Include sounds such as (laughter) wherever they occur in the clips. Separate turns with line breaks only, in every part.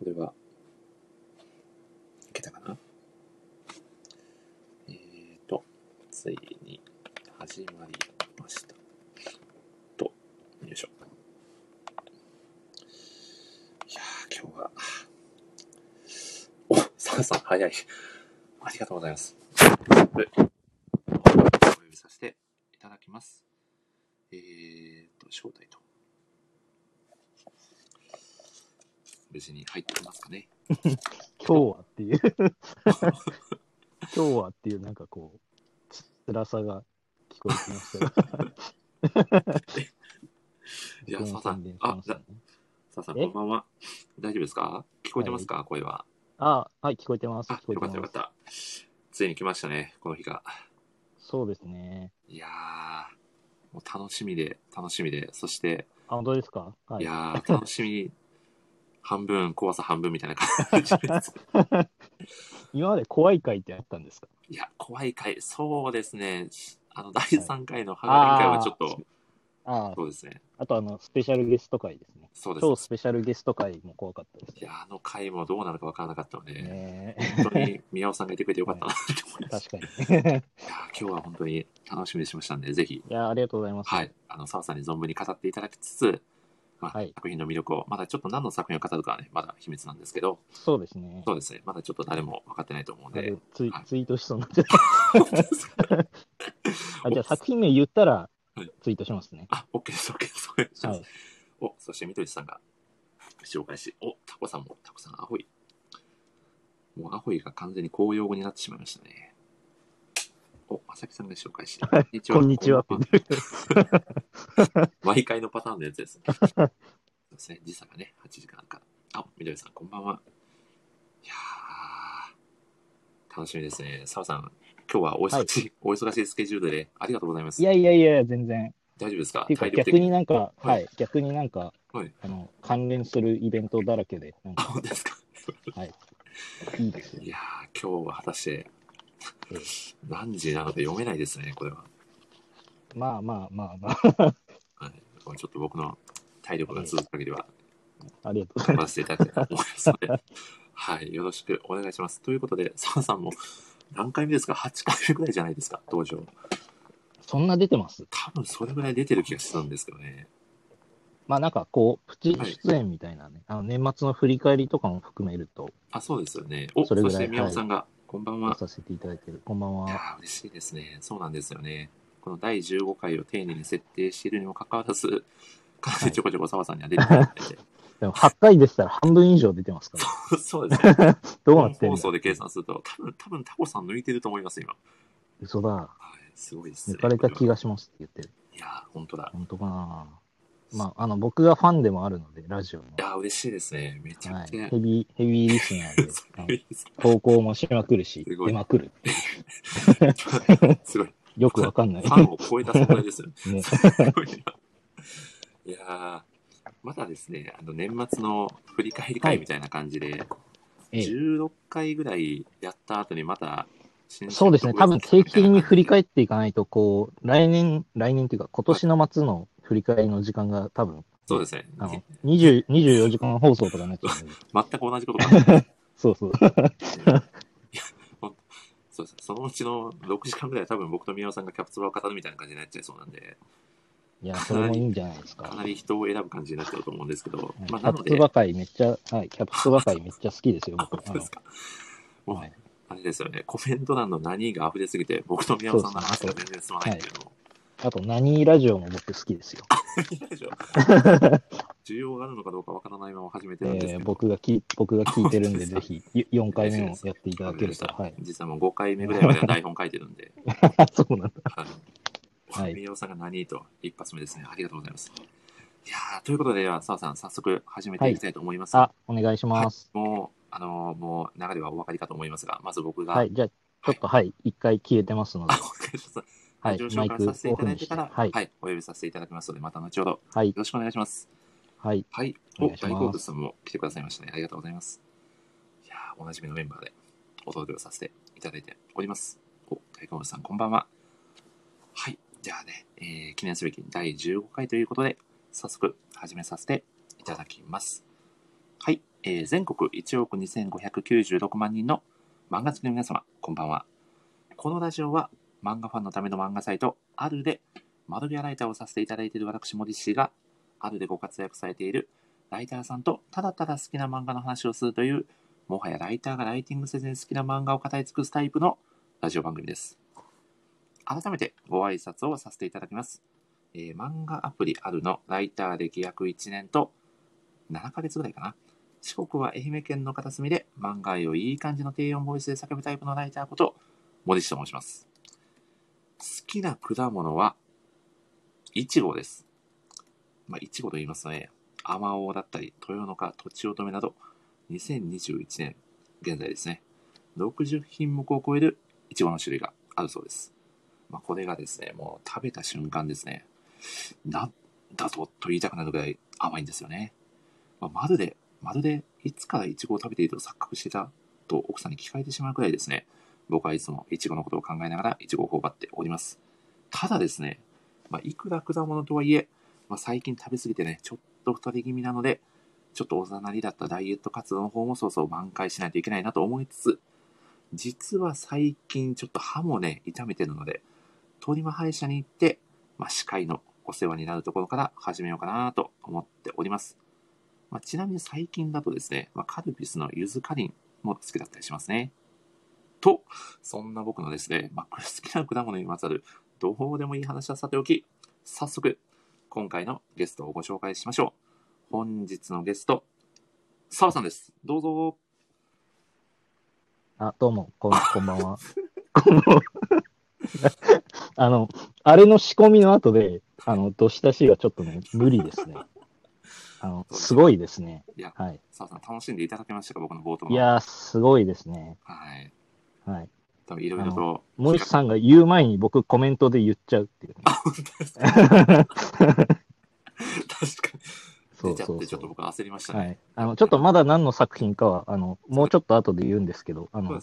これは、いけたかな？えーと、ついに始まりました。と、よいしょ。いやー、今日は、お、サウさん、早い。ありがとうございます。お呼びさせていただきます。えーと、招待と。無事に入ってね。(laughs)
今日はっていう今日はっていうなんかこう、つ辛さが聞こえてきましたが。(laughs)
いや、さあさんあさあさん、
え？
こんばんは。大丈夫ですか？聞こえてますか、声は。
あ、はい、聞こえてます。
あ
聞、こえ
よかったよかっ
てます。
た。ついに来ましたね、この日が。
そうですね。
いやー、もう楽しみで、楽しみで、そして、
あ、本当ですか？はい
い、やー、楽しみ、半分、怖さ半分みたいな感じです。(laughs)
今まで怖い回ってあったんですか？
いや、怖い回、そうですね。あの、第3回のハガリン会はちょっと、
あ
そうですね。
あとあの、スペシャルゲスト回ですね。
そうです
超スペシャルゲスト回も怖かったです
いや、あの回もどうなるかわからなかったので、
ね。
本当に宮尾さんがいてくれてよかったなって思います。
確かに。(laughs)
いやー今日は本当に楽しみにしましたんで、ぜひ、
いや、ありがとうございます。
はい、あの、澤さんに存分に語っていただきつつ、まあ、
はい
作品の魅力を、まだちょっと何の作品を語るかはね、まだ秘密なんですけど、
そうですね。
そうですね、まだちょっと誰も分かってないと思うんで
ツイ
はい
ツイートしそうになっちゃった。(laughs) あじゃあ作品名言ったら
はい
ツイートしますね。
あ、OK です、OK です。お願いします
はい。
お、そして、みとりさんが紹介し、お、タコさんも、タコさん、アホイ。もうアホイが完全に公用語になってしまいましたね。お、まさきさんが紹介し、こんにち
こんにちは。
こんばんは (laughs) 毎回のパターンのやつです。そうですね、時差がね、8時間から。あ、みどりさん、こんばんは。いやー、楽しみですね。澤さん、今日はお忙しい、お忙しいスケジュールでありがとうございます。
いやいやいや、全然。
大丈夫ですか？
か逆になんか、
は
はいい、逆になんか、
はい
あの、関連するイベントだらけで、
あ、
か、
本当ですか？
はい。いいですよ
い。やー、今日は果たして
ええ、
何時なので読めないですね、これは。
まあまあまあまあ、
はい、これちょっと僕の体力が続く限りは、
ありがとうございま
頑張らせていただきたいと思いますので、はい、よろしくお願いします。ということで、澤さんも何回目ですか ?8 回目ぐらいじゃないですか、登場。
す。そんな出てます？
多分それぐらい出てる気がしたんですけどね。
まあなんかこう、プチ
はい
出演みたいなね、あの年末の振り返りとかも含めると、
あ、そうですよね。お、そ
それぐらい
して宮尾さんが、こんばんは。
させていただいてる。こんばん
いや嬉しいですね。そうなんですよね。この第15回を丁寧に設定しているにもかかわらず、かなりちょこちょこ澤さんには出ていただいて (laughs)
でも8回でしたら半分以上出てますから。
そうですね。(laughs)
どうなってんだ
放送で計算すると、多分、多分タコさん抜いてると思います、今。
嘘だ。
はい、すごいですね。
抜かれた気
が。
がしますって言ってる。
いやー、本当だ。
本当かなまあ、あの、僕がファンでもあるので、ラジオの。
いやー、嬉しいですね。めちゃ
はい。
くちゃ。
ヘビー、ヘビーリスナーで、(laughs) 投稿もしまくるし、出まくる。(laughs)
すごい。
よくわかんない
フ。ァンを超えた存在ですよ (laughs) ね。いやー、まだですね、あの、年末の振り返り会みたいな感じで、
ええ
16回ぐらいやった後にまた、
そうですね。多分定期的に振り返
っ
っていかないと、こう、来年、来年っていうか、今年の末の振り返りの時間が多分、
そうですね。
あの、20 24時間放送とかになっちゃうんで。(laughs)
全く同じことが。(laughs)
そうそう。(laughs)
そうですそのうちの6時間ぐらいは多分僕と宮尾さんがキャプツバを語るみたいな感じになっちゃいそうなんで、
いや、それもいいんじゃないです
か
か。
なり人を選ぶ感じになっちゃうと思うんですけど、
はい
まあ、
キャプツバ会めっちゃ、はい、キャプツバ会めっちゃ好きですよ、
あ、
僕。
本当ですか。もう、
はい
あれですよね、コメント欄の何が溢れすぎて、僕と宮尾さんの話が全然進まないっていうのを、
あと、何ラジオも僕好きですよ。
いいでしょ需要があるのかどうかわからないまま始めてるんですけど、
えー僕がき、僕が聞いてるんで、(laughs) ぜひ、4回目もやっていただけると。はい。
実はもう5回目ぐらいまでは台本書いてるんで、(laughs)
そうなんだ。
はい
はい
さんが何と一発目ですね。ありがとうございます。いやーということで、では、澤さん、早速始めていきたいと思います。
あ、お願いします。
もう、あのーもう、流れはお分かりかと思いますが、まず僕が、
はい、じゃあ、ちょっと、はい、一回消えてますので。はい、
上
マイク
紹介させていただいから、
はい、
はい、お呼びさせていただきますので、また後ほど、よ
はい、
ろしくお願いします。
はい、
はい。お、
お
大好物さんも来てくださいましたね。ありがとうございます。いやーおなじみのメンバーでお届けをさせていただいております。お、大好物さん、こんばんは。はい。じゃあね、えー記念すべき第15回ということで、早速始めさせていただきます。はい。えー全国1億2596万人の漫画好きの皆様、こんばんは。このラジオは漫画ファンのための漫画サイト、あるで窓際ライターをさせていただいている私、モディシーが、あるでご活躍されているライターさんとただただ好きな漫画の話をするという、もはやライターがライティングせずに好きな漫画を語り尽くすタイプのラジオ番組です。改めてご挨拶をさせていただきます。えー漫画アプリあるのライター歴約1年と7ヶ月ぐらいかな。四国は愛媛県の片隅で漫画愛をいい感じの低音ボイスで叫ぶタイプのライターこと、森氏と申します。好きな果物は、いちごです。まあ、いちごと言いますとね、アマオだったり、豊の花、とちおとめなど、2021年現在ですね、60品目を超えるいちごの種類があるそうです。まあ、これがですね、もう食べた瞬間ですね、なんだとと言いたくなるぐらい甘いんですよね。まあ、まるで、まるで、いつからイチゴを食べていると錯覚してたと奥さんに聞かれてしまうくらいですね、僕はいつもイチゴのことを考えながらイチゴを頬張っております。ただですね、まあ、いくら果物とはいえ、まあ、最近食べ過ぎてね、ちょっと太り気味なので、ちょっとおざなりだったダイエット活動の方もそうそう挽回しないといけないなと思いつつ、実は最近ちょっと歯もね、痛めてるので、鳥間歯医者に行って、まあ、歯科医のお世話になるところから始めようかなと思っております。まあ、ちなみに最近だとですね、まあ、カルピスのゆずかりんも好きだったりしますね。と、そんな僕のですね、まあ、好きな果物にまつわるどうでもいい話はさておき、早速、今回のゲストをご紹介しましょう。本日のゲスト、澤さんです。どうぞ。
あ、どうも、こんこんばんは。こんばんはあの、あれの仕込みの後で、あの、どしたしがちょっとね、無理ですね。あの、すごいですね。
いや、
はい。
澤さん楽しんでいただけましたか僕の冒頭の。
いやー、すごいですね。
はい。
はい。
多分いろいろと。
森さんが言う前に僕コメントで言っちゃうっていうね、
あ、本当ですか？(laughs) 確かに。
そう
出ちゃってちょっと。僕焦りましたね。
はい。あの、ちょっとまだ何の作品かは、あの、もうちょっと後で言うんですけど、あの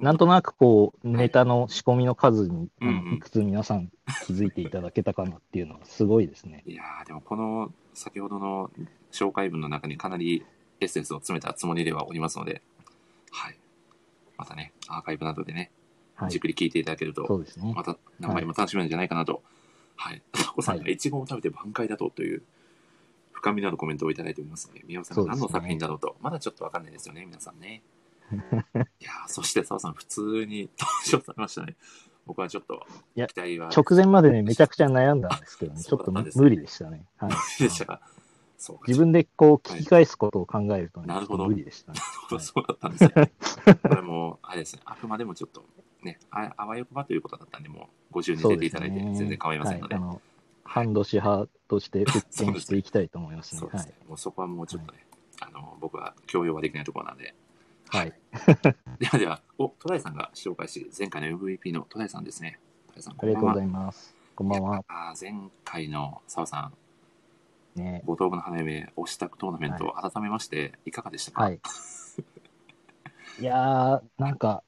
なんとなくこう、ネタの仕込みの数に、あ
うんうん
のいくつ皆さん気づいていただけたかなっていうのはすごいですね。
いやーでもこの先ほどの紹介文の中にかなりエッセンスを詰めたつもりではおりますので、はい。またね、アーカイブなどでね、
はい
じっ。くり聞いていただけると、
そうですね。
また何倍も楽しめるんじゃないかなと。はい。タコさんがイチゴを食べて挽回だとという深みのあるコメントをいただいておりますので、宮尾さんが何の作品だろうと、まだちょっとわかんないですよね、皆さんね。(laughs) いやーそして澤さん、普通に登場されましたね。僕はちょっと期待は
直前までね、めちゃくちゃ悩んだんですけどね、ちょっと無理でしたね。はい。
でしたか
自分でこう聞き返すことを考えるとね、
なるほど
無理でしたね。はい
そうだったんですね。これも、あれですね、あくまでもちょっと、ね、ああわよくばということだったんで、もう50に出ていただいて、全然構いませんので、
はい、あの、半年派として復権していきたいと思いますね。はい
そうですね。、もうそこはもうちょっとね、あの、僕は強要はできないところなんで、
はい。
ではでは、お、トライさんが紹介し、前回の MVP のトライさんですね。トライさん、
ありがとうござ
い
います。こんばんは。
あー前回の澤さん、
ね。
五等分の花嫁推しタクトーナメント、改めまして、いかがでしたか？
はい。(laughs) いやー、なんか、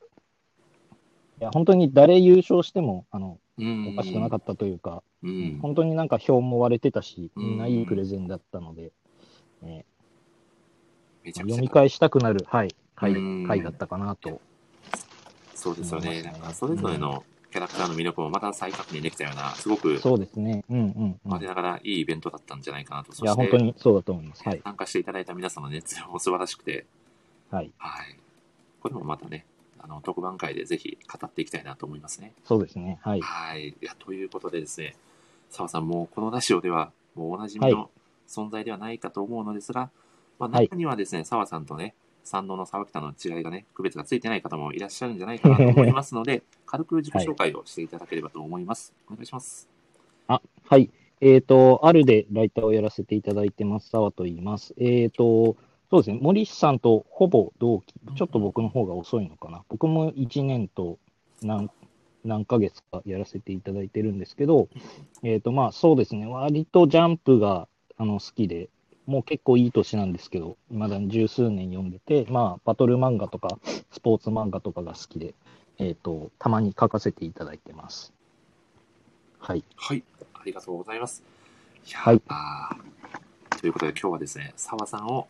いや、本当に誰優勝しても、あの、
うん。
おかしくなかったというか、
うん。
本当になんか票も割れてたし、
うん
みんないいプレゼンだったので、ね
めちゃくちゃ
読み返したくなる、はい、回
うん
回だったかなと。
そうですよね。なんか、それぞれのキャラクターの魅力をまた再確認できたような、すごく、
そうですね。うんうん、うん。い
我ながらいいイベントだったんじゃないかなと。そ
や、本当にそうだと思います。はい。
参加していただいた皆さんの熱量も素晴らしくて、
はい。
はい。これもまたね、あの、特番会でぜひ語っていきたいなと思いますね。
そうですね。はい。
はい。いや、ということでですね、澤さんもうこのラジオでは、もうおなじみ
は
の存在ではないかと思うのですが、まあ、
はい
中にはですね、澤さんとね、山王の沢北の違いがね、区別がついてない方もいらっしゃるんじゃないかなと思いますので、(laughs) 軽く自己紹介をしていただければと思います。お願いします。
あ、はい。えっ、と、あるでライターをやらせていただいてます、澤と言います。えっ、と、そうですね、森さんとほぼ同期、ちょっと僕の方が遅いのかな。僕も1年と何何ヶ月かやらせていただいてるんですけど、えっ、と、まあそうですね、割とジャンプがあの好きで、もう結構いい年なんですけど、まだ十数年読んでて、まあバトル漫画とかスポーツ漫画とかが好きで、えっ、と、たまに書かせていただいてます。はい。
はい。ありがとうございます。い
はい
ということで今日はですね、澤さんを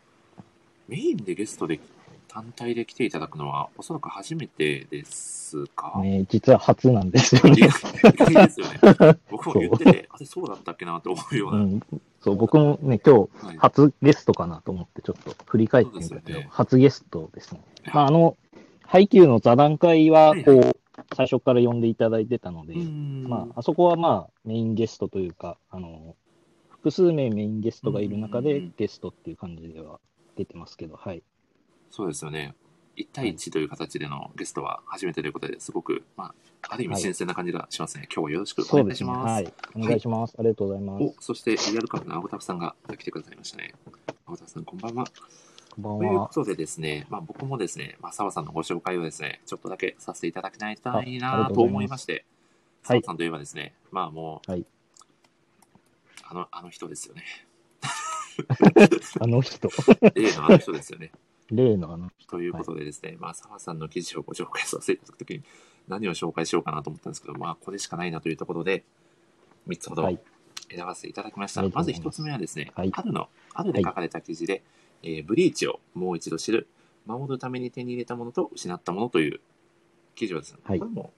メインでゲストで単体で来ていただくのは、おそらく初めてですか、
ね、実は初なんですよね。
意外ですよね。僕も言ってて、あれそうだったっけなと思うような。
うん、そう、僕もね、今日、
はい
初ゲストかなと思って、ちょっと振り返ってみたけど、
ね
初ゲストですね。まあ、あの、ハイキューの座談会は、
はい
こう、最初から呼んでいただいてたので、
うん
まあ、あそこはまあ、メインゲストというか、あの、複数名メインゲストがいる中で
うん、
ゲストっていう感じでは出てますけど、はい。
そうですよね。1対1という形でのゲストは初めてということで、すごく、まあ、ある意味
はい
新鮮な感じがしますね。今日はよろしくお。願いします。
はい。お願いします。ありがとうございます。
お、そして、リアルカップの青タフさんが来てくださいましたね。青タフさん、こんばんは。
こんばん
というこ
は。
とでですね、まあ僕もですね、まあ澤さんのご紹介をですね、ちょっとだけさせていただきたいなと思いまして、
はい
澤さんといえばですね、まあもう、
はい
あの、あの人ですよね。(laughs)
あの人。
例 (laughs) のあの人ですよね。
例のあの人。
ということでですね、まあ澤さんの記事をご紹介させていただくときに、何を紹介しようかなと思ったんですけど、まあこれしかないなというところで、3つほど
はい。
選ばせていただきました。
ありがと
まず
うございます。
1つ目はですね、
はい。
春の、春で書かれた記事で、えーブリーチをもう一度知る、守るために手に入れたものと失ったものという記事はですね、
はい。
これも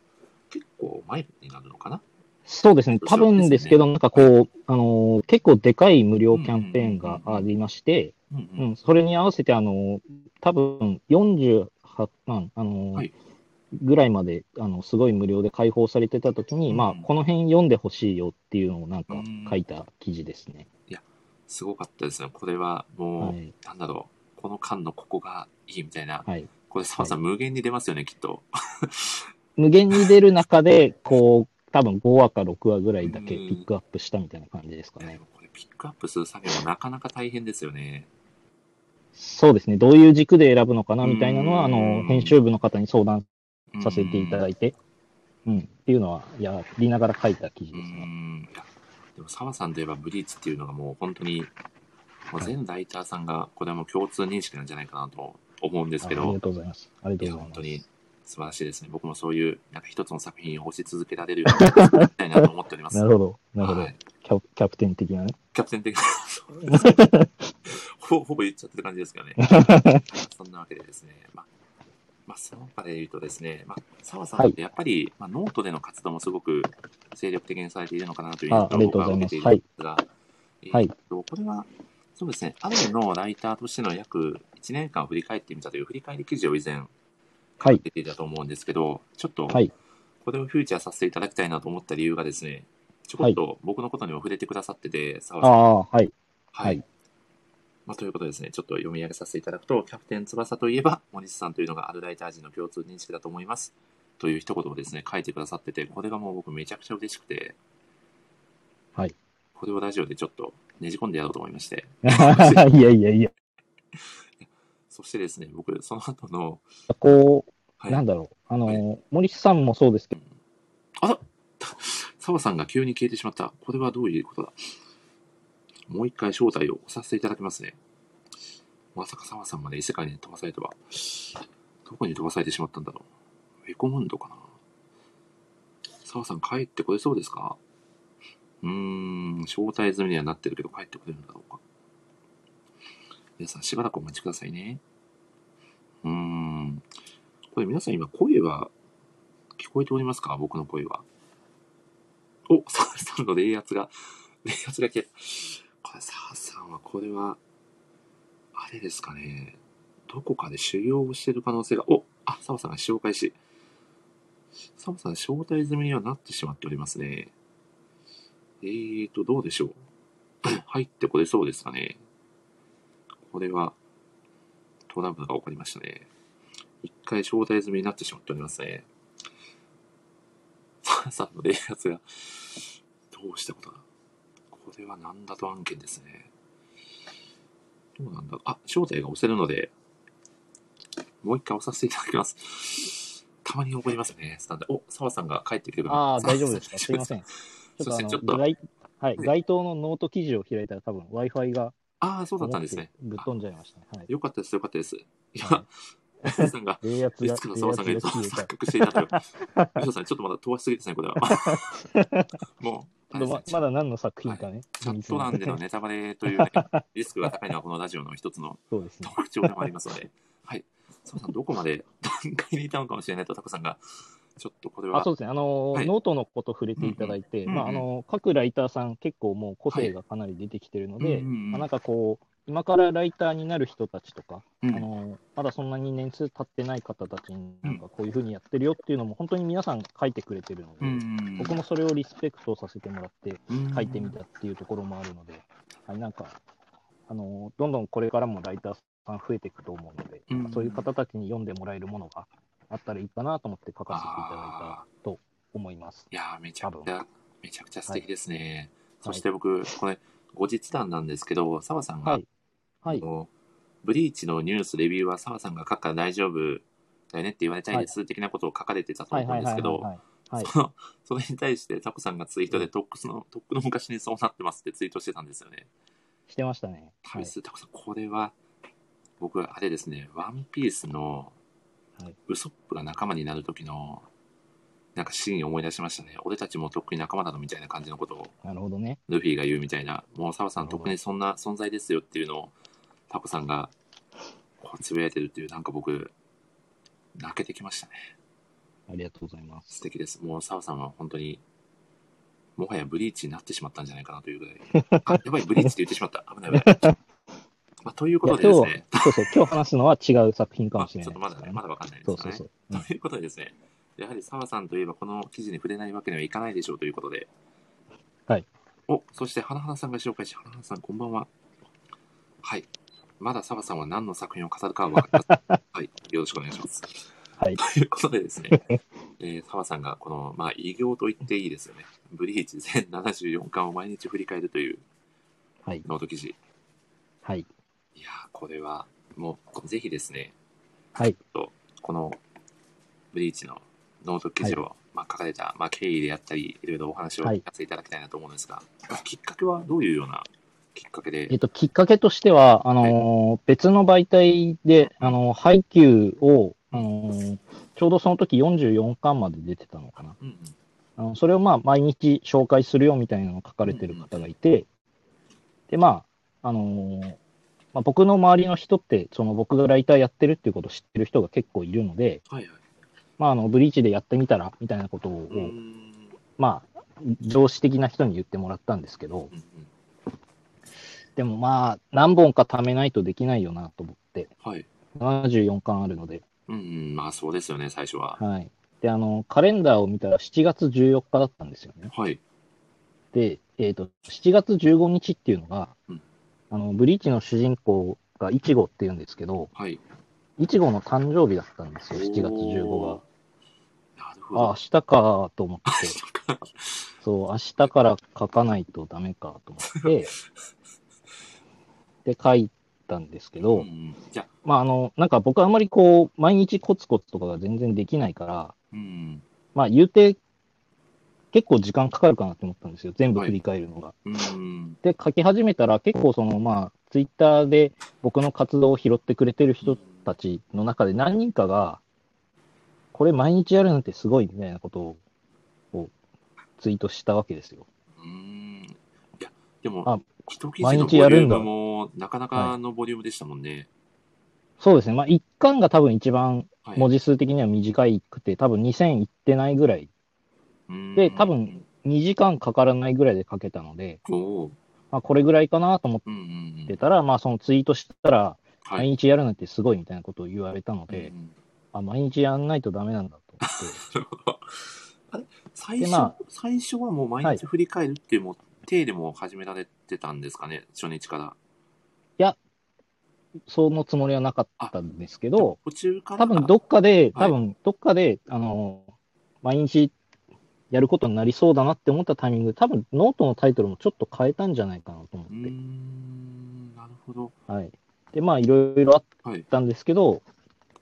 結構前になるのかな
そうですね。多分ですけど、なんかこう、あのー結構でかい無料キャンペーンがありまして、それに合わせて、あのー多分48万、あのー
はい
ぐらいまで、あの、すごい無料で開放されてた時に、
うん
まあ、この辺読んでほしいよっていうのをなんか
うん
書いた記事ですね。
すごかったですね。これはもう、
はい。
なんだろう、この間のここがいいみたいな、
はい。
これ澤さん、無限に出ますよね、きっと。
無限に出る中で、こう、多分5話か6話ぐらいだけピックアップしたみたいな感じですかね。
これピックアップする作業もなかなか大変ですよね。
そうですね。どういう軸で選ぶのかなみたいなのは、あ
うん
の、編集部の方に相談させていただ
い
いて、うん、っていうのはやりながら書いた記事
う
ですね。
でも澤さんといえばブリーチっていうのがもう本当に、もう全ライターさんがこれはもう共通認識なんじゃないかなと思うんですけど
あありが、とうございます。ありがとうございます。
本当に素晴らしいですね。僕もそういう、なんか一つの作品を推し続けられるようになりたいなと思っております。(laughs)
なるほど。なるほど。
はい
キャキャプテン的なね。
キャプテン的な、そうですねほほぼ言っちゃってる感じですけどね。(laughs) そんなわけでですね、まあ、まあ、その他で言うとですね、まあ、澤さんってやっぱり、まあ、ノートでの活動もすごく精力的にされているのかなという
あありがとうございます
僕は受けているんですが、
はい
えーっと、これは、そうですね、あるのライターとしての約1年間を振り返ってみたという振り返り記事を以前
はい。
出ていたと思うんですけど、ちょっと、
はい。
これをフューチャーさせていただきたいなと思った理由がですね、ちょこっと僕のことにも触れてくださってて、澤さん
ああ、はい。
はい。
はい
まあ、ということでですね、ちょっと読み上げさせていただくと、キャプテン翼といえば、森下さんというのがあるライター陣の共通認識だと思います。という一言をですね、書いてくださってて、これがもう僕めちゃくちゃ嬉しくて、
はい。こ
これをラジオでちょっとねじ込んでやろうと思いまして、(laughs)
いやいやいや。
そしてですね、僕、その後の、
こう、
はい、
なんだろう。あの、
は
森さんもそうですけど、
あ (laughs) ら澤さんが急に消えてしまった。これはどういうことだ？もう一回招待をさせていただきますね。まさか澤さんまで異世界に飛ばされては。どこに飛ばされてしまったんだろう。エコムンドかな？澤さん帰ってこれそうですか？うーん、招待済みにはなってるけど帰ってくれるんだろうか。皆さんしばらくお待ちくださいね。うーん。これ皆さん今声は聞こえておりますか？僕の声は。お、サーさんの冷圧が、(laughs) 冷圧が消え。これ、サーさんは、これは、あれですかね。どこかで修行をしてる可能性が、お、あ、サボさんが紹介し。サボさん、招待済みにはなってしまっておりますね。えーと、どうでしょう？(coughs) 入ってこれそうですかね？これは、トラブルが起こりましたね。一回招待済みになってしまっておりますね。サーさんの冷圧が、どうしたことだこれは何だと案件ですね。どうなんだ？あ、招待が押せるので、もう一回押させていただきます。たまに起こりますね、スタンダお、澤さんが帰ってくれば。
ああ、大丈夫ですか？
澤
すいません。ちょっと
ちょっと
該はい、
はい
該当のノート記事を開いたら多分 Wi-Fi が
ああ、そうだったんですね。
ぶっ飛んじゃいましたね。はい。
よかったです、よかったです。い
は
や、澤さんが、
冷圧が、
いつかの澤さんが錯覚していたという。吉田さん、ちょっとまだ飛ばしすぎですね、これは。(laughs) も
ちょっとままだ何の作品かね。
チャット欄でのネタバレという、ね、リスクが高いのはこのラジオの一つの。特徴でもありますので、はい。澤さん、どこまで段階にいたのかもしれないと、タコさんが、ちょっとこれは。
あそうですね。あの、
はい。
ノートのこと触れていただいて、
うんうん
まあ、あの、各ライターさん結構もう個性がかなり出てきてるので、なんかこう、今からライターになる人たちとか、
うん。
あの、まだそんなに年数経ってない方たちに、なんかこういうふうにやってるよっていうのも、本当に皆さん書いてくれてるので、
うん
僕もそれをリスペクトさせてもらって
うん
書いてみたっていうところもあるので、はい、なんか、あの、どんどんこれからもライターさん増えていくと思うので、
うん。
そういう方たちに読んでもらえるものがあったらいいかなと思って書かせていただいたと思います。
いやーめちゃくちゃ、めちゃくちゃ素敵ですね。
はい
そして僕、これ、後日談なんですけど、澤さんが、
はい。はい。
ブリーチのニュース、レビューは澤さんが書くから大丈夫だよねって言われたいです、的なことを書かれてたと
はい。
思う
はい。はい。
んですけど、
はい。はい。
そのそれに対してタコさんがツイートで、とっくの、とっくの昔にそうなってますってツイートしてたんですよね。
してましたね。はい。
タコさん、これは、僕、あれですね、ワンピースの
はい、
ウソップが仲間になる時の、なんかシーンを思い出しましたね。俺たちもとっくに仲間なのみたいな感じのことを
なるほどね。
ルフィが言うみたいな、もう澤さん
なるほど
特にそんな存在ですよっていうのを、タコさんが、こう、つぶやいてるっていう、なんか僕、泣けてきましたね。
ありがとうございます。
素敵です。もう澤さんは本当に、もはやブリーチになってしまったんじゃないかなというぐらい。(laughs) あ、やばい、ブリーチって言ってしまった。危ない危ない。まあ、ということでです
今日
ね、
そうそう、今日話すのは違う作品かも
あ
しれない
ちょっとまだね、まだわかんないですかね。
そうそうそう。うん
ということでですね、やはり澤さんといえばこの記事に触れないわけにはいかないでしょうということで。
はい。
お、そして花花さんが紹介し、花花さんこんばんは。はい。まだ澤さんは何の作品を語るかは分かりません。(laughs) はい。よろしくお願いします。
はい。
ということでですね、(laughs) えー、澤さんがこの、まあ、偉業と言っていいですよね。ブリーチ全74巻を毎日振り返るという
はい。
ノート記事。
はい。
いやー、これは、もう、ぜひですね、
はい。
このブリーチのノート記事を、まあ、書かれた、まあ、経緯であったり、いろいろお話を
はい。
聞かせていただきたいなと思うんですが、きっかけはどういうようなきっかけで、
えっと、きっかけとしては、あのー別の媒体で、あのーハイキューを、あのーちょうどその時44巻まで出てたのかな。
うんうん。
あのそれをまあ、毎日紹介するよみたいなのを書かれてる方がいて、で、まあ、あのーまあ、僕の周りの人って、その僕がライターやってるっていうことを知ってる人が結構いるので、
はいはい。
まあ、あの、ブリーチでやってみたら、みたいなことを、まあ、上司的な人に言ってもらったんですけど、
うんうん
でもまあ、何本か貯めないとできないよなと思って、
はい。
74巻あるので、
うんうん、まあそうですよね、最初は。
はい。で、あの、カレンダーを見たら7月14日だったんですよね。
はい。
で、えっ、と、7月15日っていうのが、
うん
あの、ブリーチの主人公がイチゴっていうんですけど、
はい。
イチゴの誕生日だったんですよ、7月15が。あ。明日かと思って、そう、明日から書かないとダメかと思って、(laughs) で、書いたんですけど、
うん
まあ、あの、なんか僕はあんまりこう、毎日コツコツとかが全然できないから、
うん。
まあ、言うて、結構時間かかるかなと思ったんですよ。全部振り返るのが。
うん。
で、書き始めたら結構その、まあ、ツイッターで僕の活動を拾ってくれてる人たちの中で何人かが、これ毎日やるなんてすごいみたいなことを、ツイートしたわけですよ。
うん。いや、でも
あ、
一記事
毎
のボリュー
日やるんだ
ムも、なかなかのボリュームでしたもんね。
そうですね。まあ、一巻が多分一番
はい。
文字数的には短くて、多分2000いってないぐらい。
うん
で、多分、2時間かからないぐらいで書けたので。まあ、これぐらいかなと思って。たら、まあ、そのツイートしたら、
はい。
毎日やるなんてすごいみたいなことを言われたので、
うんうん
あ、毎日やんないとダメなんだと思って。(laughs)
あれ？最初、
でまあ
最初はもう毎日振り返るっていうもう、手でも始められてたんですかね、初日から。
そのつもりはなかったんですけど、
途中から。
多分どっかで、
はい
多分どっかで、あの、毎日やることになりそうだなって思ったタイミングで、多分ノートのタイトルもちょっと変えたんじゃないかなと思って。
ん、なるほど。
はい。で、まあ、いろいろあっ
はい。
たんですけど、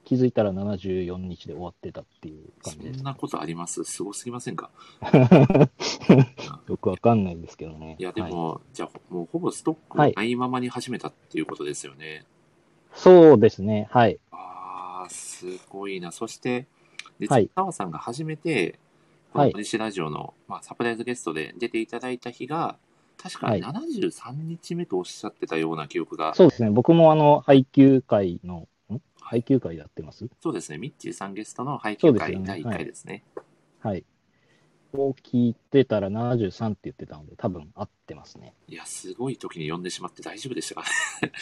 気づいたら74日で終わってたっていう感じです
そん。なことあります？すごすぎませんか？(laughs)
よくわかんないですけどね。
いや、で
はい
も、じゃあ、もうほぼストックがないままに始めたっていうことですよね。
そうですね。はい。
ああ、すごいな。そして、で、
はい
澤さんが初めて、こ
はい
の西ラジオの、まあ、サプライズゲストで出ていただいた日が、確か
はい
73日目とおっしゃってたような記憶が、
そうですね。僕もあの、配給会の、ん？配給会やってます？
そうですね、ミッチーさんゲストの配給会第1回ですね。
はい。を聞いてたら73って言ってたので、多分合ってますね。
いや、すごい時に呼んでしまって大丈夫でしたかね。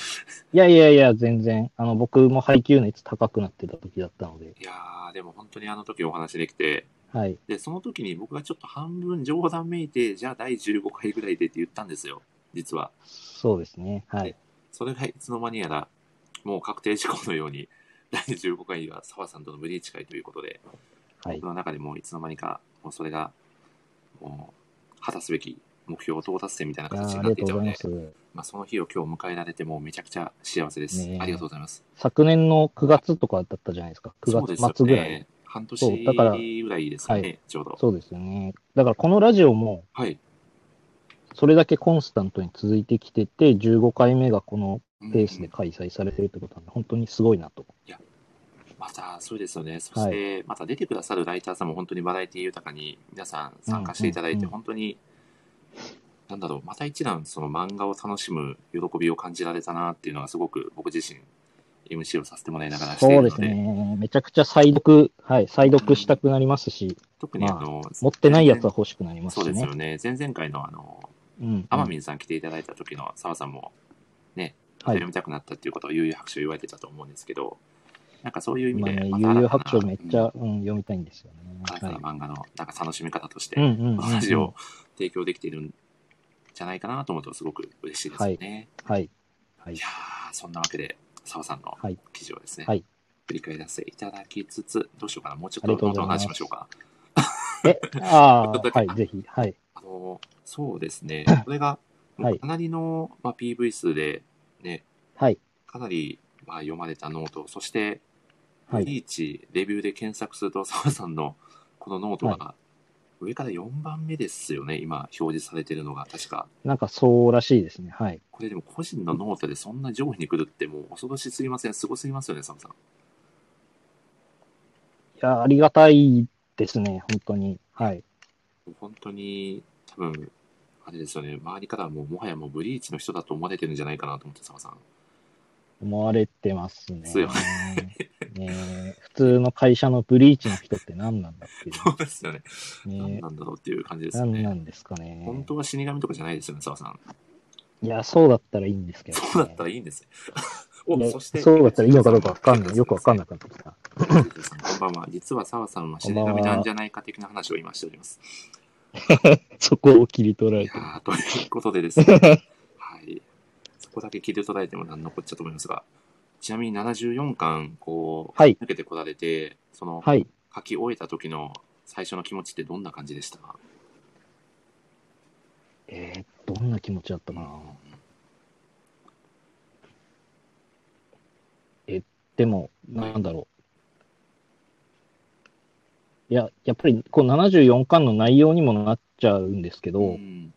いやいやいや、全然。あの、僕も配給熱高くなってた時だったので。
いやー、でも本当にあの時お話できて、
はい。
で、その時に僕がちょっと半分冗談めいて、じゃあ第15回ぐらいでって言ったんですよ、実は。
そうですね。はい。
それがいつの間にやら、もう確定事項のように、第15回には澤さんとのブリーチ会ということで、
はい
僕。の中でもういつの間にか、もうそれが、もう、果たすべき目標到達点みたいな形になっていたので、
ま
あ、その日を今日迎えられて、もうめちゃくちゃ幸せです。
ねえ
ありがとうございます。
昨年の9月とかだったじゃないですか。9
そうですよ
月末ぐらい。
ね。半年ぐらいですよね、
はい
ちょうど。
そうですよね。だからこのラジオも、
はい。
それだけコンスタントに続いてきてて、15回目がこのペースで
うん
開催されてるってことなんで、本当にすごいなと。
また、そうですよね。そして、また出てくださるライターさんも本当にバラエティ豊かに皆さん参加していただいて、
うんうんうん
本当に、なんだろう、また一段その漫画を楽しむ喜びを感じられたなっていうのがすごく僕自身、MC をさせてもらいながらしてい
そうで
るので、
すね。めちゃくちゃ再読、はい、再読したくなりますし、まあ
特にあの、
持ってないやつは欲しくなります
そう。ですよね。前々回のあの、
うん。
アマミンさん来ていただいた時の澤さんも、ね、
はい
読みたくなったっていうことを悠々白書言われてたと思うんですけど、なんかそういう意味で、
悠々白書めっちゃ、
うん
うん、読みたいんですよね。
新た
は。
ない漫画のなんか楽しみ方として、
うんうんうんうん
このラジオを提供できているんじゃないかなと思うとすごく嬉しいですよね。
はい。はい
い、や。ーそんなわけで、澤さんの
はい。
記事をですね、
はい。
振り返らせていただきつつ、どうしようかな、もうちょっ
と
とどんどん
うございます。
話しましょうか。
え、(laughs) ああ、はい、ぜひ、はい。
あの、そうですね、(laughs) これが、
はい。
かなりの、まあ、PV 数で、ね、
はい。
かなり、まあ、読まれたノート、そして、
はい。
ブリーチ、レビューで検索すると、澤さんのこのノートが、上から4番目ですよね、今、表示されてるのが、確か。
なんかそうらしいですね。はい。
これでも個人のノートでそんな上位に来るってもう恐ろしすぎません？すごすぎますよね、澤さん。
いや、ありがたいですね、本当に。はい。
本当に、多分、あれですよね、周りからはもうもはやもうブリーチの人だと思われてるんじゃないかなと思って、澤さん。
思われてますね。
ですよ
ねえ普通の会社のブリーチの人って何なんだってい
そうですよね。
う。ね
何なんだろうっていう感じですよね。
何なんですかね。
本当は死神とかじゃないですよね、澤さん。
いや、そうだったらいいんですけど、ね。
そうだったらいいんですよ。お、そして、
そうだったらいいのかどうかわかんない。よくわかんなくなってきた。
こんばんは。実は澤さんは死神なんじゃないか的な話を今しております。(laughs)
そこを切り取ら
い
れて
ということでですね。(laughs) こだけ切り取られても何のこっちゃと思いますが、ちなみに74巻、こう、
はい。
抜けてこられて、その、
はい。
書き終えた時の最初の気持ちってどんな感じでした？か
えー、どんな気持ちだったかな。でも、なんだろう。いや、やっぱり、こう、74巻の内容にもなっちゃうんですけど、
うん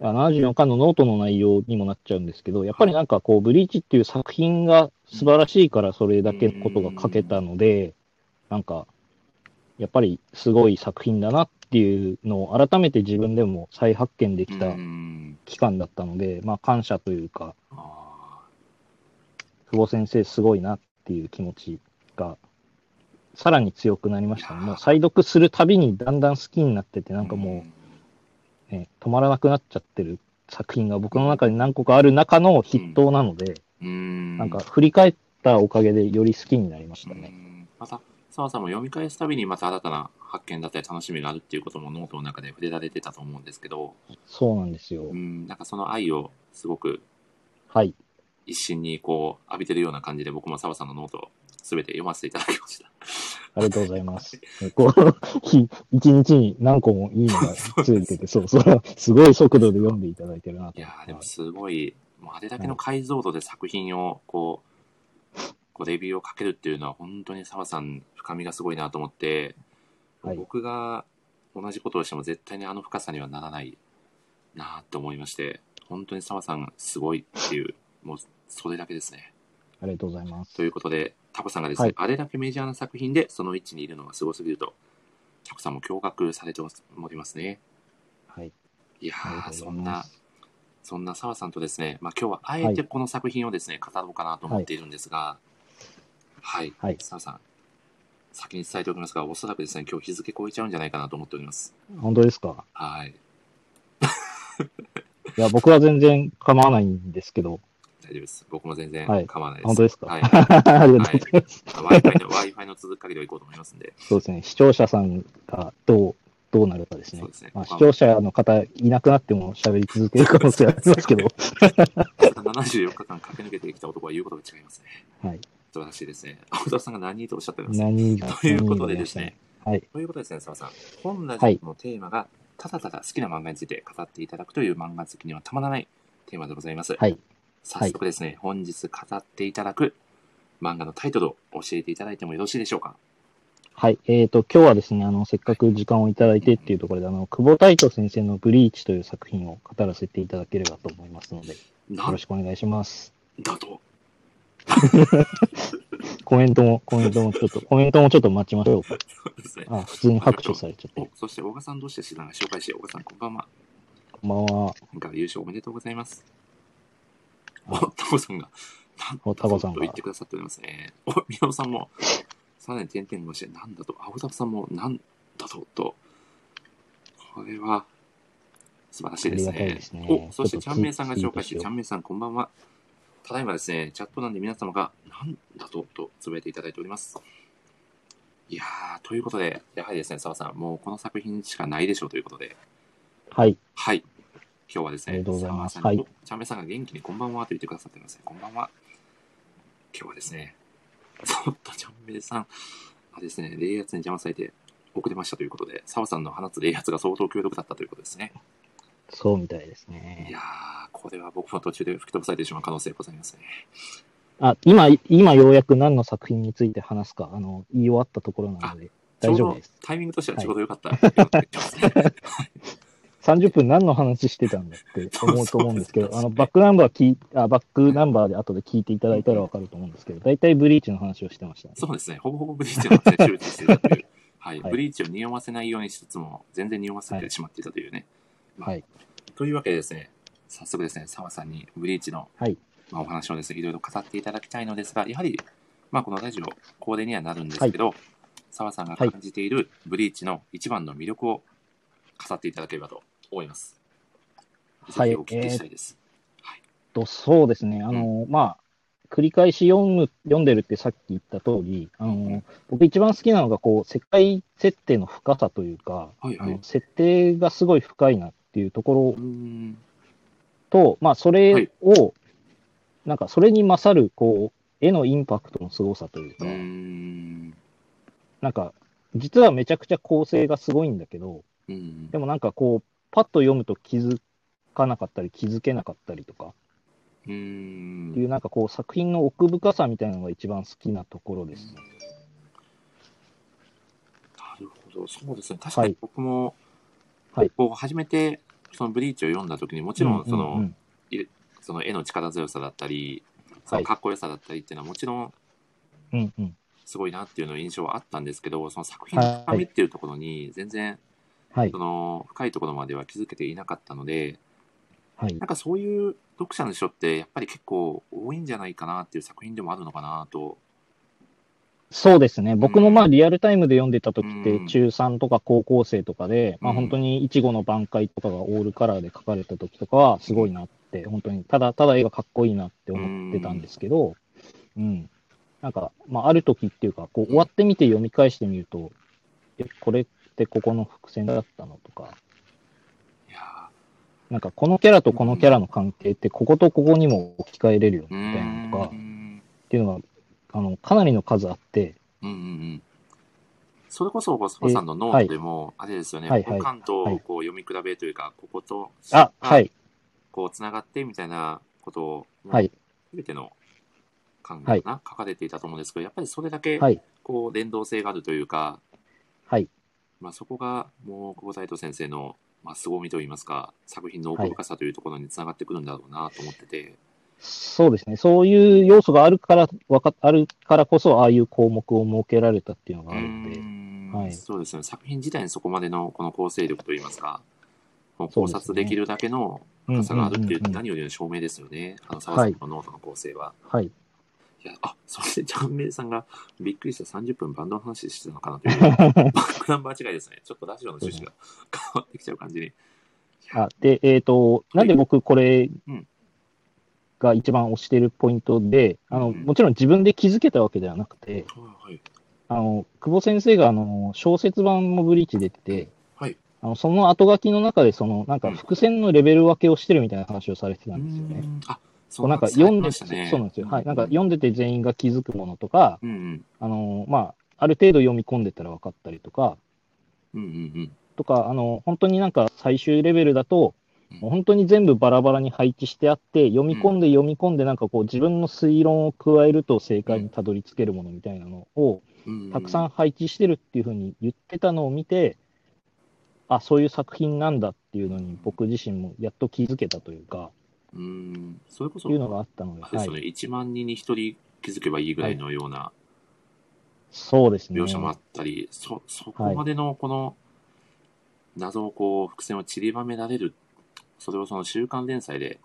あ74巻のノートの内容にもなっちゃうんですけど、やっぱりなんかこう、ブリーチっていう作品が素晴らしいからそれだけのことが書けたので、なんか、やっぱりすごい作品だなっていうのを改めて自分でも再発見できた
うん。
期間だったので、まあ感謝というか、
あ
久保先生すごいなっていう気持ちが、さらに強くなりましたね。もう再読するたびにだんだん好きになってて、
ー
なんかもう、ね、止まらなくなっちゃってる作品が僕の中に何個かある中の筆頭なので、
うん、うん
なんか振り返ったおかげでより好きになりました
う
ね。
んまた、澤さんも読み返すたびにまた新たな発見だったり楽しみがあるっていうこともノートの中で触れられてたと思うんですけど、
そうなんですよ
う。ん、なんかその愛をすごく
はい。
一身にこう浴びてるような感じで僕も澤さんのノートをすべて読ませていただきました。(laughs)
ありがとうございます。こう、日一日に何個もいいのがついてて、そう、それはすごい速度で読んでいただいてるなと
いやでもすごい、もうあれだけの解像度で作品をこう、こうレビューをかけるっていうのは本当に澤さん深みがすごいなと思って、
はい
僕が同じことをしても絶対にあの深さにはならないなと思いまして、本当に澤さんすごいっていう、もうそれだけですね。
ありがとうございます
と。いうことで、タコさんがですね、
はい
あれだけメジャーな作品でその位置にいるのがすごすぎると。タコさんも驚愕されておりますね。
はい。
いやそんなそんな澤さんとですね、まあ今日はあえてこの作品をですね、語ろうかなと思っているんですが、はい。
はい
澤さん、先に伝えておきますが、おそらくですね、今日日付超えちゃうんじゃないかなと思っております。
本当ですか？
はい。
いや、僕は全然構わないんですけど、
大丈夫です。僕も全然
はい
構わないです。
本当ですか、
はい。(laughs)
ありがとうございます。
Wi-Fi の、Wi-Fi の続く限りは行こうと思いますんで。
そうですね、視聴者さんがどう、どうなるかですね。
そうですね
まあ、視聴者の方いなくなっても喋り続ける可能性はありますけど、
74日間駆け抜けてきた男は言うことが違いますね。
はい。
素晴らしいですね。青田さんが何とおっしゃってます？
何
ということでですね。
はい。
ということですね、澤さん。本ラジオのテーマが、ただただ好きな漫画について語っていただくという漫画好きにはたまらないテーマでございます。
はい。
早速ですね、本日語っていただく漫画のタイトルを教えていただいてもよろしいでしょうか？
はい。えっ、と、今日はですね、あの、せっかく時間をいただいてっていうところで、あの、久保太斗先生のブリーチという作品を語らせていただければと思いますので、よろしくお願いします。
だと？(laughs)
コメントも、コメントもちょっと、コメントもちょっと待ちましょうか。
そうですね。
あ、普通に拍手されちゃって
お。そして、小賀さんどうして知らない？紹介して、小賀さんこんばんは。
こんばんは。
今回は優勝おめでとうございます。お、
あ
タコさんが、なん
おタコさんが
と言ってくださっておりますね。お、みおさんも、さらに点々をして、なんだと、青田さんも、なんだと、と。これは、素晴らしいですね。
ですね
お、そして、
ちょっと
ちゃんめいさんが紹介し、
ツイートしよう
ちゃんめいさんこんばんは。ただいまですね、チャットなんで皆様が、なんだと、とつぶやいていただいております。いやー、ということで、やはりですね、澤さん、もうこの作品しかないでしょうということで、
はい。
はい。今日はですね、
ありがとうございますはい
おちゃんめいさんが元気にこんばんはと言ってくださってますね。こんばんは。今日はですね、ちょっとちゃんめいさんがですね、冷圧に邪魔されて遅れましたということで、澤さんの放つ冷圧が相当強力だったということですね。
そうみたいです
い
ね。
やー、これは僕も途中で吹き飛ばされてしまう可能性ございますね。
あ、今、今ようやく何の作品について話すか、あの、言い終わったところなので、大丈夫です。
タイミングとしてはちょうどよかったような気がしますね。
30分何の話してたんだって思うと思うんですけど、(laughs) あの、バックナンバー聞いあ、バックナンバーで後で聞いていただいたらわかると思うんですけど、大体ブリーチの話をしてましたね。
そうですね。ほぼほぼブリーチの話で周知していたという。(laughs) はい。
はい
ブリーチを匂わせないようにしつつも、全然匂わせてしまっていたというね。
はい。
というわけでですね、早速ですね、澤さんにブリーチの、
はい
まあ、お話をですね、いろいろ語っていただきたいのですが、やはり、まあ、このラジオ、恒例にはなるんですけど、澤さんが感じているブリーチの一番の魅力を語っていただければと思います。
はい
お聞きしたいです。
とそうですね、あの、まあ、繰り返し読む、読んでるってさっき言った通り、あの、僕一番好きなのが、こう、世界設定の深さというか、
はいはい
設定がすごい深いなっていうところ
うーん。
と、まあ、そ
は
れ
い
を、なんか、それに勝る、こう、絵のインパクトの凄さというか、
うーん。
なんか、実はめちゃくちゃ構成がすごいんだけど、
うん
で。もなんかこう、パッと読むと気づかなかったり、気づけなかったりとか、っていうなんかこう、作品の奥深さみたいなのが一番好きなところですね。
なるほど、そうですね。確かに僕も、
はい。
こう初めてそのブリーチを読んだ時にもちろんその,、その絵の力強さだったり、そのかっこよさだったりっていうのはもちろん、
うんうん。
すごいなっていうの印象はあったんですけど、その作品の深みっていうところに全然
はい
そ、の深いところまでは気づけていなかったので、
はい
なん。かそういう読者の人ってやっぱり結構多いんじゃないかなっていう作品でもあるのかなと。
そうですね。僕もまあリアルタイムで読んでた時っ
うん
て中3とか高校生とかで、まあ
うん
本当にイチゴの挽回とかがオールカラーで書かれた時とかはすごいなって、本当にただただ絵がかっこいいなって思ってたんですけど、うん。なんか、まあある時っていうか、こう終わってみて読み返してみると、え、これってここの伏線だったのとか、
いや
なんかこのキャラとこのキャラの関係ってこことここにも置き換えれるよみたいなのとか。っていうのが、あの、かなりの数あって、
うんうんうん。それこそ、澤さんのノートでも、あれですよね、
はいはい。
関と
はい。
こう読み比べというか、ここと、
あ、はい、
こう、つながってみたいなことを、
はい、
すべての考えかな、書かれていたと思うんですけど、やっぱりそれだけ、
はい、
こう、連動性があるというか、
はい。
まあ、そこが、もう、久保太斗先生の、まあ、凄みといいますか、作品の奥深さというところにつながってくるんだろうなと思ってて、
そうですね。そういう要素があるから、わか、あるからこそ、ああいう項目を設けられたっていうのがあるんで、はい
そうですね。作品自体にそこまでのこの構成力といいますか、考察できるだけの
うん
深さがあるっていう何よりの証明ですよね。あの、沢さんのノートの構成は。
はい。
いや、あ、そしてジャンメイさんがびっくりした30分バンドの話してたのかなという、バックナンバー違いですね。ちょっとラジオの趣旨が変わってきちゃう感じに。
あで、えっ、と、なんで僕これ
うん
が一番推してるポイントで、あの、
うん
もちろん自分で気づけたわけではなくて、
はいはい。
あの、久保先生があの、小説版もブリーチ出てて、
はい。
あの、その後書きの中で、その、なんか伏線のレベル分けをしてるみたいな話をされてたんですよね。
うーんあ、
こうなんか読んで、
ね
そうなんですよ。はい。なんか読んでて全員が気づくものとか、
うんうん。
あの、まあ、ある程度読み込んでたら分かったりとか、
うんうんうん。
とか、あの、本当になんか最終レベルだと、
うん
もう本当に全部バラバラに配置してあって、読み込んで読み込んで、なんかこう自分の推論を加えると正解にたどり着けるものみたいなのを
うん
たくさん配置してるっていうふうに言ってたのを見て、あ、そういう作品なんだっていうのに僕自身もやっと気づけたというか、
うーん。それこそ、
いうのがあったので、
ですよね、。1万人に1人気づけばいいぐらいのような
そうですね。
描写もあったり、そ、そこまでのこの謎をこう、伏線を散りばめられる、それをその週刊連載で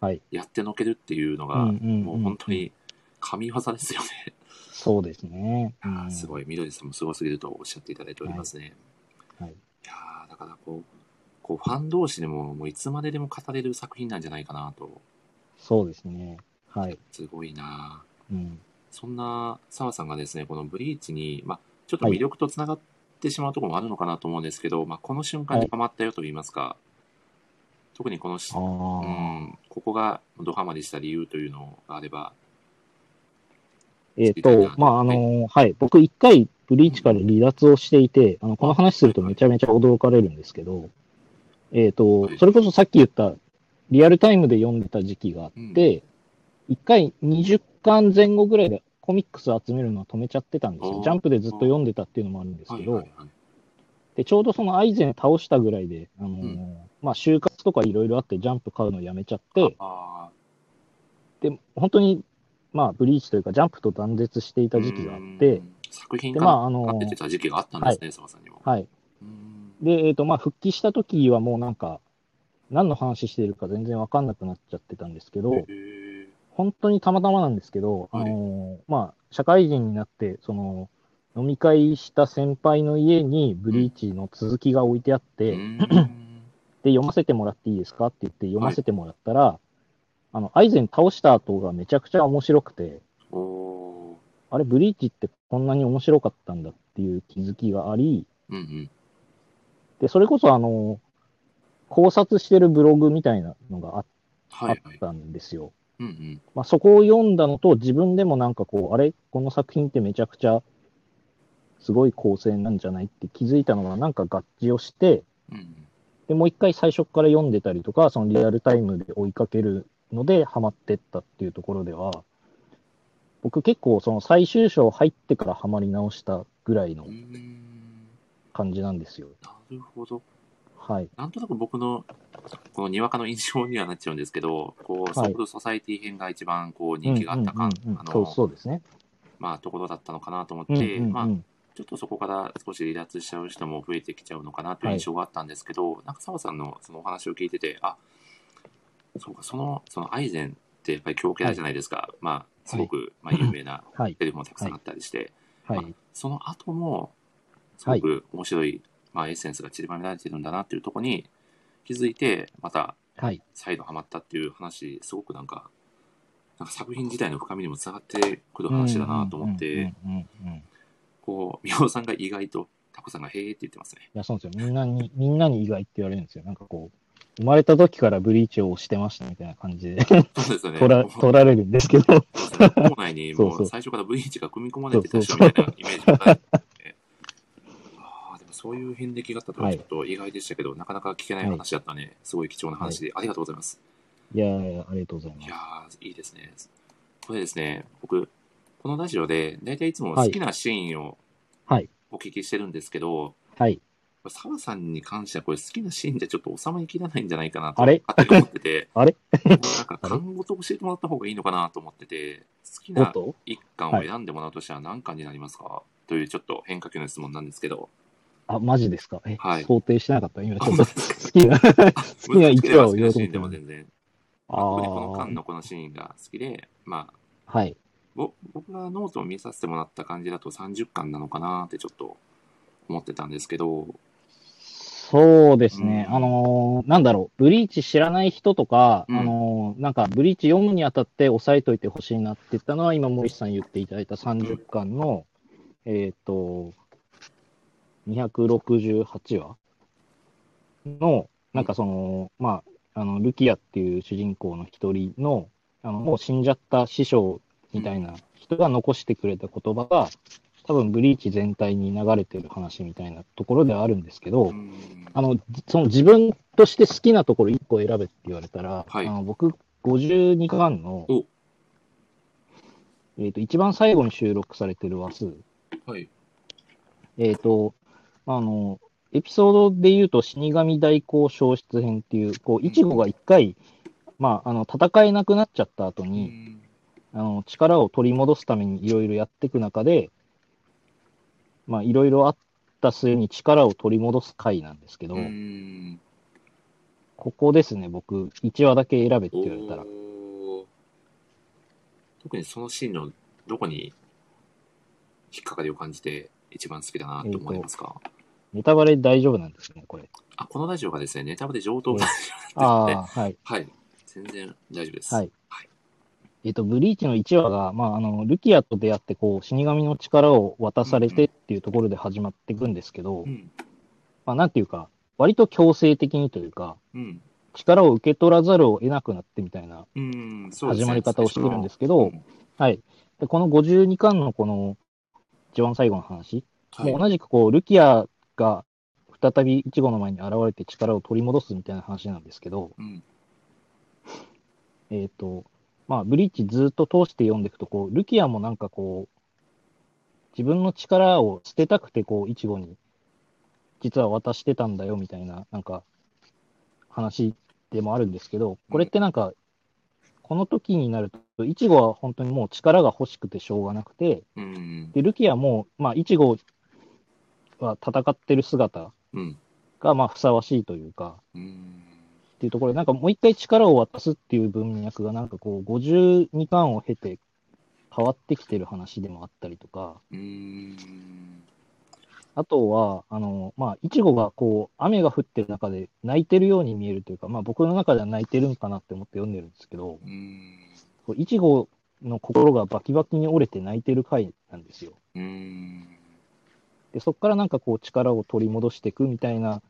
はい
やってのけるっていうのが、もう本当に神業ですよね。
そうですね。うん
すごい、緑さんもすごすぎるとおっしゃっていただいておりますね。
はい
いやーだからこう、こうファン同士でももういつまででも語れる作品なんじゃないかなと、
そうですね。はい。
すごいな
うん。
そんな澤さんがですね、このブリーチに、まあ、ちょっと魅力とつながってしまうところもあるのかなと思うんですけど、まあ、この瞬間にハマったよと言いますか、特にこのし、
あ
う
あ。
ん、ここがドハマりした理由というのがあれば、
えっ、と、まあ、あの、はい。僕一回ブリーチから離脱をしていて、あの、この話するとめちゃめちゃ驚かれるんですけど、えっ、と
はい、
それこそさっき言ったリアルタイムで読んでた時期があって、一回20巻前後ぐらいでコミックス集めるのは止めちゃってたんですよ。ジャンプでずっと読んでたっていうのもあるんですけど、
はいはいはい。
で、ちょうどそのアイゼン倒したぐらいで、あのー
うん
まあ、就活とかいろいろあってジャンプ買うのやめちゃって、
あ
で、本当に、まあ、ブリーチというかジャンプと断絶してい
ー
た時期があっ
う
て
ん、作品
で、
か
まあ、あの
ら出てた時期があったんですね、澤さんにも。
はい。
うん
で、えっ、と、まあ、復帰した時はもうなんか、何の話してるか全然わかんなくなっちゃってたんですけど、本当にたまたまなんですけど、
はい。
あのーまあ、社会人になって、その、飲み会した先輩の家にブリーチの続きが置いてあって、
うん。
で、読ませてもらっていいですかって言って読ませてもらったら、あの、アイゼン倒した後がめちゃくちゃ面白くて、あれ、ブリーチってこんなに面白かったんだっていう気づきがあり、
うんうん。
で、それこそあの、考察してるブログみたいなのがああっ。たんですよ。
うんうん。
まあ、そこを読んだのと、自分でもなんかこう、あれ？この作品ってめちゃくちゃすごい構成なんじゃない？って気づいたのがなんか合致をして、
うんうん。
で、もう一回最初から読んでたりとか、そのリアルタイムで追いかけるのでハマってったっていうところでは、僕結構その最終章入ってからハマり直したぐらいの感じなんですよ。
なるほど。
はい。
なんとなく僕の、このにわかの印象にはなっちゃうんですけど、こう、ソウルソサイティ編が一番こう人気があったか、あの、
そうですね。
まあ、ところだったのかなと思っ
うん
て、
うんうん
まあ、ちょっとそこから少し離脱しちゃう人も増えてきちゃうのかなという印象があったんですけど、なんか澤さんのそのお話を聞いてて、あ、そうか、その、そのアイゼンってやっぱり強キャラじゃないですか。まあ、すごく、まあ、有名な
はい。
セリフもたくさんあったりして、
はい。
その後も、すごく面白い、まあ、エッセンスが散りばめられてるんだなっていうところに気づいて、また
はい。
再度ハマったっていう話、すごくなんか、なんか作品自体の深みにもつながってくる話だなと思って、こう、みおさんが意外と、タコさんがへーって言ってますね。
や、そうですよ。みんなに、みんなに意外って言われるんですよ。なんかこう、生まれた時からブリーチを推してましたみたいな感じで
そうですよね。
取ら、取られるんですけど、
校内にもう最初からブリーチが組み込まれてた人みたいなイメージがそういう遍歴があったとはちょっと意外でしたけど、なかなか聞けない話だったね。すごい貴重な話で、ありがとうございます。
いやありがとうございます
いや。ー、いいですね。これですね、僕、このラジオで、だいたいいつも好きなシーンを
はい。
お聞きしてるんですけど、
はい。
澤さんに関してはこれ好きなシーンじゃちょっと収まりきらないんじゃないかなと、
あれ？
勝手に思ってて、(laughs)
あれ？
なんか単語と教えてもらった方がいいのかなと思ってて、好きな一巻を選んでもらうとしたら何巻になりますか、というちょっと変化球の質問なんですけど、
あ、マジですか？え、
はい
想定してなかった？今ちょっと
あ (laughs)
好きな、(laughs) 好きな1話を言おうて。
も全然。
あ
特にこの
あ
間のこのシーンが好きで、まあ、
はい。
ぼ僕がノートを見させてもらった感じだと30巻なのかなってちょっと思ってたんですけど、
そうですね。
うん
あのーなんだろう、ブリーチ知らない人とか、
うん
あのーなんか、ブリーチ読むにあたって押さえといてほしいなって言ったのは、今、森さん言っていただいた30巻の、えっ、と、268話の、なんかその、まあ、あの、ルキアっていう主人公の一人の、あの、もう死んじゃった師匠みたいな人が残してくれた言葉が、多分ブリーチ全体に流れてる話みたいなところではあるんですけど、
うん
あの、その自分として好きなところ1個選べって言われたら、
はい
あの僕、52巻の
お、
えっ、と、一番最後に収録されてる話数。
はい。
えっ、と、あの、エピソードで言うと、死神代行消失編っていう、こう、イチゴが一回、まあ、あの、戦えなくなっちゃった後
う
に、
ん。
あの、力を取り戻すためにいろいろやっていく中で、まあ、いろいろあった末に力を取り戻す回なんですけど、
うん。
ここですね、僕、1話だけ選べって言われたら。
特にそのシーンのどこに引っかかりを感じて一番好きだなと思いますか、
ネタバレ大丈夫なんですね、これ。
あ、このラジオがですね、ネタバレ上等
うん
ラジオ
あ
なんですね。
あ、(laughs) はい。
はい。全然大丈夫です。
はい
はい。
えっと、ブリーチの1話が、まあ、あの、ルキアと出会って、こう、死神の力を渡されてっていうところで始まっていくんですけど、
うん。
まあ、なんていうか、割と強制的にというか、
うん。
力を受け取らざるを得なくなってみたいな始まり方をしてるんですけど、
うん
はい。で、この52巻のこの、一番最後の話、
はい
同じくこう、ルキアが再びイチゴの前に現れて力を取り戻すみたいな話なんですけど、
うん。
えっ、と、まあ、ブリーチずっと通して読んでいくと、こう、ルキアもなんかこう、自分の力を捨てたくて、こう、イチゴに、実は渡してたんだよ、みたいな、なんか、話でもあるんですけど、これってなんか、この時になると、イチゴは本当にもう力が欲しくてしょうがなくて、
うん。
で、ルキアも、まあ、イチゴは戦ってる姿
うん。
が、まあ、ふさわしいというか、
うん。
っていうところで、なんかもう一回力を渡すっていう文脈が、なんかこう、52巻を経て変わってきてる話でもあったりとか、
うん。
あとは、あの、まあ、いちごがこう、雨が降ってる中で泣いてるように見えるというか、まあ、僕の中では泣いてるんかなって思って読んでるんですけど、いちごの心がバキバキに折れて泣いてる回なんですよ。
うん。
で、そこからなんかこう、力を取り戻していくみたいな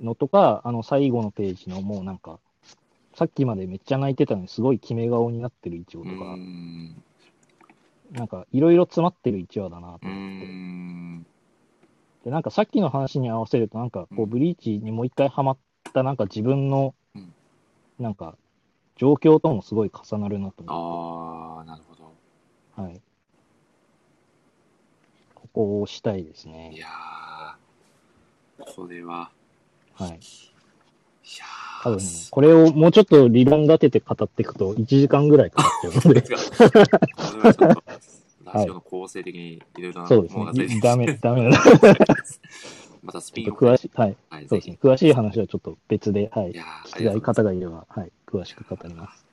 のとか、あの、最後のページのもうなんか、さっきまでめっちゃ泣いてたのにすごい決め顔になってるいちごとか、
うん。
なんかいろいろ詰まってる1話だなと
う
思って。
ん。
で、なんかさっきの話に合わせると、なんかこ
う
ブリーチにもう一回ハマったなんか自分の
うん、
なんか、状況ともすごい重なるなと思
ああ、なるほど。
って。はい。ここを押したいです
い
ね。
やー、これは、
はい。
いやー、
多分ね、これをもうちょっと理論立てて語っていくと1時間ぐらいかかっちゃうので、
ラジオの構成的にいろいろな
そうです
ものが出てき
ね。
て
ダメ、ダメだ。(laughs)
またスピ
ちょっ
ンオフで
と詳しい、はい。
はい。
そうですね。詳しい話はちょっと別で、はい
い。や
聞きたい方がいれば、はい。詳しく語ります。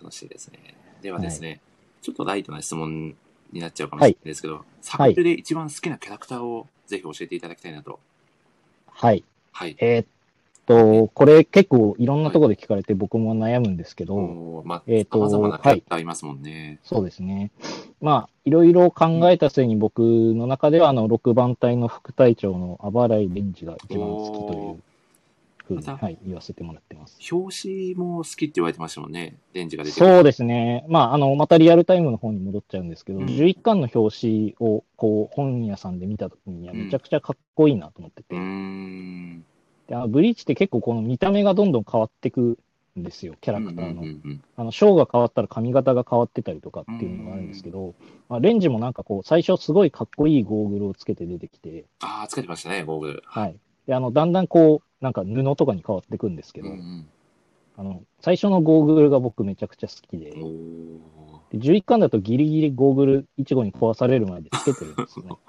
楽しいですね。ではですね、ちょっとライトな質問になっちゃうかもしれないですけど、サブで一番好きなキャラクターをぜひ教えていただきたいなと。
はい。
はい。
えーっと、これ結構いろんなところで聞かれて僕も悩むんですけど、
おーまあ、
えーと
様々なキャラクターいますもんね。
そうですね。まあ、いろいろ考えた末に僕の中では、あの、6番隊の副隊長のあばらいレンジが一番好きというふうに、はい、言わせてもらってます。
表紙も好きって言われてましたもんね。レンジが出て
そうですね。まあ、あの、またリアルタイムの方に戻っちゃうんですけど、
うん
11巻の表紙を、こう、本屋さんで見たときには、めちゃくちゃかっこいいなと思ってて、
うーん。
であのブリーチって結構この見た目がどんどん変わってくんですよ、キャラクターの。
うんうんうん
あの、ショーが変わったら髪型が変わってたりとかっていうのがあるんですけど、まあ、レンジもなんかこう、最初すごいかっこいいゴーグルをつけて出てきて、
ああ、つけてましたね、ゴーグル。
はい。で、あの、だんだんこう、なんか布とかに変わってくんですけど、
うんうん、
あの最初のゴーグルが僕めちゃくちゃ好きで、で11巻だとギリギリゴーグル1号に壊される前でつけてるんですよね。(laughs)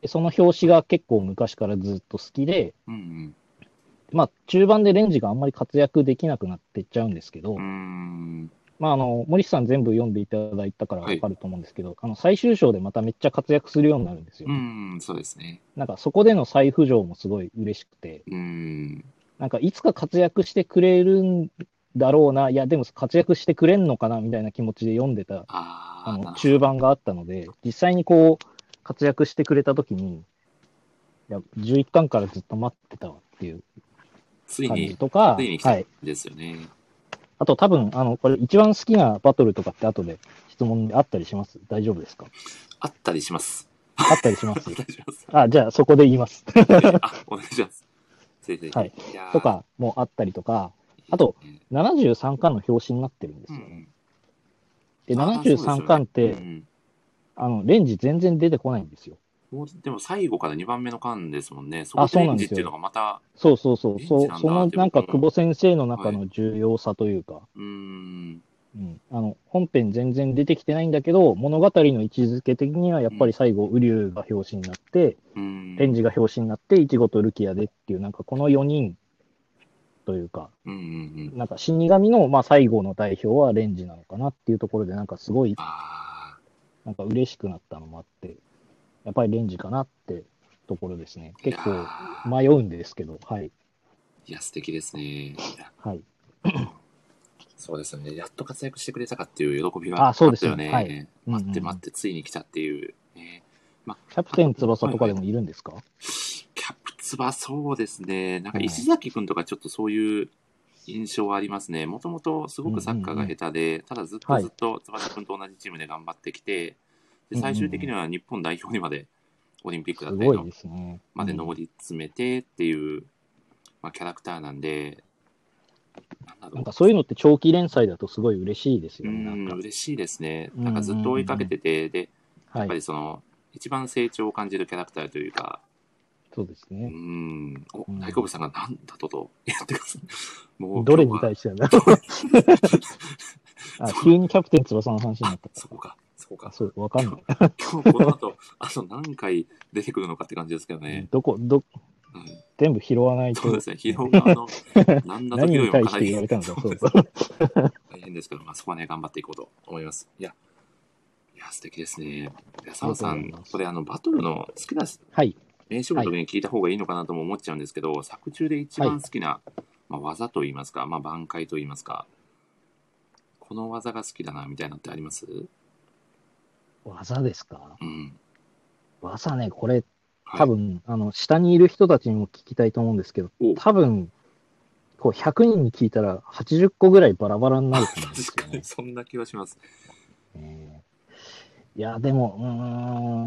でその表紙が結構昔からずっと好きで、
うんうん、
まあ中盤でレンジがあんまり活躍できなくなってっちゃうんですけど、まあ、あの、森さん全部読んでいただいたからわかると思うんですけど、あの、最終章でまためっちゃ活躍するようになるんですよ。
うん、そうですね。
なんかそこでの再浮上もすごい嬉しくて、
うん。
なんかいつか活躍してくれるんだろうな、いや、でも活躍してくれんのかなみたいな気持ちで読んでた、
あ
の、中盤があったので、実際にこう、活躍してくれたときに、いや、11巻からずっと待ってたわっていう感じ
ついに、
とか、
ついに来たん
はい。
ですよね。
あと多分、あの、これ一番好きなバトルとかって後で質問であったりします？大丈夫ですか？
あったりします。
あったりします？
あ
じゃあそこで言います。
あ、お願いします。ぜひぜひ。
はいと、かもあったりとか、あと、
いいね
73巻の表紙になってるんですよね。
うん
で、
あーそうですよね
73巻って、
うん
あの、レンジ全然出てこないんですよ。
もうでも最後から2番目の巻ですもんね。そ
あ
こ
そうなん
ンジっていうのがまた、
そうそうそう。そそのなんか久保先生の中の重要さというか、
うーん、
うん、あの、本編全然出てきてないんだけど、物語の位置づけ的にはやっぱり最後、ウリュウが表紙になって、
うん。
レンジが表紙になって、イチゴとルキアでっていう、なんかこの4人というか、
うんうんうん。
なんか死神の、まあ、最後の代表はレンジなのかなっていうところで、なんかすごい、
あ
なんか嬉しくなったのもあって、やっぱりレンジかなってところですね。
あ。
結構迷うんですけど、はい。
いや、素敵ですね。
はい。(coughs)
そうですよね。やっと活躍してくれたかっていう喜びは
あそうです
よね。
ねはい
待って待って、ついに来たっていう。ね
キャプテン翼とかでもいるんですか、
キャプツバそうですね。なんか石崎くんとかちょっとそういう印象はありますね。もともとすごくサッカーが下手で、ただずっとずっと翼くんと同じチームで頑張ってきて、で最終的には日本代表にまでオリンピックだったりの
ね。
まで上り詰めてっていう、まあ、キャラクターなんで、なん
かそういうのって長期連載だとすごい嬉しいです
う
よね。なん
ん、
か。
嬉しいですね。
うん
なんかずっと追いかけてて、で、やっぱ
はい。
りその、一番成長を感じるキャラクターというか、う
そうですね。
ん、お
う、ん
大好物さんがなんだとと言ってください。もう、
どれに対してなんだ。(laughs) あ、急にキャプテン翼の話にな
あ
った。
そこか、そこ
あ、
か。
そう、わかんない。
今日この後、あと何回出てくるのかって感じですけどね。
どこ、ど、
うん、
全部拾わないと
そうで。すね、疲労が、あの、(laughs)
何
なり
言われたのか、そう
大変ですけど、まあ、そこはね、頑張っていこうと思います。いや、いや、素敵ですね。いや、澤さんこれ、あの、バトルの好きな
はい。
名称の時に聞いた方がいいのかなとも思っちゃうんですけど、作中で一番好きな、まあ、技といいますか、まあ、挽回といいますか、この技が好きだな、みたいなのってあります？
技ですか？
うん。
技ね、これ、
はい
多分、あの、下にいる人たちにも聞きたいと思うんですけど
お、
多分、こう、100人に聞いたら80個ぐらいバラバラになると思うんです (laughs)
確かに、
よね。
そんな気はします。
えーいや、でも、うー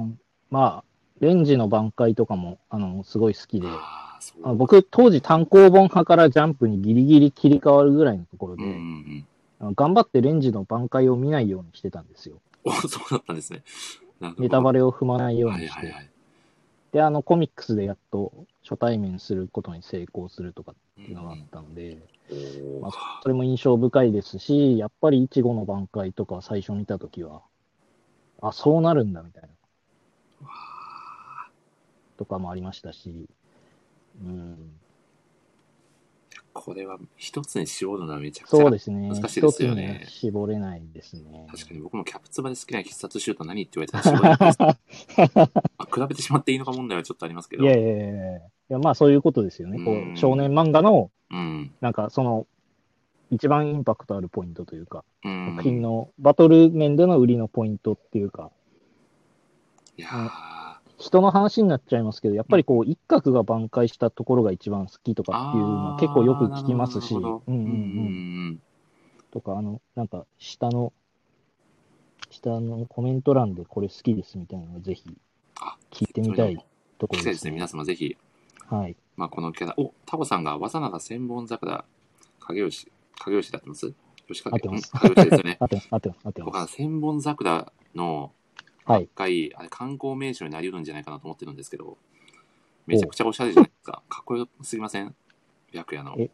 ん、まあ、レンジの挽回とかも、あの、すごい好きで、
あ
僕、当時単行本派からジャンプにギリギリ切り替わるぐらいのところで、
うんうんうん。
頑張ってレンジの挽回を見ないようにしてたんですよ。
お、(laughs) そうだったんですね。
ネタバレを踏まないよう
は
にして。
いはいはい。
で、あの、コミックスでやっと初対面することに成功するとかっていうのがあったので、
おー
まあそれも印象深いですし、やっぱりイチゴの挽回とか最初見たときは、あ、そうなるんだみたいな、
わ
とかもありましたし、うん、
これは一つに絞るのはめちゃくちゃ
そうですね。
難しいですよね
絞れないですね。
確かに僕もキャプツバで好きな必殺シュート何って言われたら絞れない (laughs) 比べてしまっていいのか問題はちょっとありますけど。
いやいやいやいやまあそういうことですよね。こ
うん
う、少年漫画の、
うん。
なんかその、一番インパクトあるポイントというか、
うん。
作品のバトル面での売りのポイントっていうか、
いやー
人の話になっちゃいますけど、やっぱりこう、一角が挽回したところが一番好きとかっていうのは結構よく聞きますし、うんうんう。
うん
とか、あの、なんか、下の、下のコメント欄でこれ好きですみたいなのをぜひ
あ
聞いてみたいところで
聞きたいですすね。
ね。
皆様ぜひ、
はい。
まあ、このキャラ、お、タコさんが技なら千本桜、影吉、影吉で合ってます？吉影
合ってます
うん影吉ですよね。
合ってます、合ってます、合ってます。
千本桜の
はい。
回、あれ観光名所になり得るんじゃないかなと思ってるんですけど、めちゃくちゃおしゃれじゃないですか。かっこよすぎません？白夜の。
え？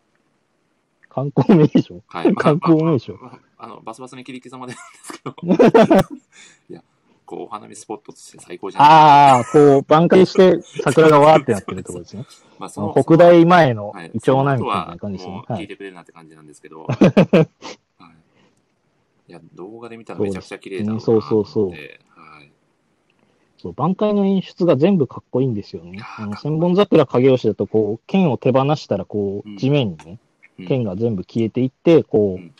観光名所？
はい。まあ
観光名所？
まあまああの、バスバスに切り刻まれるんですけど。(laughs) いや、こう、お花見スポットとして最高じゃない？
ああ、こう、挽回して桜がわーってなってるところですね。(laughs)
まあ、
その北大前の
はい
イチョウ並木みいな感じですね
も。う
はい。
聞いてくれるなって感じなんですけど、(laughs) はい、いや、動画で見たらめちゃくちゃ綺麗だな
そうそうそうそう挽回の演出が全部かっこいいんですよねあの、千本桜影吉だと、こう、剣を手放したら、こ
うん
う、地面にね、
うん
剣が全部消えていって、こ
うん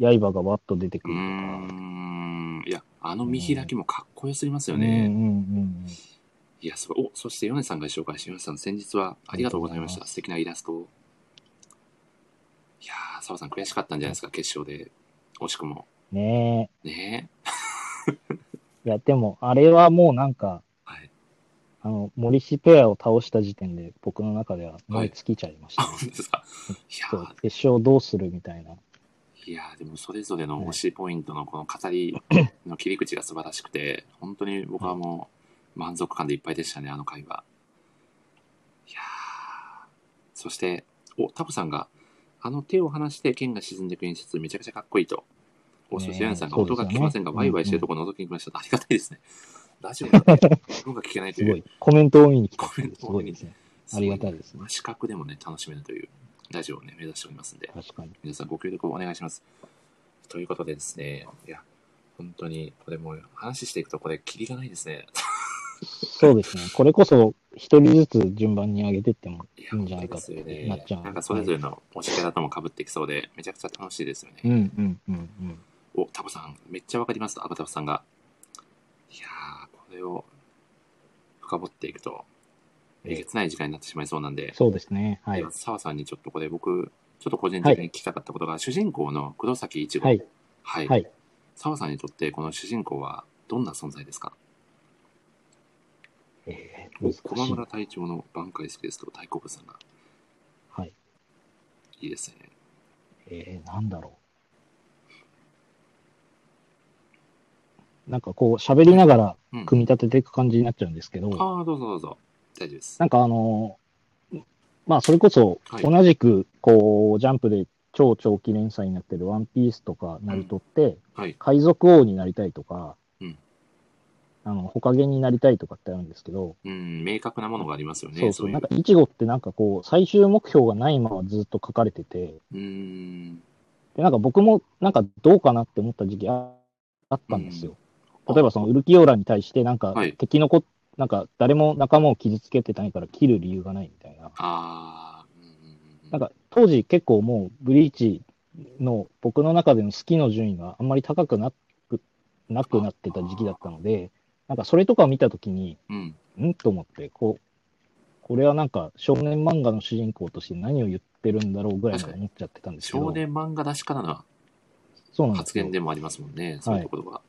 う、刃がわっと出てくるとか。
ん。いや、あの見開きもかっこよすぎますよ
うんうん
ね。
うん
いや、すごい。お、そしてヨネさんが紹介しました。先日はありがとうございました。素敵なイラストを。いやー、澤さん悔しかったんじゃないですか、決勝で。惜しくも。
うん。ね
ね
え。いや、でも、あれはもうなんか、
え。はい。
あの、森氏ペアを倒した時点で、僕の中では燃え尽きちゃいまし
あ、
たね。
本当ですか？いや
そう
ー、
決勝どうするみたいな。
いやーでもそれぞれの推しポイントのこの語りの (laughs) 切り口が素晴らしくて、本当に僕はもう満足感でいっぱいでしたね、あの回は。いやーそして、お、タコさんが、あの手を離して剣が沈んでいく演出めちゃくちゃかっこいいと。お、
ねえ
そしてヤンさんが音が聞きませんが、
うん
ワイワイしてるところ覗きに来ました。ありがたいですね。ラジオだと音が聞けないという
すごい。。コメントを見に来た
コメント
す
を見に
ごいですね。ありがたいですね
まあ視覚でもね、楽しめるというラジオをね、目指しておりますんで。
確かに。
皆さんご協力をお願いします。ということでですね、いや、本当に、これもう話していくとこれ、キリがないですね。
そうですね。これこそ、一人ずつ順番に上げてっても
い
いいんじゃないかってなっちゃう。
なんかそれぞれの推しキャラとも被ってきそうで、めちゃくちゃ楽しいですよね。
うんうんうんうん。
お、タコさん、めっちゃわかります、アバタフさんが。いやー、これを深掘っていくと、えげつない時間になってしまいそうなんで、
そうですね。はい
澤さんにちょっとこれ僕、ちょっと個人的に聞きたかったことが、主人公の黒崎一護。
はい。
はい。
はい。
澤さんにとってこの主人公はどんな存在ですか？
えー、
お
難しい。
駒村隊長の挽回好きですと太鼓部さんが
はい。
いいですね。
えー、なんだろう。なんかこう、喋りながら
うん。
組み立てていく感じになっちゃうんですけど、
ああ、どうぞどうぞ。大丈夫です。
なんかあのーまあ、それこそ
はい、
同じく、こう、ジャンプで超長期連載になってるワンピースとか、ナルトって、
はい。
海賊王になりたいとか、
うん
あの、ホカゲになりたいとかってあるんですけど、
うん、明確なものがありますよね。
そうそう、
い
なんか、イチゴってなんかこう、最終目標がないままずっと書かれてて、
うーん。
で、なんか僕もなんかどうかなって思った時期ああったんですよ。例えばそのウルキオーラに対してなんか
はい
敵のこ、なんか誰も仲間を傷つけてないから切る理由がないみたいな。
あ。
なんか当時結構もうブリーチの僕の中での好きの順位があんまり高くなくなくなってた時期だったので、なんかそれとかを見たときに、
うん。
ん？と思って、こう、これはなんか少年漫画の主人公として何を言ってるんだろうぐらいに思っちゃってたんですけど、
少年漫画出しからの
そうなんですよ
発言。でもありますもんね。そういうところが。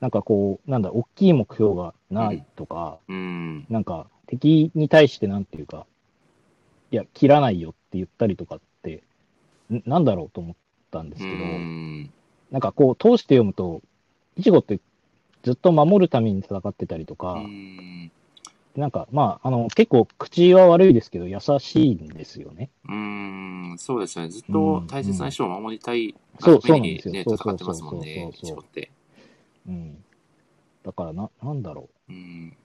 なんかこう、なんだ、大きい目標がないとか、
うん。
なんか敵に対してなんていうか、いや、切らないよって言ったりとかって、んなんだろうと思ったんです
う
けど、
ん。
なんかこう、通して読むと、イチゴってずっと守るために戦ってたりとか、
うん。
なんかまあ、あの、結構口は悪いですけど、優しいんですよね。
うん。そうですね。ずっと大切な人を守りたい
そう
がためにね、
そうなんですよ
戦ってますもんね
そう、そうそうそう
一応って。
うん。だからな、なんだろ
うん。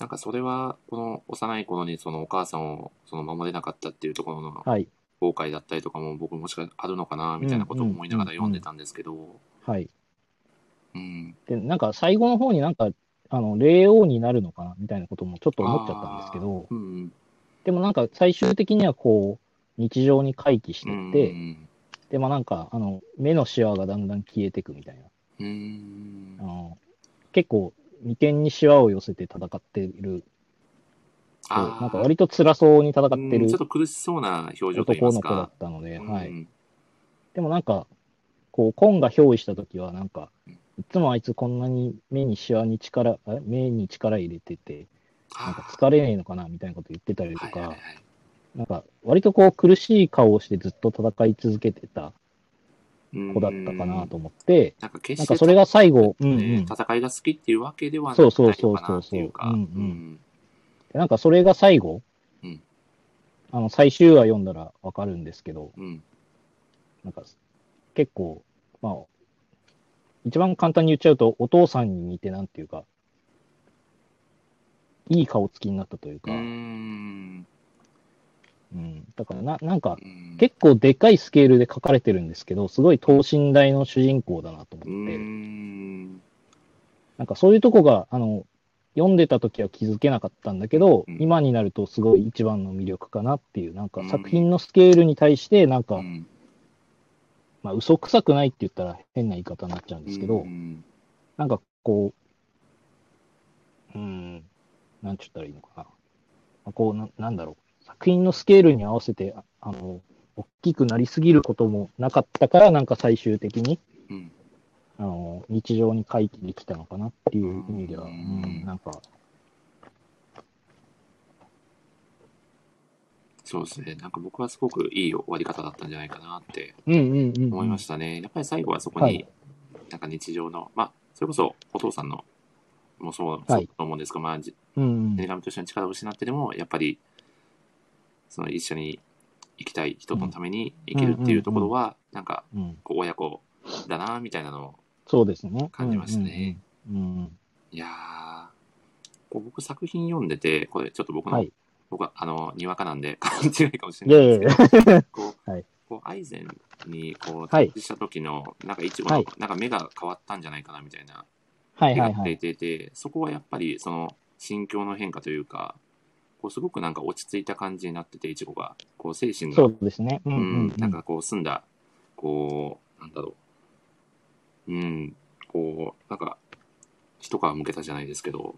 なんかそれは、この幼い頃にそのお母さんをその守れなかったっていうところの。後悔だったりとかも僕もしかあるのかなみたいなことを思いながら読んでたんですけど、
はい。
うん。
で、なんか最後の方になんか、あの、霊王になるのかなみたいなこともちょっと思っちゃったんですけど、
うん。
でもなんか最終的にはこう、日常に回帰して
うん。
って、でもなんか、あの、目のシワがだんだん消えていくみたいな。
うん
あ。の結構、眉間にシワを寄せて戦っている、
あー
なんか割と辛そうに戦ってる
うんちょっと苦しそうな表情といいます
男の子だっ
か。
たので、
うん
はい。でもなんか、こう、コンが憑依したときは、なんか
うん、
いつもあいつこんなに目にシワに力、あ目に力入れてて、なんか疲れねえのかなみたいなこと言ってたりとか
はいはいはい、
なんか、割とこう苦しい顔をしてずっと戦い続けてた
うん
子だったかなと思って、
なんか決して
なんかそれが最後、うんう
ね
ん。
戦いが好きっていうわけではない
そうそうそう
のかなっていうか。
そうそううんうんでなんかそれが最後
うん、
あの、最終話読んだらわかるんですけど、
うん。
なんか、結構、まあ、一番簡単に言っちゃうと、お父さんに似てなんていうか、いい顔つきになったという
う
か、
ーん。
うん、だからな、なんか、
うん。
結構でかいスケールで描かれてるんですけど、すごい等身大の主人公だなと思って、
ん。
なんかそういうとこが、あの、読んでた時は気づけなかったんだけど、
うん。
今になるとすごい一番の魅力かなっていう、なんか
うん。
作品のスケールに対して、なんか、
うん。
まあ嘘くさくないって言ったら変な言い方になっちゃうんですけど、
うん。
なんかこう、うん、なんて言ったらいいのかな。まあこうな、なんだろう。作品のスケールに合わせて、ああの、大きくなりすぎることもなかったから、なんか最終的に、
うん。
あの、日常に回帰できたのかなっていう意味では、
う
うんん、なんか、
そうですね。なんか僕はすごくいい終わり方だったんじゃないかなって
うんうんうん、
思いましたね。やっぱり最後はそこに
はい、
なんか日常の、まあ、それこそお父さんの、もそうそうだと思うんですが、まあ、じ
うんうん。
女神としての力を失ってでも、やっぱり、その一緒に生きたい人のために生きるっていうところは、なんか、
うん、
こう親子だな、みたいなのを
そうですね。
感じましたね。いやー、こう僕作品読んでて、これちょっと僕の、
はい。
僕はあの、にわかなんで (laughs) 勘違いかもし
い
れ
や
ないですけど、こう、
はい
こうアイゼンにこう、
はい
タッチした時の、なんか一部の、
はい
なんか目が変わったんじゃないかなみたいな、
はい
手
はいはい。
が出ていて、そこはやっぱりその心境の変化というか、こうすごくなんか落ち着いた感じになってて、いちごが、こう精神が、
そうですね。う
うんん、
うん。うん。
なんかこう澄んだ、こう、なんだろう、うん、こう、なんか、一皮向けたじゃないですけど、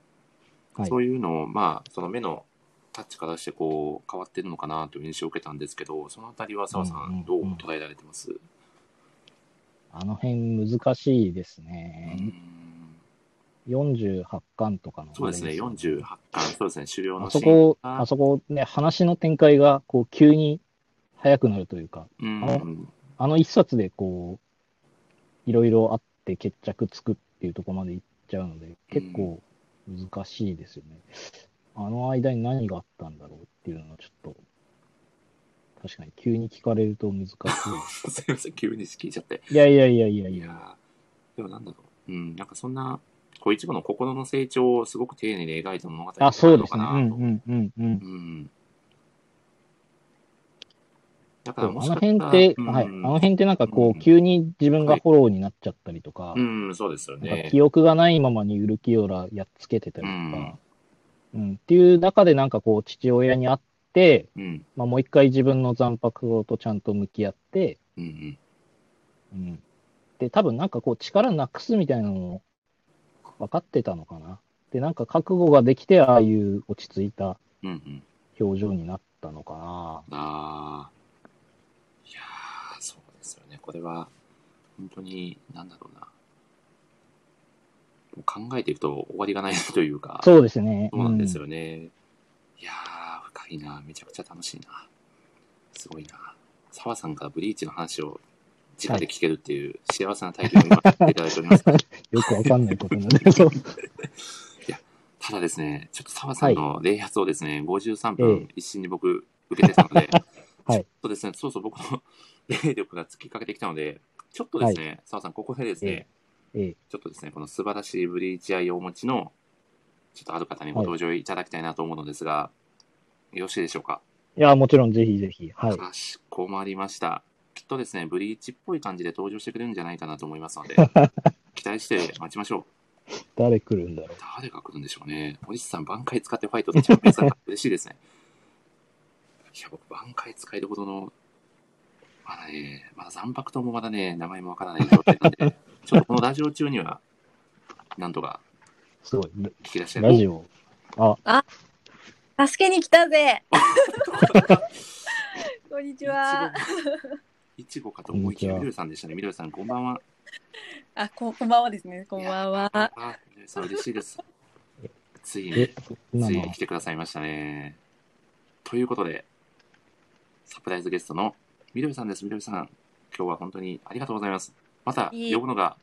はい。
そういうのを、まあ、その目のタッチからしてこう変わってるのかなという印象を受けたんですけど、そのあたりは澤さ
うんうんうん
ん、どう捉えられてます、
あの辺難しいです
う
ね。
ん
48巻とかの。
そうですね、
あれよ
48巻、そうですね、狩猟の
あそこ、
が
あそこね、話の展開が、こう、急に速くなるというか、
うん
あのあの一冊で、こう、いろいろあって決着つくっていうところまで行っちゃうので、結構難しいですよね。あの間に何があったんだろうっていうのはちょっと、確かに急に聞かれると難しい。(laughs)
すいません、急に聞いちゃって。
いやいやいやいやいや。
いやーでもなんだろう、うん、なんかそんな、こう一部の心の成長をすごく丁寧に描いた物語。なのかなと
うんうんうんうん。
ら
あの辺って、
うん
はい。あの辺ってなんかこ
う
急に自分がフォローになっちゃったりとか、
うん、そうですよね
か。記憶がないままにウルキオラやっつけてたりと
うん
か、うん、っていう中でなんかこう、父親に会って、
うん、
まあ、もう一回自分の残白とちゃんと向き合って、
うん。
で、多分なんかこう、力なくすみたいなのも分かってたのかな？で、なんか覚悟ができて、ああいう落ち着いた
うん、うん。
表情になったのかな？
ああ。いやー、そうですよね。これは、本当に、なんだろうな。もう考えていくと終わりがないというか、
そうですね。
そうなんです
よ。
よね。いやー、深いな。めちゃくちゃ楽しいな。すごいな。澤さんからブリーチの話を直で聞けるっていう幸せな体験を今、いただいております。(laughs)
よくわかんないことなんだけど。
ただですね、ちょっと澤さんの礼髪をですね、53
え
分一心に僕受けてたので、(laughs)
はい
ちょっとですね、そうそう僕の霊力が突きかけてきたので、ちょっとですね、澤さん、ここでですね、
ええ、
ちょっとですね、この素晴らしいブリーチ愛をお持ちの、ちょっとある方にご登場いただきたいなと思うのですが、よろしいでしょうか？
いや、もちろんぜひぜひ。はい。
かしこまりました。とですね、ブリーチっぽい感じで登場してくれるんじゃないかなと思いますので、(laughs) 期待して待ちましょう。
誰来るんだろう。
誰が来るんでしょうね。堀内さん、挽回使ってファイトでチャンピオンさんが嬉しいですね。いや、僕、挽回使えるほどの、まだね、まだ残白ともまだね、名前もわからない状態なんで、(laughs) ちょっとこのラジオ中には、なんとか
すごい。
聞き出して
ラジオ。あ、
助けに来たぜ (laughs) こんにちは。
いちごかと思いきや、みどりさんでしたね。みどりさん、こんばんは。
あ、ここんばんはですね。こんばんは。
あ、みどりさん、嬉しいです。ついについに来てくださいましたね。ということで、サプライズゲストのみどりさんです。みどりさん、今日は本当にありがとうございます。また呼ぶのが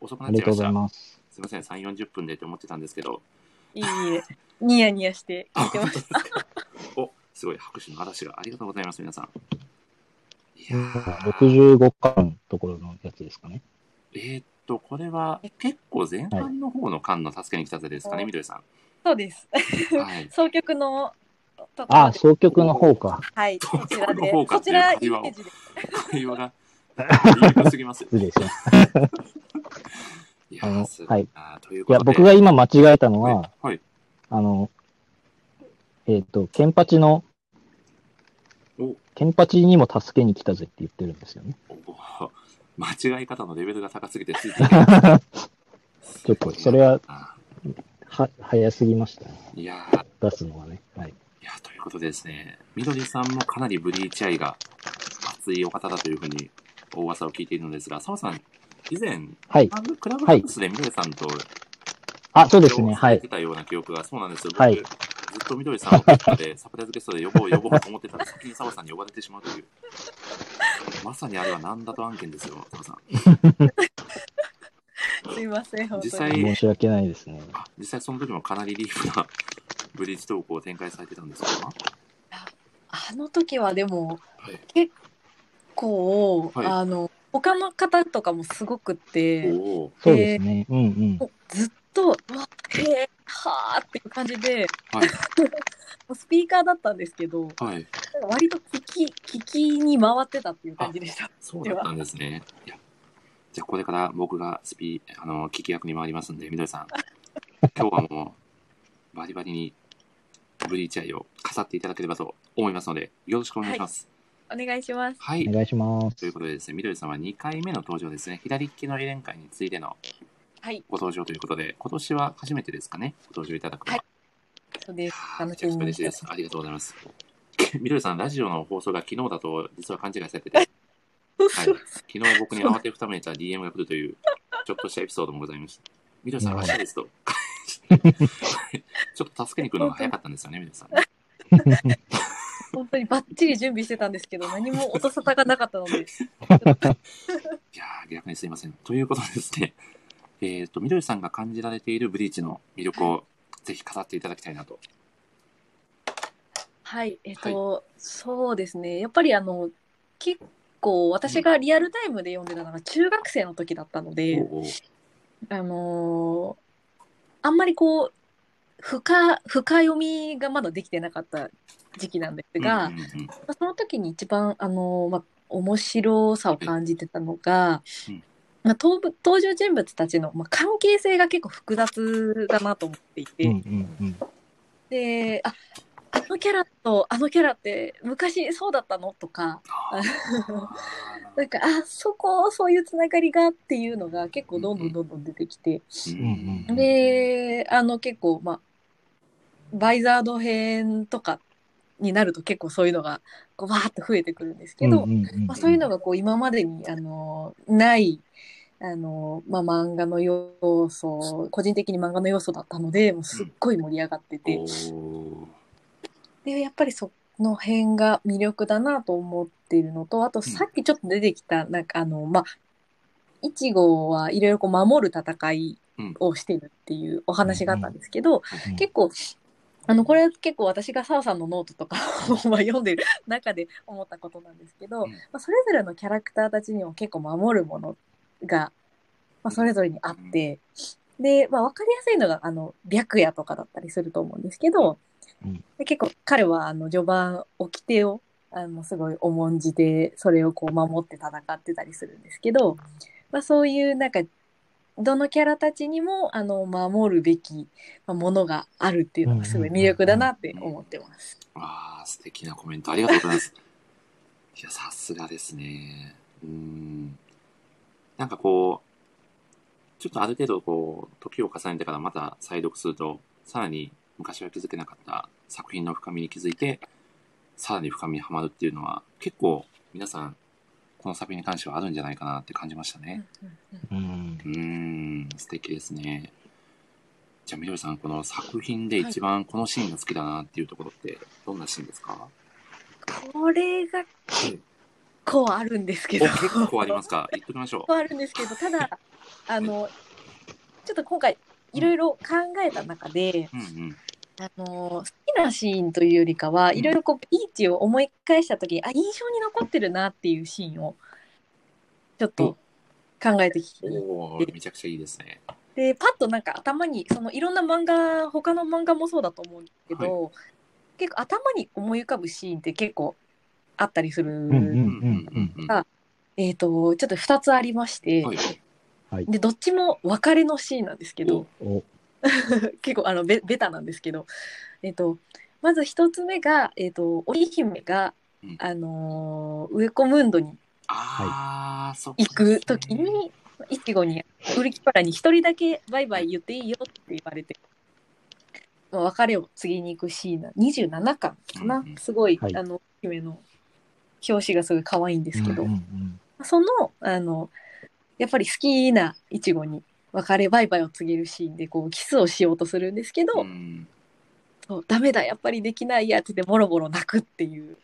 遅くなっちゃいました。すみません、3、40分でって思ってたんですけど、
いいえ。ニヤニヤして聞いてました。(laughs)
お、すごい拍手の嵐がありがとうございます、皆さん。いやー
65巻のところのやつですかね。
えーっと、これは結構前半の方の間の助けに来たぜですかね、
はい
みどりさ
そうです。
ん。はい。(laughs)
総曲のとこ
ああ、
ろで。
総曲の方か。
はい、そちらで
総曲の方。か
そちら、イメージで。
会話が言いにくすぎますよ。
失礼しました。
いや
はい
い
や、
ことで。
僕が今間違えたのは、
はい。はい。
あの、えっ、と、ケンパチの、
お
ケンパチにも助けに来たぜって言ってるんですよね。
お (laughs) 間違い方のレベルが高すぎてついて。(laughs)
ちょっとそれは
あ
は、早すぎましたね。
ーいやー
出すのはね。はい。
いや、ということでですね、みどりさんもかなりブリーチ愛が熱いお方だというふうに大噂を聞いているのですが、澤さん、以前、
はい。
クラブハウスでみどりさんと、
あ、そうですね。はい
て。たような記憶が、そうなんですよ。僕、
はい
ずっとみどりさんをゲストで、(laughs) サプライズゲストで呼ぼう呼ぼうと思ってたら、先に澤さんに呼ばれてしまうという。まさにあれは何だと案件ですよ、澤さん。(laughs)
すいません、本当
実際
に。
申し訳ないですね。
あ実際その時もかなりリーフなブリーチトークを展開されてたんですか？
あの時はでも、
はい。
結構、
はい
あの、他の方とかもすごくって、
そうですね。うんうん。
ずっと、うわ、へえ、はーっていう感じで、
はい。(laughs)
スピーカーだったんですけど、
はい。
割と聞き、聞きに回ってたっていう感じでした。(laughs)
そうだったんですね。いや、じゃあこれから僕がスピあの、聞き役に回りますんで、みどりさん、(laughs) 今日はもう、バリバリにブリーチ愛を飾っていただければと思いますので、よろしくお願いします。
お願いします。
はい。
お願いします。
ということでですね、みどりさんは2回目の登場ですね。左利きのエレン会についての
はい、
ご登場ということで、今年は初めてですかね、ご登場いただくのは。
はいそうです。
めちゃくちゃ嬉しいです。ありがとうございます。(laughs) みどりさん、ラジオの放送が昨日だと実は勘違いされてて、はい、昨日僕に慌てふためいた DM が来るという、ちょっとしたエピソードもございました。みどりさん、明日ですと。(laughs) ちょっと助けに来るのが早かったんですよね、みどりさんね。(laughs)
本当にバッチリ準備してたんですけど、何も音沙汰がなかったので、
いやー、逆にすいません。ということでですね、えっ、と、みどりさんが感じられているブリーチの魅力をぜひ語っていただきたいなと。
はい、えっ、と、そうですね。やっぱりあの、結構私がリアルタイムで読んでたのが中学生の時だったので、
おうおう。
あのーあんまりこう、深、深読みがまだできてなかった時期なんですが、その時に一番、あのーまあ、面白さを感じてたのが、
うん
まあ、登部登場人物たちの、まあ、関係性が結構複雑だなと思っていて、
うんうんうん。
で、あ、あのキャラとあのキャラって昔そうだったの？とか、
あ (laughs)
なんか、あ、そこ、そういうつながりがっていうのが結構どんどんどんどん出てきて、
ー
うんうん。
で、あの結構、まあ、バイザード編とかになると結構そういうのがこうわーっと増えてくるんですけど、
うんうんうん。
まあ、そういうのがこう今までにあのないあの、まあ、漫画の要素個人的に漫画の要素だったのでもうすっごい盛り上がってて、でやっぱりその辺が魅力だなと思っているのとあとさっきちょっと出てきた、なんかあのまあいちごはいろいろこう守る戦いをしてるっていうお話があったんですけど、
うん。
結構あのこれは結構私が澤さんのノートとか (laughs) をまあ読んでる中で思ったことなんですけど、
うん。
まあ、それぞれのキャラクターたちにも結構守るものが、まあ、それぞれにあって、で、まあ、分かりやすいのがあの白夜とかだったりすると思うんですけど、
うん
で結構彼はあの序盤掟をあのすごい重んじてそれをこう守って戦ってたりするんですけど、まあ、そういうなんかどのキャラたちにもあの守るべきまあものがあるっていうのがすごい魅力だなって思ってます。
ああ、素敵なコメントありがとうございます。(laughs) いや、さすがですね。うーん。なんかこう、ちょっとある程度こう、時を重ねてからまた再読すると、さらに昔は気づけなかった作品の深みに気づいて、さらに深みにはまるっていうのは、結構皆さん、この作品に関してはあるんじゃないかなって感じましたね。
うん
ん、素敵ですね。じゃあ、みどりさん、この作品で一番このシーンが好きだなっていうところって、どんなシーンですか、
これが結構あるんですけど。
お結構ありますか？言っときましょう。
あるんですけど、ただ、(laughs) あの、ちょっと今回、いろいろ考えた中で、
うんうん。
あの、好きなシーンというよりかは、
うん
いろいろこう、ビーチを思い返したときに、あ、印象に残ってるなっていうシーンを、ちょっと考えてきて
おーめちゃくちゃいいですね。
でパッとなんか頭にそのいろんな漫画他の漫画もそうだと思うけど、結構頭に思い浮かぶシーンって結構あったりする、
うんうんうんうん。
あえっ、とちょっと2つありまして、
はい。
でどっちも別れのシーンなんですけど
お、(laughs)
結構あのベベタなんですけど、えっとまず一つ目が、えっと織姫が、
うん。
あのーウエコムンドに行く時に、いちごにウルキパラに一人だけバイバイ言っていいよって言われて、まあ別れを告げに行くシーンな27巻かな、
うんうん。
すごい、
はい。
あの姫の表紙がすごい可愛いんですけど、
うんうん
そのあのやっぱり好きないちごに別れバイバイを告げるシーンでこうキスをしようとするんですけど、
うん。
そうダメだやっぱりできないやって言ってボロボロ泣くっていう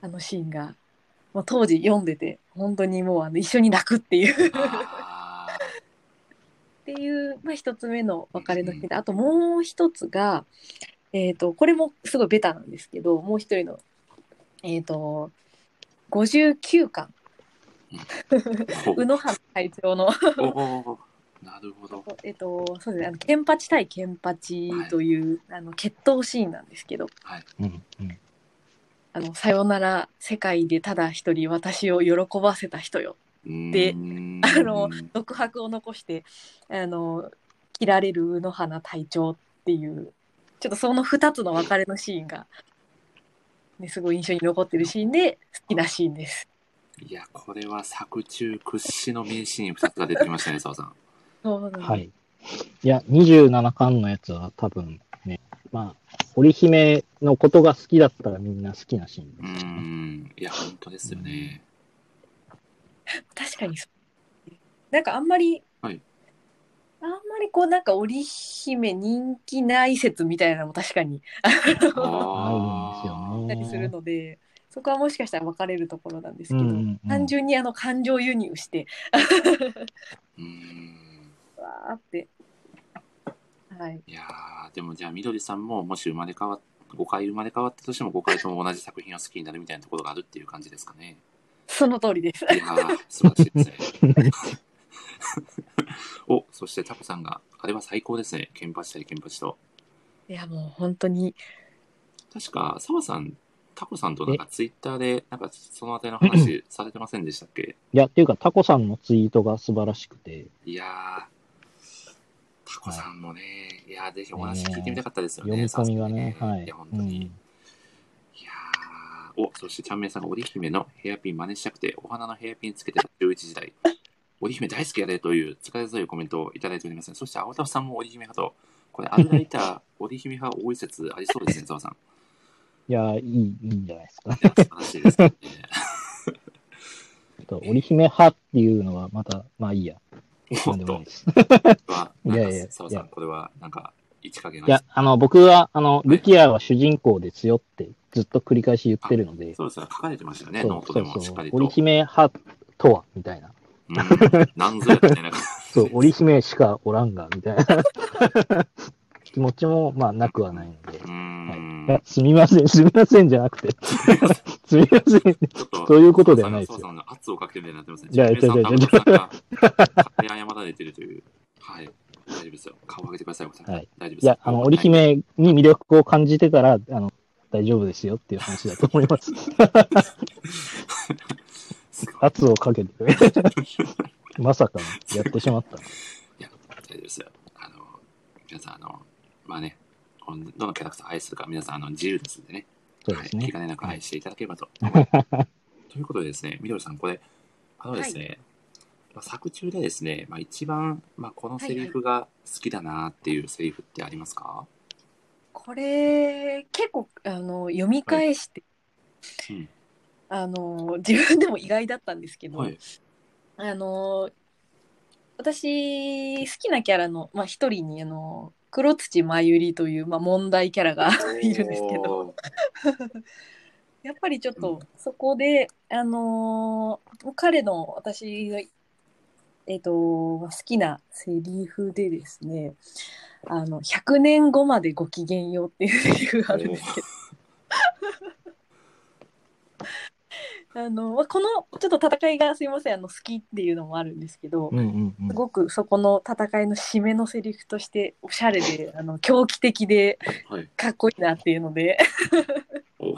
あのシーンがもう当時読んでて本当にもうあの一緒に泣くっていう。っ
あ
ていう、まあ、一つ目の別れの日であともう一つが、えー、とこれもすごいベタなんですけどもう一人のえっ、と59巻。
ー
宇野原会長の。
なるほど。
えっとそうですね。あのケンパチ対ケンパチという、あの決闘シーンなんですけど。
はい。
うんうん。
あの、さよなら、世界でただ一人私を喜ばせた人よ。で
うん。
あの独白を残して、あの、切られる宇野花隊長っていう、ちょっとその二つの別れのシーンが、ね、すごい印象に残ってるシーンで、好きなシーンです。
いや、これは作中屈指の名シーン2つが出てきましたね、澤さん。
そうなんです
はい。いや、27巻のやつは多分ね、まあ、織姫のことが好きだったらみんな好きなシーン
う
ですよね。
ん。いや、本当ですよね。
確かにそう。なんかあんまり、
はい
あんまりこうなんか織姫人気ない説みたいなのも確かに
あ
あるんですよ
ったりするので、そこはもしかしたら分かれるところなんですけど、
うんうんうん
単純にあの感情輸入して
うん。(laughs)
わーってはい
いやーでもじゃあ、みどりさんも、もし生まれ変わっ、5回生まれ変わったとしても、5回とも同じ作品を好きになるみたいなところがあるっていう感じですかね。
その通りです
いやー素晴らしいですね。(laughs) お、そしてタコさんが、あれは最高ですね。ケンパチ対ケンパチと。
いやもう本当に
確か、澤さん、タコさんとなんかツイッターで、なんかそのあたりの話されてませんでしたっけ？
いや、っていうか、タコさんのツイートが素晴らしくて、
いやー、タコさんもね、いやー、ぜひお話聞いてみたかったですよね。
読み込みがね、はい。
いや、本当に。
うん
いやー、お、そしてちゃんめいさんが織姫のヘアピン真似したくて、お花のヘアピンつけてた11時代。織姫大好きやでという力強いコメントをいただいております、そして青田さんも織姫派と、これ、アルライター、織姫派多い説ありそうですね、澤さん。
いや、いい、いいんじゃないですか。
いや、素晴らしいですね。(laughs)
と織姫派っていうのはまた、まあいいや。
お
でもない (laughs) やいや
澤
いや
さん、これは、なんか、一加減
いや、あの、僕は、あの、ルキアは主人公ですよってずっと繰り返し言ってるので、
そうですね、書かれてましたよね、ノートでもしっかりと。
織姫派とは、みたいな。
うん、なんぞやみたいな感じ。(laughs)
そう、織姫しかおらんが、みたいな気持ちも、まあ、なくはないので。
うーん。
すみません、すみませんじゃなくて。(laughs) すみません。そういうことではないですよ
そうさんの圧をかけてみたいになってますね。
いやいやいやいや
謝られてるという。はい。大丈夫ですよ。顔上げてください。
はい
大丈夫です
いや、あの、織姫に魅力を感じてたら、あの、大丈夫ですよっていう話だと思います。(laughs) 圧をかけて、まさかのやってしまった。(laughs)
いや、大丈夫ですよ。あの、皆さん、あの、まあね、どのキャラクターを愛するか、皆さん、あの、自由ですんでね。はい、
そうですね
気。兼ねなく愛していただければと。ということでですね、みどりさん、これ、あのですね、まあ作中でですね、まあ、一番、まあ、このセリフが好きだなっていうセリフってありますか、
これ結構あの読み返して、
うん
あの自分でも意外だったんですけど、
はい。
あの私好きなキャラのまあ一人にあの黒土真由里という、まあ、問題キャラがいるんですけど。(laughs) やっぱりちょっ
う
とそこで、あのー彼の私が、えっと好きなセリフでですねあの100年後までごきげんようっていうセリフがあるんですけどあのまあこのちょっと戦いがすいませんあの好きっていうのもあるんですけど、
うんうんうん
すごくそこの戦いの締めのセリフとしておしゃれであの狂気的で
はい。
かっこいいなっていうので
お (laughs) お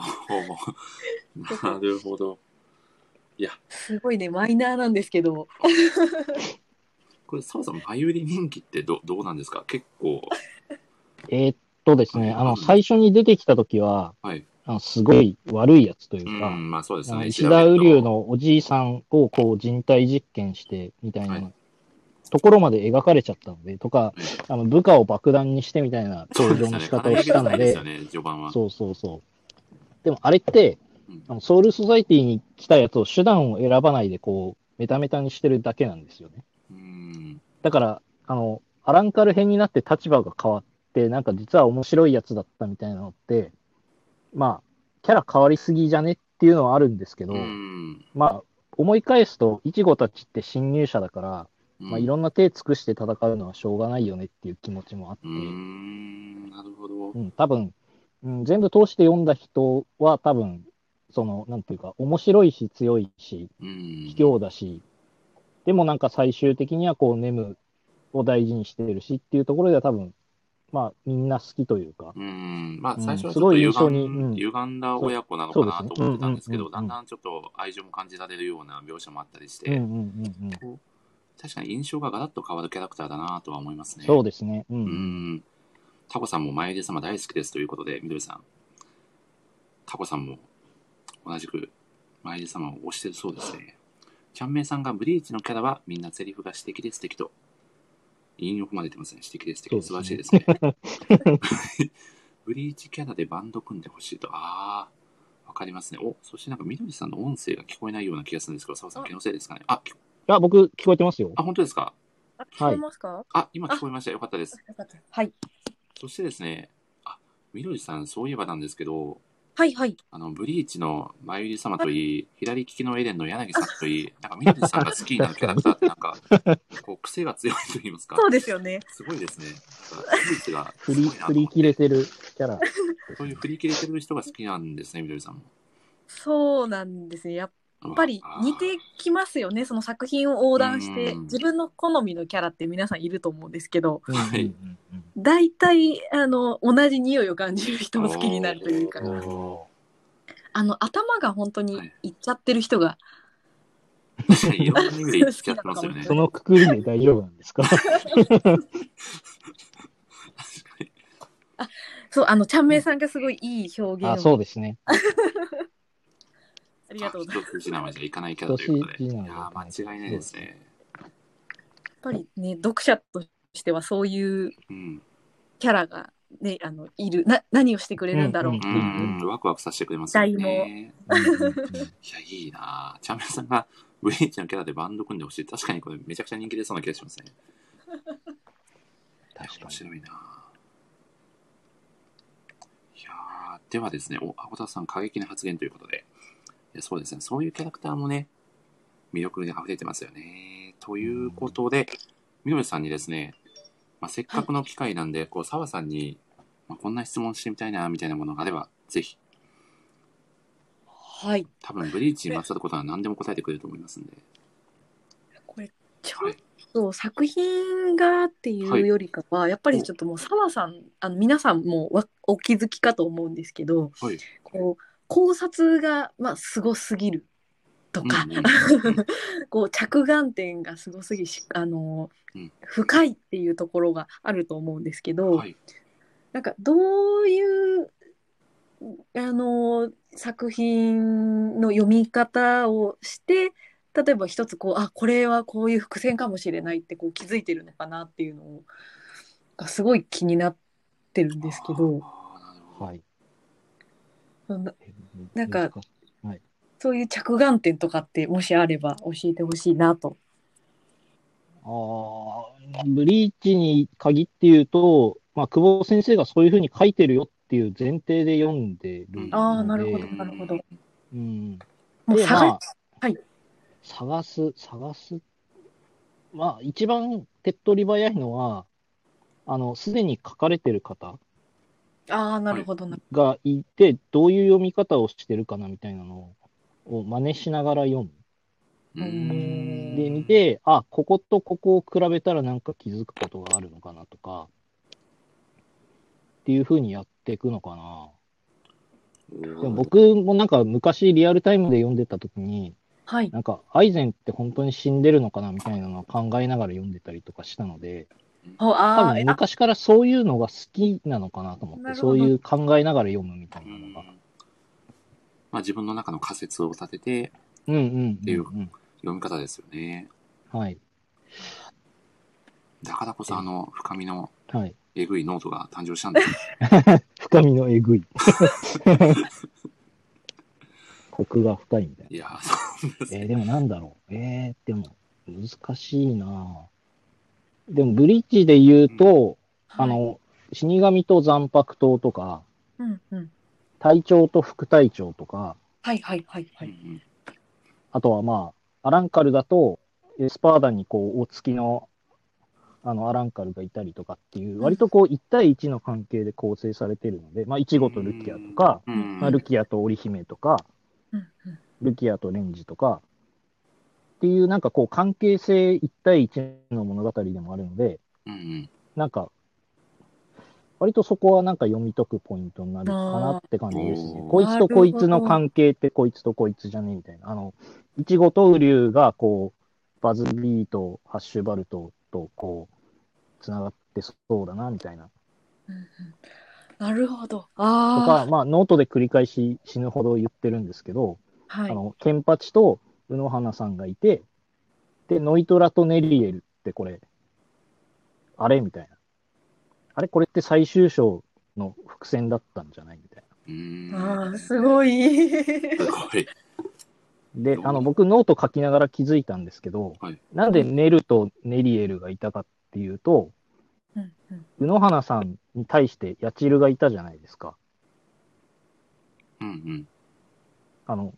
なるほど。いや、
すごいねマイナーなんですけど
これ、澤さん、前売り人気ってどどうなんですか？結構。
えーっとですね、あの、
うん
最初に出てきたときは、
はい。
あのすごい悪いやつといううか、
ん、まあそうですね。
石田雨竜のおじいさんをこう人体実験してみたい
は
ないところまで描かれちゃったので、とか、あの部下を爆弾にしてみたいな登。場の仕方をしたので。そうそうそう。でもあれって
うん、
あのソウルソサイティに来たやつを手段を選ばないでこう、メタメタにしてるだけなんですよね。
うん。
だから、あの、アランカル編になって立場が変わって、なんか実は面白いやつだったみたいなのって、まあ、キャラ変わりすぎじゃねっていうのはあるんですけど、
うん。
まあ、思い返すと、イチゴたちって侵入者だから、まあ、いろんな手尽くして戦うのはしょうがないよねっていう気持ちもあって、
うーん、なるほど。
うん、多分、うん、全部通して読んだ人は多分、その、なんていうか、面白いし強いし、
うん。
卑怯だし、でもなんか最終的にはこう、ネムを大事にしてるしっていうところでは多分、まあ、みんな好きというか、
うん、まあ
うん
最初はち
すごい
ょっと歪
うん
歪んだ親子なのかなと思ってたんですけど、だんだんちょっと愛情も感じられるような描写もあったりして、確かに印象がガラッと変わるキャラクターだなとは思いますね。
そうですね。うん。
うん。タコさんも前出様大好きですということで、みどりさん。タコさんも同じく前出様を推してるそうですね。ちゃんめいさんがブリーチのキャラはみんなセリフが素敵で素敵と。引用まで出ますね。素敵で素敵。素晴らしいですね。(laughs) ブリーチキャラでバンド組んでほしいと。ああ、わかりますね。お、そしてなんかみどりさんの音声が聞こえないような気がするんですけど、澤さん気のせいですかね。あ、き
あ、僕、聞こえてますよ。
あ、本当ですか？
あ聞こえますか、
あ、今聞こえました。よかったです。
よかったはい
そしてですね、あ、みどりさん、そういえばなんですけど、
はいはい。
あの、ブリーチのまゆり様といい、左利きのエレンの柳さんといい、(laughs) なんかみどりさんが好きになるキャラクターって (laughs) なんか、こう、癖が強いと言いますか、
そうですよね。
すごいですね。なんかブリーチが (laughs)
振り、
すごいな
振り切れてるキャラ。
そういう振り切れてる人が好きなんですね、みどりさんも。
そうなんですね。やっ
や
ぱり似てきますよねその作品を横断して
うん。
自分の好みのキャラって皆さんいると思うんですけど
はい
大体あの同じ匂いを感じる人も好きになるというか。あの頭が本当に
はい。
いっちゃってる人が、
いろんな意味で言っちゃってますよね。
そのくくりで大丈夫なんですか？
確かに。(laughs)
そうあのちゃんめいさんがすごいいい表現を。
あ、そうですね。
ありがとうございます
一筋縄じゃいかないキャラということで。いや間違いないですね。
やっぱりね読者としてはそういう
うん。
キャラがねあのいるな何をしてくれるんだろうって
う
いう、
ん、ワクワクさせてくれますよね。(laughs) いや、いいなぁ。チャンメンさんがブリーチのキャラでバンド組んでほしい。確かにこれめちゃくちゃ人気出そうな気がしますね。面
確かに。
白いなぁ。いやーではですね、お、アゴタさん過激な発言ということで。そうですね、そういうキャラクターもね、魅力で溢れてますよね。ということで、みどりさんにですね、まあ、せっかくの機会なんで、こう、澤さんに、まあ、こんな質問してみたいな、みたいなものがあれば、ぜひ、
はい
多分ブリーチにまつわることは何でも答えてくれると思いますんで。
これちょっ
はい。
と作品がっていうよりかは、やっぱりちょっともう澤さんあの皆さんもわお気づきかと思うんですけど
はい。
こう考察がまあすごすぎるとか、
うんうんうん (laughs)
こう着眼点がすごすぎしあの、
うん
深いっていうところがあると思うんですけど、
はい。
なんかどういうあの作品の読み方をして例えば一つこうあこれはこういう伏線かもしれないってこう気づいてるのかなっていうのをがすごい気になってるんですけど
はい。
そんななんか
はい。
そういう着眼点とかってもしあれば教えてほしいなと。
ああ、ブリーチに限って言うと、まあ、久保先生がそういうふうに書いてるよっていう前提で読んでる。
あーなるほどなるほど
うん。
もう
で、
探
まあ、
はい
探す、探す。まあ、一番手っ取り早いのは、あの、すでに書かれてる方
ああなるほどな。
がいて、どういう読み方をしてるかなみたいなのを真似しながら読む。
うーん
で、見て、あ、こことここを比べたらなんか気づくことがあるのかなとか、っていう風にやっていくのかな。でも僕もなんか昔リアルタイムで読んでた時に、
はい。
なんかアイゼンって本当に死んでるのかなみたいなのを考えながら読んでたりとかしたので、
お
多
あーあ、
分昔からそういうのが好きなのかなと思って、そういう考えながら読むみたいうなのが。
まあ自分の中の仮説を立てて
うんうんうん、
ていう
うん。
読み方ですよね。
はい。
だからこそあの深みの
はい。
えぐいノートが誕生したんですよ。(laughs)
深みのえぐい。(laughs) コクが深いみたいな。
いやー、そうですね。
えーでもなんだろう。えー、でも難しいなぁでもブリッジで言うと、あの、死神と残白刀とか、
うんうん。
隊長と副隊長とか、
はいはいはいはい。
うん
あとはまあ、アランカルだと、エスパーダにこう、お付きの、あの、アランカルがいたりとかっていう、割とこう、1対1の関係で構成されてるので、まあ、イチゴとルキアとか、
うん。うん。
まあ、ルキアと織姫とか、
うんうん。
ルキアとレンジとか、っていうなんかこう、関係性1対1の物語でもあるので、
うんうん
なんか、割とそこはなんか読み解くポイントになるかなって感じですね。こいつとこいつの関係ってこいつとこいつじゃねえみたいな。あの、いちごとウリュウがこう、バズビーとハッシュバルトとこう、つながってそうだなみたいな。
うんうんなるほど。
と
あ
か、まあノートで繰り返し死ぬほど言ってるんですけど、
あ。はい
あ。の、ケンパチと宇野花さんがいて、で、ノイトラとネリエルってこれ、あれみたいな。あれこれって最終章の伏線だったんじゃないみたいう
ーん
ああ、すごい。
で
う、ん
あの、僕ノート書きながら気づいたんですけど、
はい
なんでネルとネリエルがいたかっていうと、
うんうん
卯ノ花さんに対してヤチルがいたじゃないですか。
うんうん。
あの、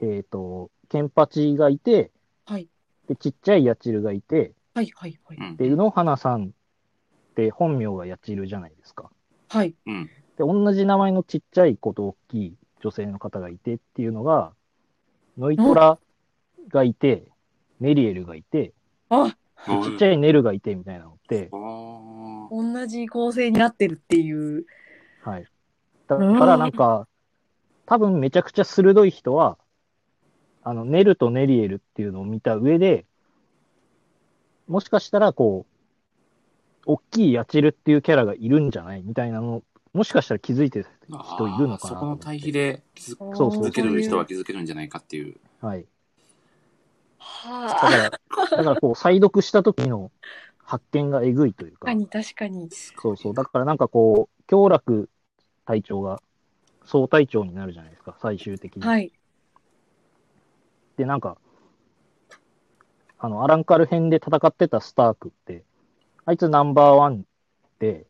えっ、と、ケンパチがいて、
はい。
で、ちっちゃいヤチルがいて、
はいはいはい。
うん
で、宇野花さんって本名がヤチルじゃないですか。
はい。
うん。
で、同じ名前のちっちゃい子と大きい女性の方がいてっていうのが、ノイトラがいて、ネリエルがいて、
あ、
ちっちゃいネルがいてみたいなのって
あ、ー
同じ構成になってるっていう。
はい。だからなんか、多分めちゃくちゃ鋭い人は、あの、ネルとネリエルっていうのを見た上で、もしかしたらこう、大きいヤチルっていうキャラがいるんじゃないみたいなの、もしかしたら気づいてる人いるのかな
そこの対比で気づ
そう
そう
ける人は気づけるんじゃないかっていう。
はい。だ
はあ。
から、だからこう、再読した時の発見がえぐいというか
確か、に確かに。
そうそう。だからなんかこう、京楽隊長が総隊長になるじゃないですか、最終的に。
はい。
で、なんか、あの、アランカル編で戦ってたスタークって、あいつナンバーワンで、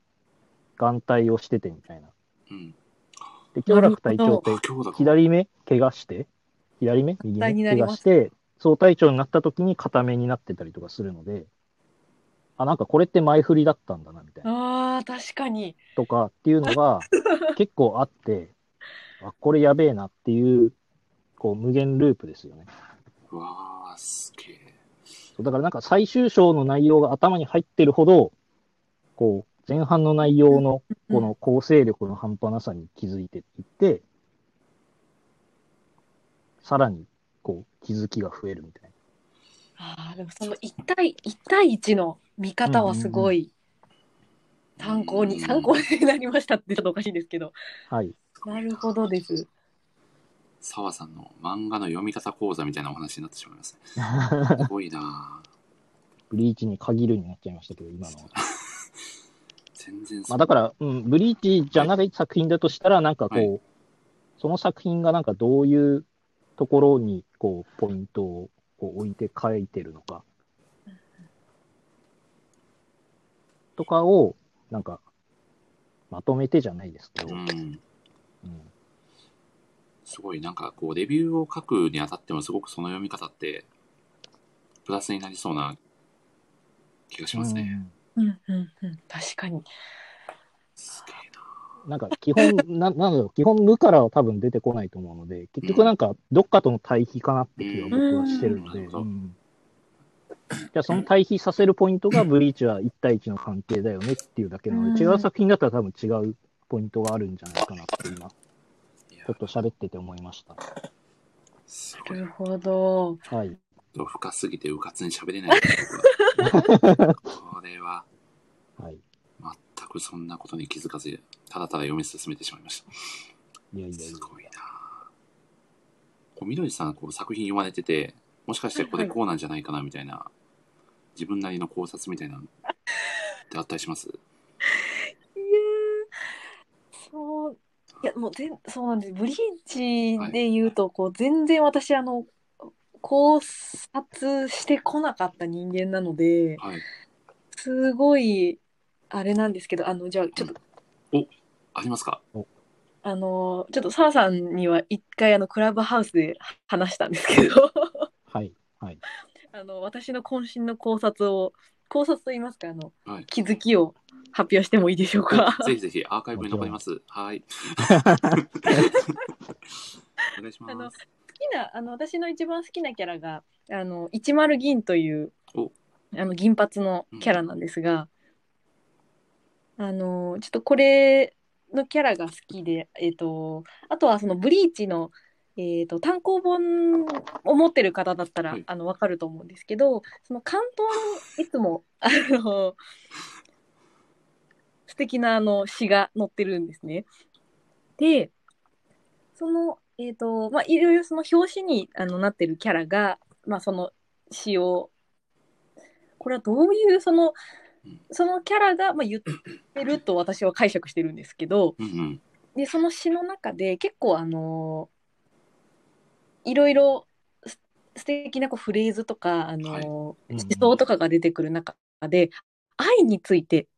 眼帯をしててみたいな。
うん。
で、京楽隊長って。左目怪我して、左目右目怪我して、総隊長になった時に片目になってたりとかするので、あ、なんかこれって前振りだったんだな、みたいな。
ああ、確かに。
とかっていうのが結構あって、あ、これやべえなっていう、こう無限ループですよね。
うわー、すげえ。
そうだからなんか最終章の内容が頭に入ってるほど、こう、前半の内容のこの構成力の半端なさに気づいていって、さらに、こう、気づきが増えるみたい
ああ、でもその一対一対一の見方はすごい参考に、
うん
参考になりましたってちょっとおかしいですけど。
な。はい。
なるほどです。
澤さんの漫画の読み方講座みたいなお話になってしまいますね。(laughs) すごいなぁ
ブリーチに限るになっちゃいましたけど、今のは。
全然
まあだから、うん、ブリーチじゃない作品だとしたら、なんかこう、
はい
その作品がなんかどういうところに、こう、ポイントをこう置いて書いてるのか、とかを、なんか、まとめてじゃないですけど、
う
うん
ん。すごい、なんかこう、レビューを書くにあたってもすごくその読み方って、プラスになりそうな気がしますね。
うん。うんうん。確かに。
すげえな。
なんか基本、(laughs) ななんだろう、基本無からは多分出てこないと思うので、結局なんかどっかとの対比かなって気は僕はしてるので、
うん。
うん。じゃあその対比させるポイントがブリーチは1対1の関係だよねっていうだけなので、
うん。
違う作品だったら多分違うポイントがあるんじゃないかなって今、ちょっと喋ってて思いました。
すごい
なる。ほど。
はい。
深すぎてうかつに喋れない。これは
はい。
全くそんなことに気づかず、ただただ読み進めてしまいました。
いやいやいや
す。ごいなこう緑さんこう作品読まれてて、もしかしてこれこうなんじゃないかなみたいな、自分なりの考察みたいなのってあったりします
いやーそう、いや、もう全、そうなんです。ブリーチで言うと、こう、全然私、あの、考察してこなかった人間なので、
はい。
すごい、あれなんですけど、あの、じゃあ、ちょっと、
ありますか？
あの、ちょっと澤さんには一回、あの、クラブハウスで話したんですけど、
はい。はい。(laughs)
あの、私の渾身の考察を、考察と言いますか、あの、
はい
気づきを発表してもいいでしょうか？
ぜひぜひアーカイブに残ります。はい。(laughs) お願いし
あの
ます。
好きなあの私の一番好きなキャラがあの10銀という
お
あの銀髪のキャラなんですが、あのちょっとこれのキャラが好きで、えっとあとはそのブリーチの、えっと単行本を持ってる方だったら、
はい
あの分かると思うんですけどその関東にいつもあの素敵なあの詩が載ってるんですね。でその、えっ、と、まあ、いろいろその表紙にあのなってるキャラが、まあ、その詩を、これはどういう、その
うん、
そのキャラが、まあ、言ってると私は解釈してるんですけど、
うんうん。
で、その詩の中で結構あのいろいろす素敵なこうフレーズとか、あの
はい
思
うん
想とかが出てくる中で、愛について、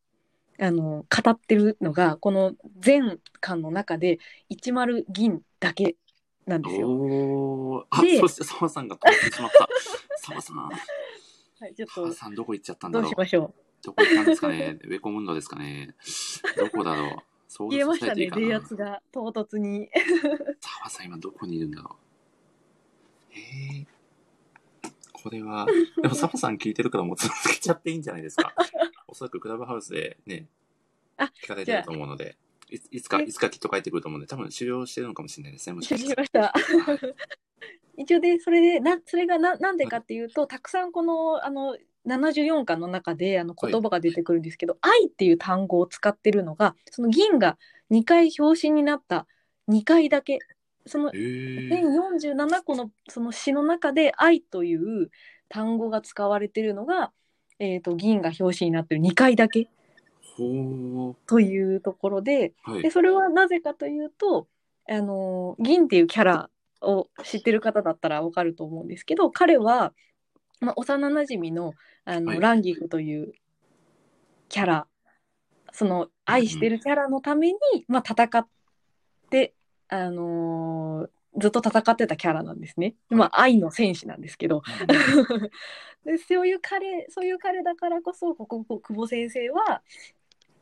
あの語ってるのが、この全巻の中で10銀だけなんですよ。
あ、
で
そして澤さんが止まってしまった。(laughs) 澤さん。
はい、ちょっと
澤さんどこ行っちゃったんだろう
どうし。ましょ
どこ行ったんですかねウェコムンドですかねどこだろうソ
う。
ウル
言えましたね、電圧が唐突に。
澤さん今どこにいるんだろうへえ。これは、でも澤さん聞いてるからもう続けちゃっていいんじゃないですか。(laughs) おそらくクラブハウスでね、
あ
聞かれてると思うので、いついつか、
え
いつかきっと帰ってくると思うので、多分修行してるのかもしれないですね、もしか
失
したら。
一応で、それで、な、それがな、なんでかっていうと、たくさんこの、あの、74巻の中で、あの、
はい
言葉が出てくるんですけど、愛っていう単語を使ってるのが、その銀が2回表紙になった2回だけ、その
へえ。
全47個のその詩の中で愛という単語が使われてるのが、えっ、と、銀が表紙になってる2回だけ
ほ
というところで、
ー。はい
で。それはなぜかというと、あの銀っていうキャラを知ってる方だったらわかると思うんですけど彼は、まあ、幼なじみのあの、
はい
ランギフというキャラその愛してるキャラのために、まあ、戦って、あのーずっと戦ってたキャラなんですね。まあ、愛の戦士なんですけど、(laughs) でそういう彼そういう彼だからこそこここ久保先生は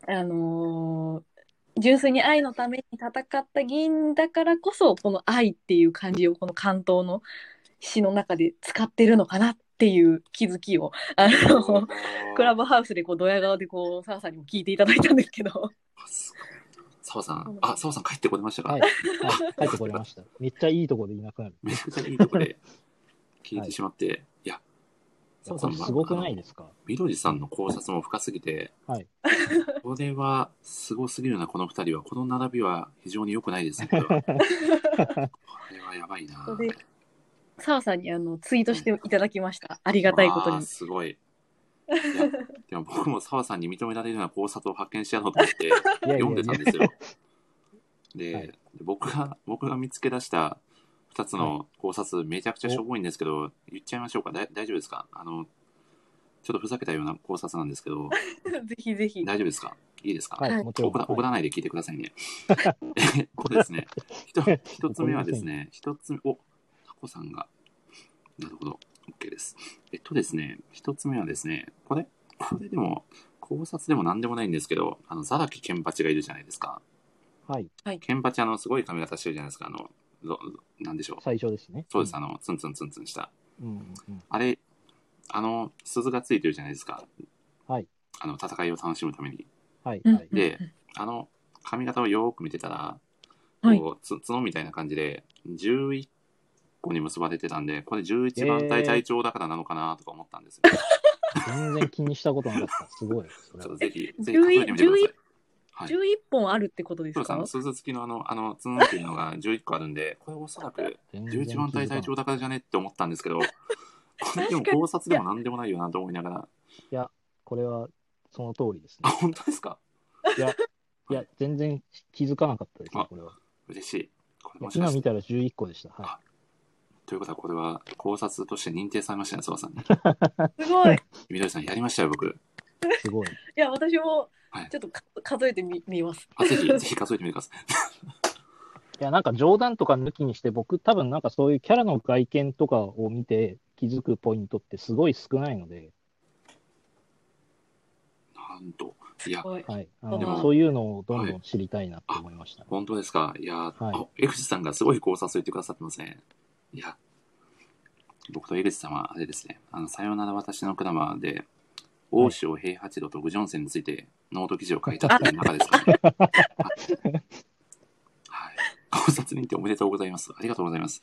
あのー純粋に愛のために戦った銀だからこそこの愛っていう漢字をこの関東の詩の中で使ってるのかなっていう気づきをあのクラブハウスでこうドヤ顔でこう澤さんにも聞いていただいたんですけど
澤さん、あ、澤さん帰ってこれましたか、
はい。はい。帰ってこれました。(laughs) めっちゃいいとこでいなくなる。
めちゃくちゃいいとこで (laughs) 聞いてしまって、い、や、
これすごくないですか？
みどりさんの考察も深すぎて、
はい。(laughs)
これはすごすぎるな、この二人は。この並びは非常に良くないですね、これは。これはやばいな。
澤さんにあのツイートしていただきましたありがたいことに
すごい。いやでも僕も澤さんに認められるような考察を発見しやろうと思って (laughs) 読んでたん
や。
ですよ。で、
はい。
で僕が、僕が見つけ出した二つの考察、めちゃくちゃしょぼいんですけど、言っちゃいましょうか？だ大丈夫ですか？あの、ちょっとふざけたような考察なんですけど、(laughs)
ぜひぜひ。
大丈夫ですか？いいですか、
はい。
怒ら怒ら
は
ないで聞いてくださいね。えっとですね、ひと一つ目はですね、(laughs) 一つ目、お、タコさんが、なるほど、OK です。えっとですね、一つ目はですね、これ、これでも、考察でも何でもないんですけど、あの、ザラキケンパチがいるじゃないですか。
はい。
ケンパチあの、すごい髪型してるじゃないですか。あの、どなんでしょう。
最初ですね。
そうです、あの、ツンツンツンツンした。
うんうんうん。
あれ、あの、鈴がついてるじゃないですか。
はい。
あの、戦いを楽しむために。
はい。
であの、髪型をよーく見てたら、
はい
こうつ角みたいな感じで、11個に結ばれてたんで、これ11番隊隊長だからなのかなとか思ったんですよ。
全然気にしたことなかった。すごい。それ
ぜひ、ぜひ数えてみてください。はい。
11本あるってことで
そうです、
か
の、鈴付きのあの、あの、ツンっていうのが11個あるんで、これおそらく
全然
11番隊隊長だからじゃねって思ったんですけど、これでも考察でも何でもないよなと思いながら、
これはその通りです
あ、
ね。
本当ですか？
いや、いや、全然気づかなかったですね
あ、
これは。
嬉しい。これもしかして
今見たら11個でした。は
ということは、これは考察として認定されましたね、澤さんに。
すごい。い
緑さんやりましたよ、僕。
い。すごい。
や、私も
はい
ちょっとか数えてみみます。
あぜひ、ぜひ数えてみてください。(laughs)
いや、なんか冗談とか抜きにして、僕多分なんかそういうキャラの外見とかを見て気づくポイントってすごい少ないので、
なんと。いや
す、ごい。
はい。あの
でも
そういうのをどんどん知りたいなって思いました。
本当ですか。いや、
はい
あ江口さんがすごい考察を言ってくださってますね。いや、僕と江口さんはあれですね、あの、さよなら私のクラマーで、大塩平八郎とグジョンセンについてノート記事を書いたっていう中ですかね。はい。考察認定おめでとうございます。ありがとうございます。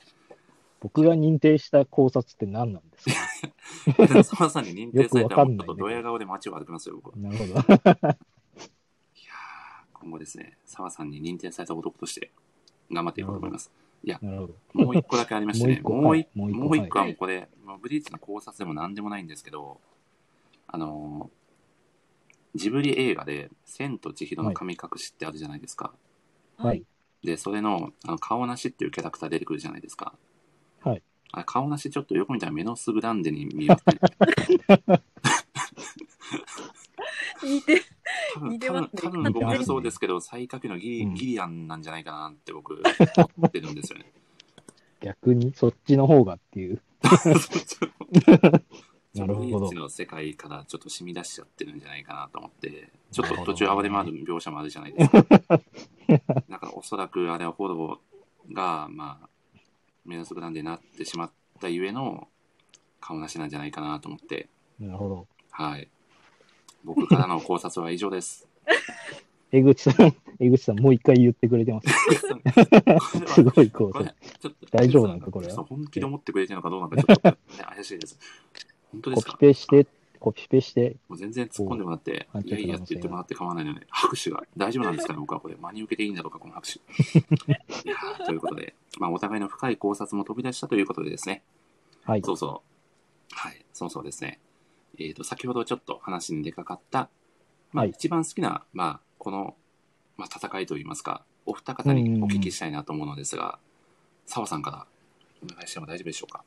僕が認定した考察って何なんですか？
澤 (laughs) さんに認定されたらもとドヤ顔で街を歩きますよ、僕は。
なるほど。
いやー今後ですね、澤さんに認定された男として頑張っていこうと思います。
なるほど。
もう一個だけありましてね、
も (laughs)
もう一
個はい
もう一個
は
はもうこれ、まあブリーチの考察でも何でもないんですけど、あのージブリ映画で、千と千尋の神隠しってあるじゃないですか。
はい。
で、それのあの顔なしっていうキャラクター出てくるじゃないですか。
はい。
あれ顔なしちょっとよく見たらメノスグランデに見えますね。(laughs) (laughs)
似てる。
多分
似てますね
多分多分僕もそうですけど、最下級のギリ,、
うん
ギリアンなんじゃないかなって僕、(laughs) 思ってるんですよね。
逆にそっちの方がっていう。(laughs) なるほど
の世界からちょっと染み出しちゃってるんじゃないかなと思って、ちょっと途中暴れ回る描写もあるじゃないですか。だからおそらくあれはフォローが、まあ、メノスグランデになってしまったゆえの顔なしなんじゃないかなと思って、
なるほど。
はい。僕からの考察は以上です。
江口さん、江口さんもう一回言ってくれてます。(laughs) すごい考察。大丈夫なんかこれは
本気で思ってくれてるのかどうなのかちょっと、ね、(laughs) 怪しいです。本当で
コピ
すか
ペして、コピペして、
もう全然突っ込んでもらっていやいやって言ってもらって構わないので、拍手が大丈夫なんですかね、僕はこれ。真に受けていいんだろうか、この拍手。(laughs) いやーということで、まあ、お互いの深い考察も飛び出したということでですね、
はい。
そうそう、はい、そうそうですね、えっ、と、先ほどちょっと話に出かかった、まあ、
はい。
一番好きな、まあ、この、まあ、戦いといいますか、お二方にお聞きしたいなと思うのですが、澤さんからお願いしても大丈夫でしょうか？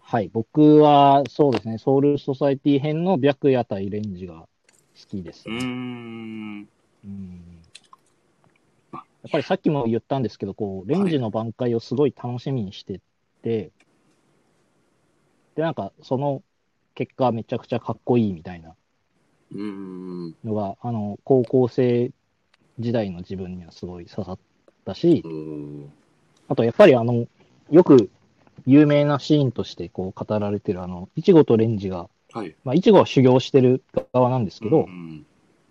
はい。僕は、そうですね、ソウルソサイティ編の白夜対レンジが好きです。
うー
ね、
ん、
うん。
あ。
やっぱりさっきも言ったんですけど、こう、レンジの挽回をすごい楽しみにしてて、で、なんか、その結果めちゃくちゃかっこいいみたいなのが、あの、高校生時代の自分にはすごい刺さったしあとやっぱりあの、よく有名なシーンとしてこう語られてるあの、イチゴとレンジが、
はい。
まあ、イチゴは修行してる側なんですけど、
うん。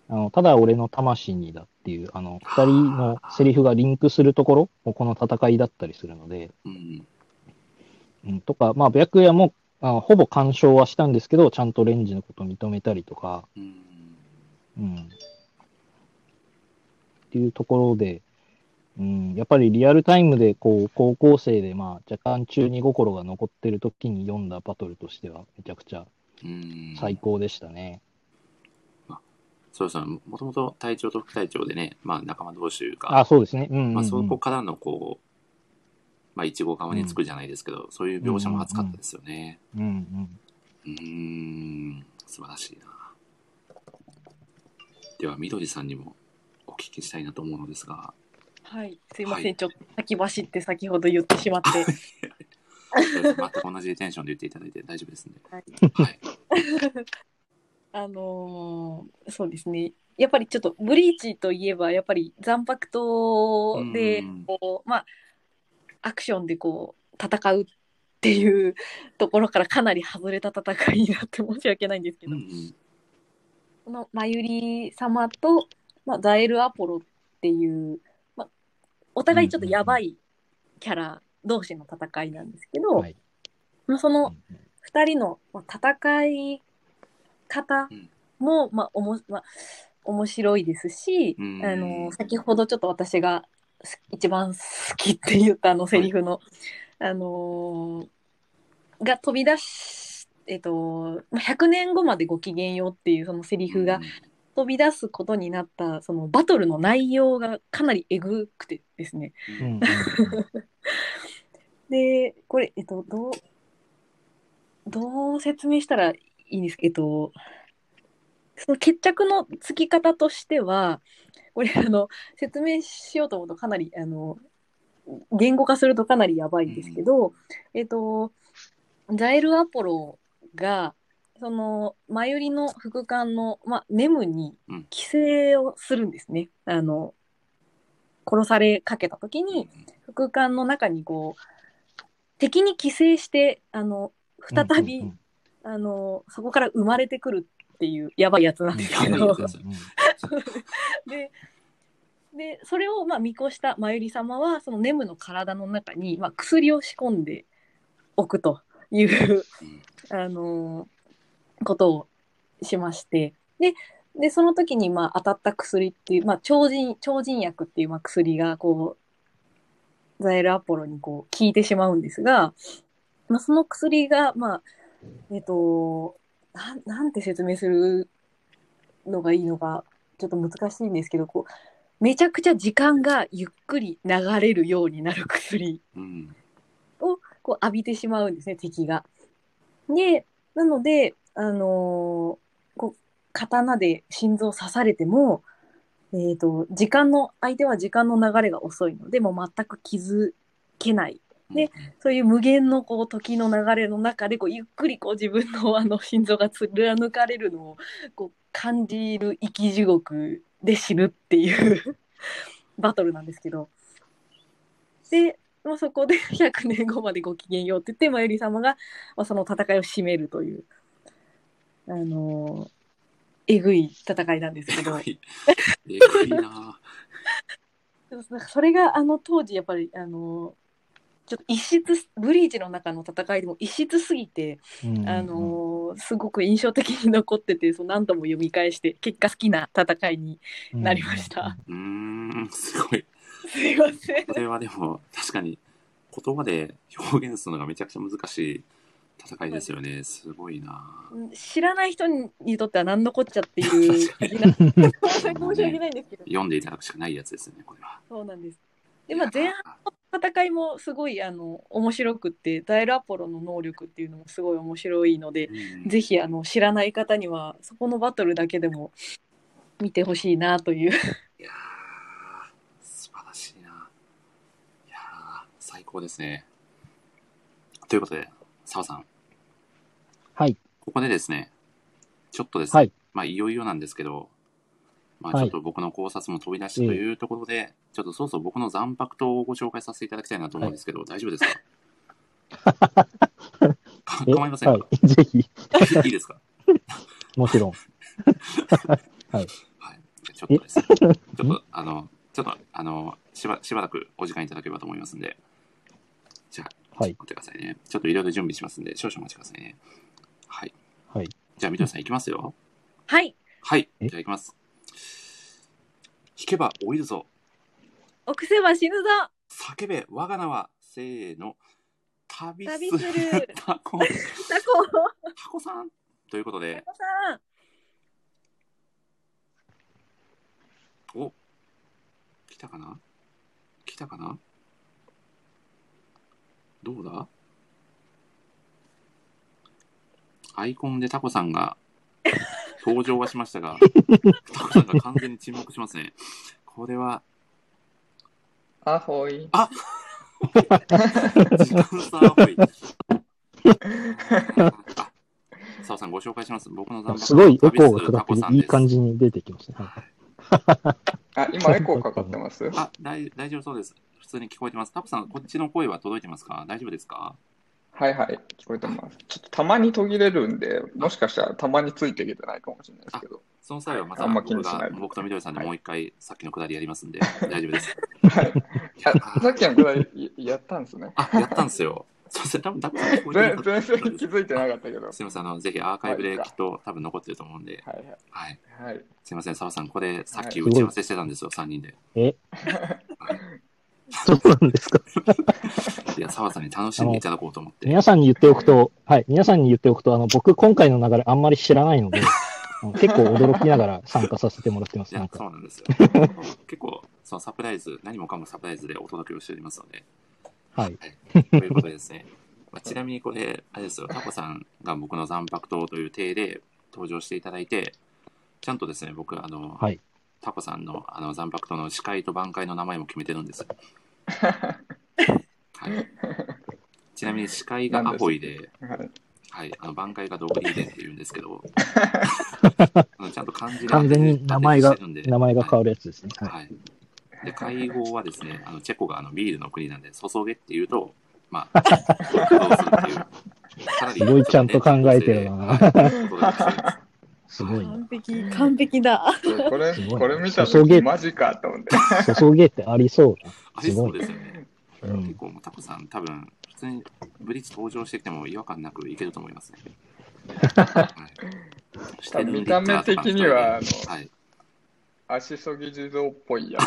あの、ただ俺の魂にだっていう、あの、二人のセリフがリンクするところもこの戦いだったりするので、
うん、
うん、とか、まあ、白夜も、あのほぼ干渉はしたんですけど、ちゃんとレンジのことを認めたりとか、
うん、
うん。っていうところで、うん、やっぱりリアルタイムで、こう、高校生で、まあ、若干中二心が残ってる時に読んだバトルとしては、めちゃくちゃ
うん。
最高でしたね。
そうですね。もともと隊長と副隊長でね、まあ仲間同士というか、
あ、そうですね。うんうん、うん。
まあそこからのこう、まあ一号側につくじゃないですけど、そういう描写も熱かったですよね。
うんうん。
うーん、素晴らしいな。では、みどりさんにもお聞きしたいなと思うのですが、
はい。すいません。
はい
ちょっと先走って先ほど言ってしまって。
全く同じテンションで言っていただいて大丈夫ですんで。
はい
はい。(laughs)
あのーそうですね。やっぱりちょっとブリーチといえばやっぱり残白刀で
うん
こうまあアクションでこう戦うっていうところからかなり外れた戦いになって申し訳ないんですけど、
うんうん。
このマユリ様と、まあ、ザエル・アポロっていう、まあ、お互いちょっとやばいキャラ同士の戦いなんですけど、
はい。
まあ、その
うんうん。
2人のまあ戦い方も、まあおもまあ、面白いですし、
うん。
あの先ほどちょっと私がす一番好きって言ったあのセリフの、あのーが飛び出し、えっと、まあ100年後までごきげんようっていうそのセリフが飛び出すことになったそのバトルの内容がかなりえぐくてですね。
うん。(laughs)
で、これ、えっと、どう、どう説明したらいいんですか？えっと、その決着のつき方としては、これ、あの、説明しようと思うとかなり、あの、言語化するとかなりやばいんですけど、えっと、ザエル・アポロが、その、マユリの副官の、まあ、ネムに
うん。
寄生をするんですね。あの、殺されかけた時に、副官の中にこう敵に寄生してあの再び、
うんうん
あのそこから生まれてくるっていうやばいやつなんですけど (laughs)
で (laughs)
でそれをまあ見越したマユリ様はそのネムの体の中に、まあ、薬を仕込んでおくというあのことをしまして。ででその時にまあ当たった薬っていう、まあ、超人超人薬っていうまあ薬がこうザエル・アポロにこう効いてしまうんですが、まあ、その薬がまあえっ、となんなんて説明するのがいいのかちょっと難しいんですけどこうめちゃくちゃ時間がゆっくり流れるようになる薬
うん
こう浴びてしまうんですね敵が。でなので、あのーこう刀で心臓刺されても、えー、と時間の相手は時間の流れが遅いのでもう全く気づけないでそういう無限のこう時の流れの中でこうゆっくりこう自分のあの心臓が貫かれるのをこう感じる生き地獄で死ぬっていう (laughs) バトルなんですけど。で、まあ、そこで (laughs) 100年後までごきげんようって言ってマユリ様が、まあ、その戦いを締めるというあのーえぐい戦いなんですけど。
えぐい。な。(laughs)
それがあの当時やっぱりあのちょっと異質ブリーチの中の戦いでも異質すぎて、
うん
あのすごく印象的に残っててそう何度も読み返して結果好きな戦いになりました。
うーんすごい。
すいません。
これはでも確かに言葉で表現するのがめちゃくちゃ難しい戦いですよね。すごいな。
知らない人にとっては何のこっちゃっていう (laughs) 申し訳ないんですけど。
読んでいただくしかないやつですよねこれは。
そうなんです。でまあ前半の戦いもすごいあの面白くってダイルアポロの能力っていうのもすごい面白いので
うん
ぜひあの知らない方にはそこのバトルだけでも見てほしいなという。
いやー素晴らしいないやー最高ですねということで澤さん
はい。
ここでですねちょっとですね、
はい。
まあいよいよなんですけどまあ
はい
ちょっと僕の考察も飛び出したというところで、ちょっとそろそろ僕の残白刀をご紹介させていただきたいなと思うんですけど、大丈夫ですか？(laughs) か
え
構いませんか、
はい。(laughs) ぜひ、(laughs)
い、いですか？
もちろん。
はい。じゃあちょっとですね。ちょっと、あの、ちょっと、あの、しばしばらくお時間いただければと思いますんで。じゃあ、
はい
ちょっと待ってくださいね。ちょっといろいろ準備しますんで、少々お待ちくださいね。はい。
はい。
じゃあ、みどりさんいきますよ。
はい
はい。
え？
じゃあ、いきます。引けば老いるぞ。
臆せば死ぬぞ。
叫べ、我が名は、せーの。旅す
る。
タコ、
タコ。
タコさん。ということで。
タ、コさん。
お来たかな？来たかな？どうだ？アイコンでタコさんが (laughs) 登場はしましたが、(laughs) タコさんが完全に沈黙しますね。これは、
アホイ。
あ時間差アホイ。(laughs) あ、澤さんご紹介します。僕の残
すごいエコーが
タコさん
かかって、いい感
じ。
じに出てきました
あ、今エコーかかってます
あ、大大丈夫そうです。普通に聞こえてます。タコさん、こっちの声は届いてますか？大丈夫ですか？
はいはい、聞こえてます。ちょっとたまに途切れるんで、もしかしたらたまについてきてないかもしれないですけど。
その際はまた
あんま気
僕が僕とみどりさんでもう一回さっきのくだりやりますんで、大丈夫です。
はい。あさっきのくらいやったんですね。
あ、やったんですよ。すいません、多分タコさん聞こえてな
全然気づいてなかったけど。はい
すみません、あの、ぜひアーカイブできっと多分残ってると思うんで、
はい。
はい。
はい。
すみません、澤さん、これさっき
はい
打ち合わせしてたんですよ、3人で。
え？そうなんですか。(laughs)
いや、澤さんに楽しんでいただこうと思って。
皆さんに言っておくと、はい、皆さんに言っておくと、あの、僕、今回の流れあんまり知らないので、(laughs) 結構驚きながら参加させてもらってます。
いやそうなんですよ。(laughs) 結構、そのサプライズ、何もかもサプライズでお届けをしておりますので。
はい。
ということでですね。まあ、ちなみにこれ、あれですよ、タコさんが僕の残白刀という体で登場していただいて、ちゃんとですね、僕、あの、
はい。
タコさんのあの残白刀の司会と挽回の名前も決めてるんですよ。(laughs) はい、ちなみに司会がアホイで、
はい。
はい、あの挽回がドブリーデンって言うんですけど、(laughs) あのちゃんと漢字が
完全に名前が名前が変わるやつですね。はい。
はい。で、会合はですね、あのチェコがあのビールの国なんで、注げっていうと、まあ、(laughs) どうするっていう。かなり
すごいちゃんと考えてるな
はいす
すごいな。
完璧、完璧だ。
これ、これ見たときマジかと思って。
注げってありそう
ありそう
すごい
ですよね。
うん
結構、もうタコさん、多分、普通にブリッジ登場してきても違和感なくいけると思いますね。(laughs) はい
見た目的には
あのはい。
足そぎ地蔵っぽいや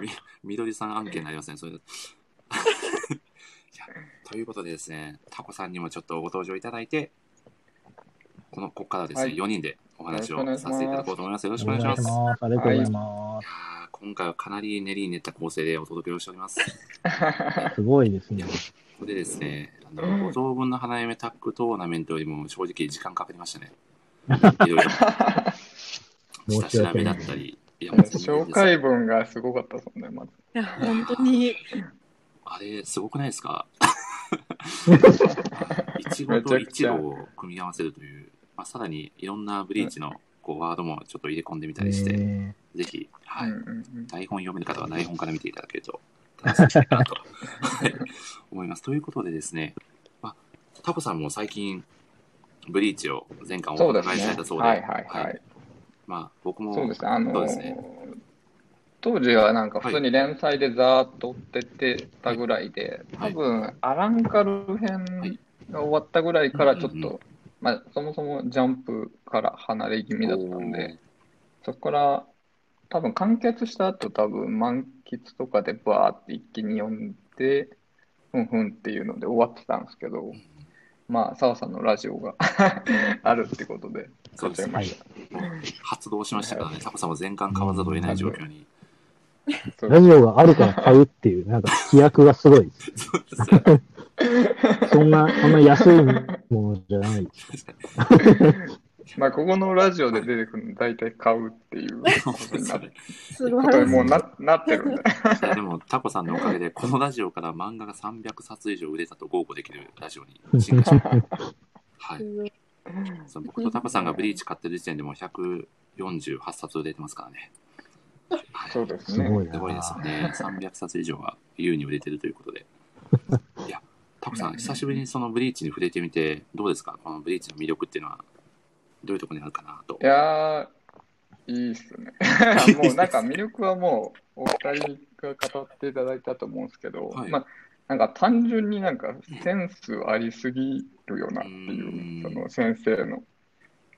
みみどりさん案件になりますね、それ。(laughs) ということでですね、タコさんにもちょっとご登場いただいて、この、ここからですね、
はい
4人でお話をさせていただこうと思います。よろしくお願いします。い
ます。ありがとうございま
やー今回はかなり練りに練った構成でお届けをしております。
つ。
す。すごいですね。
ここでですね、あの、五等分の花嫁タッグトーナメントよりも正直時間かかりましたね。(laughs) いろいろ。下調べだったり。いや、
紹介文がすごかったですもんね、まず。
いや、本当に。
あれ、すごくないですか？いちごといちごを組み合わせるという、まあ、さらにいろんなブリーチのこうワードもちょっと入れ込んでみたりして、
え
ぜひ、はい、
うんうんうん。
台本読める方は台本から見ていただけると (laughs) 楽しいかなとはい思います。ということでですね、まあ、タコさんも最近、ブリーチを前回お
そうです
伺いされ
ね
た。そうで、
はいはいはい。
まあ、僕も、
そうですね。あの
そうですね。
当時はなんか普通に連載でざーっと追ってってたぐらいで、
はい。
多分アランカル編が終わったぐらいからちょっ
うんうん
と、まあそもそもジャンプから離れ気味だったんで、そこから多分完結した後多分満喫とかでバーって一気に読んで、ふんふんっていうので終わってたんですけどまあ澤さんのラジオが (laughs) あるってことで
そうですね。
買っちゃいました。
発動しましたからね、タコさんも全巻買わざるを得ない状況に。
ラジオがあるから買うっていう、なんか飛躍がすごいです。(laughs)
そうですね (laughs)
そんな、そんな安いものじゃない。
まあ、ここのラジオで出てくるの大体買うっていう
そう
ことになっ
ですよね。
素
こと
晴らしい。
にもうななってるんで。
いやでも、タコさんのおかげで、このラジオから漫画が300冊以上売れたと豪語できるラジオに進化しました。はい。その僕とタコさんがブリーチ買ってる時点でもう148冊売れてますからね。はい
そうですね。
すごい
すごいですよね。300冊以上は優に売れてるということで。いや、タコさん、久しぶりにそのブリーチに触れてみて、どうですか？このブリーチの魅力っていうのは、どういうところにあるかなと。
い。やー、(laughs) いいっすね。もうなんか魅力はもうお二人が語っていただいたと思うんですけど、
はい。
まあ、なんか単純になんかセンスありすぎるよなっていうう、
ん
その先生の。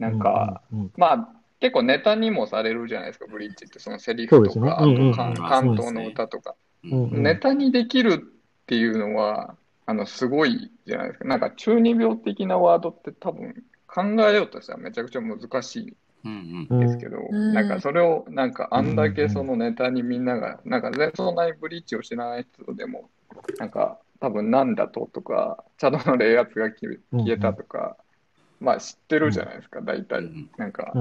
なんか、
うん、うん
まあ、結構ネタにもされるじゃないですか、ブリッジって、そのセリフと
そうですね。
か、あ
うんうん。
と関東の歌とか。
うん
うん。
ネタにできるっていうのは、あの、すごいじゃないですか。なんか中二病的なワードって多分考えようとしたらめちゃくちゃ難しい
うん
うん
んですけど、
うん
なんかそれを、なんかあんだけそのネタにみんなが、なんか全然そんなにブリッジを知らない人でも、なんか多分なんだととか、チャドの冷圧が消え消えたとか、まあ知ってるじゃないですか、大体。
うん
なんか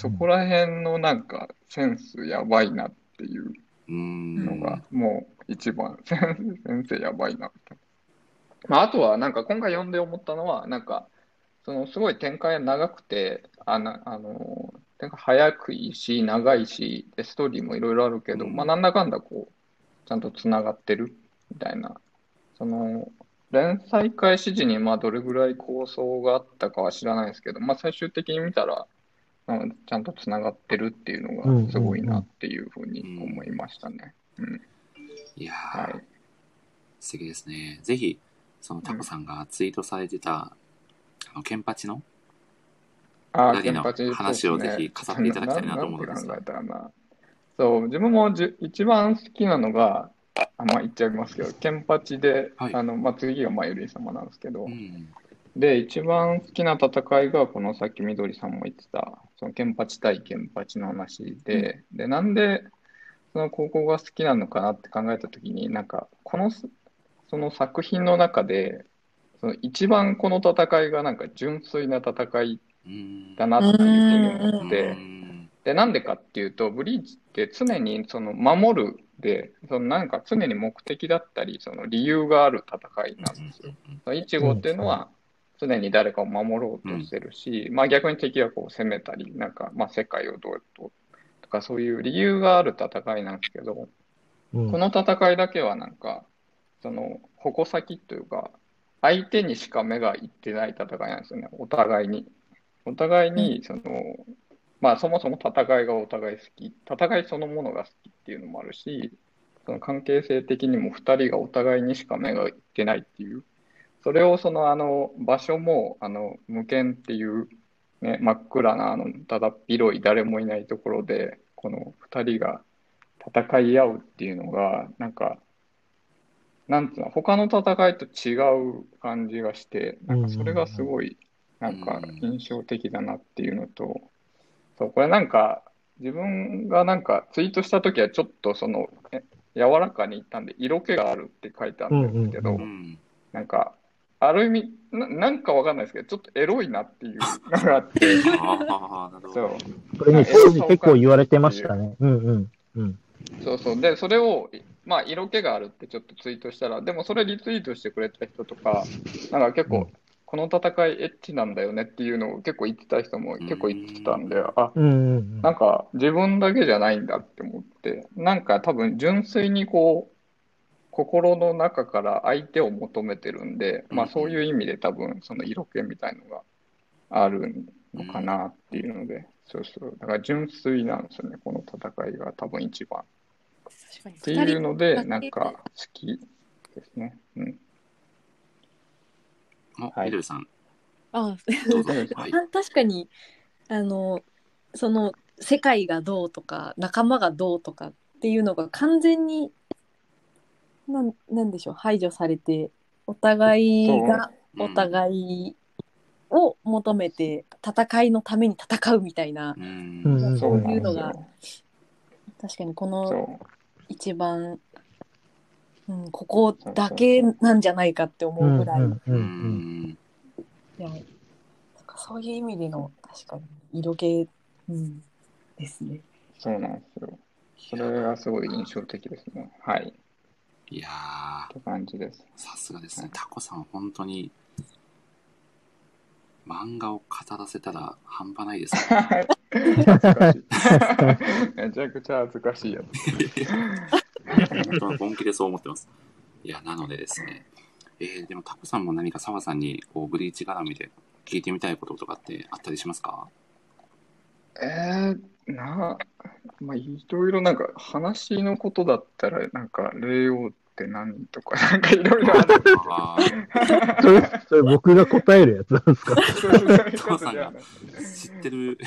そこら辺のなんかセンスやばいなっていう
うん。
のが、もう一番、(laughs) 先生やばいなって。まあ、あとは、なんか今回読んで思ったのは、なんか、そのすごい展開が長くて、あの、あの展開早くいいし、長いし、でストーリーもいろいろあるけど、
うん
まあ、なんだかんだこう、ちゃんとつながってるみたいな、その、連載開始時にまあどれぐらい構想があったかは知らないですけど、まあ、最終的に見たら、うんちゃんとつながってるっていうのがすごいなっていうふうに思いましたね。うん
いやー、
はい。
素敵ですね。ぜひ、そのタコさんがツイートされてた、あの、ケンパチの？
あ
二人の話をぜひ飾っていただきたいなと思うんですが。
そう、自分もじゅ一番好きなのが、あまあ、言っちゃいますけど、ケンパチで、
はい。
あのまあ、次がまゆり様なんですけど、
うん。
で、一番好きな戦いが、このさっきみどりさんも言ってた、そのケンパチ対ケンパチの話で、で、なんで、その高校が好きなのかなって考えたときに、なんか、このす、その作品の中で、その一番この戦いがなんか純粋な戦い
うん。
だなっていうふうに思っ
う
て、
ん
で、なんでかっていうと、ブリーチって常にその守るで、そのなんか常に目的だったり、その理由がある戦いなんですよ。その1号っていうのは常に誰かを守ろうとしてるし、まあ逆に敵がこう攻めたり、なんかまあ世界をどうととかそういう理由がある戦いなんですけど、
うん
この戦いだけはなんか、その矛先というか、相手にしか目がいってない戦いなんですよね、お互いに。お互いに、その、まあそもそも戦いがお互い好き、戦いそのものが好きっていうのもあるし、その関係性的にも2人がお互いにしか目がいってないっていう、それをそのあの場所もあの無権っていう、ね、真っ暗なあのただっ広い誰もいないところで、この2人が戦い合うっていうのが、なんか、なんつうの、他の戦いと違う感じがして、なんかそれがすごい、なんか印象的だなっていうのと、そう、これなんか、自分がなんかツイートしたときはちょっとその、え柔らかに言ったんで、色気があるって書いてあるんですけど、
うん
うん。
なんか、ある意味な、なんかわかんないですけど、ちょっとエロいなっていうのがあって、
ああ、なるほ
そう
ど。。
これね、当時結構言われてましたね。うんうん。うん。
そうそう。で、それを、まあ、色気があるってちょっとツイートしたら、でもそれリツイートしてくれた人とか、なんか結構
うん、
この戦いエッチなんだよねっていうのを結構言ってた人も結構言ってたんで、あ。なんか自分だけじゃないんだって思って、なんか多分純粋にこう、心の中から相手を求めてるんで、まあそういう意味で多分その色気みたいのがあるのかなっていうので、そうそう。だから純粋なんですよね、この戦いが多分一番。
確かに。
っていうので、なんか好きですね。うん。
あ、
はい。
みどりさん、
あ。(laughs)
はい。
確かにあのその世界がどうとか仲間がどうとかっていうのが完全になんなんでしょう排除されてお互いがお互いを求めて戦いのために戦うみたいな
うん。
そういうのが確かにこの
そ
一番、うん、ここだけなんじゃないかって思うぐらい、
うんうん
う
うんうん
ん。
いやなんかそういう意味での確かに色気、うん、ですね。
う、そうなんですよ。それがすごい印象的ですね。はい。
いや
って感じです。
ー、さすがですね。タコさん、本当に、漫画を語らせたら半端ないですね。
恥ずかしい。めちゃくちゃ恥ずかしいやつ。
本当は本気でそう思ってます。いや、なのでですね。えー、でもタコさんも何か澤さんに、こう、ブリーチ絡みで聞いてみたいこととかってあったりしますか？
えー、な、まあ、いろいろなんか話のことだったら、なんか、霊王って何とか、なんかいろいろあるんですけど。
あ (laughs) ー
それ、それ僕が答えるやつなんですか？(laughs)
そういうことではない
知ってる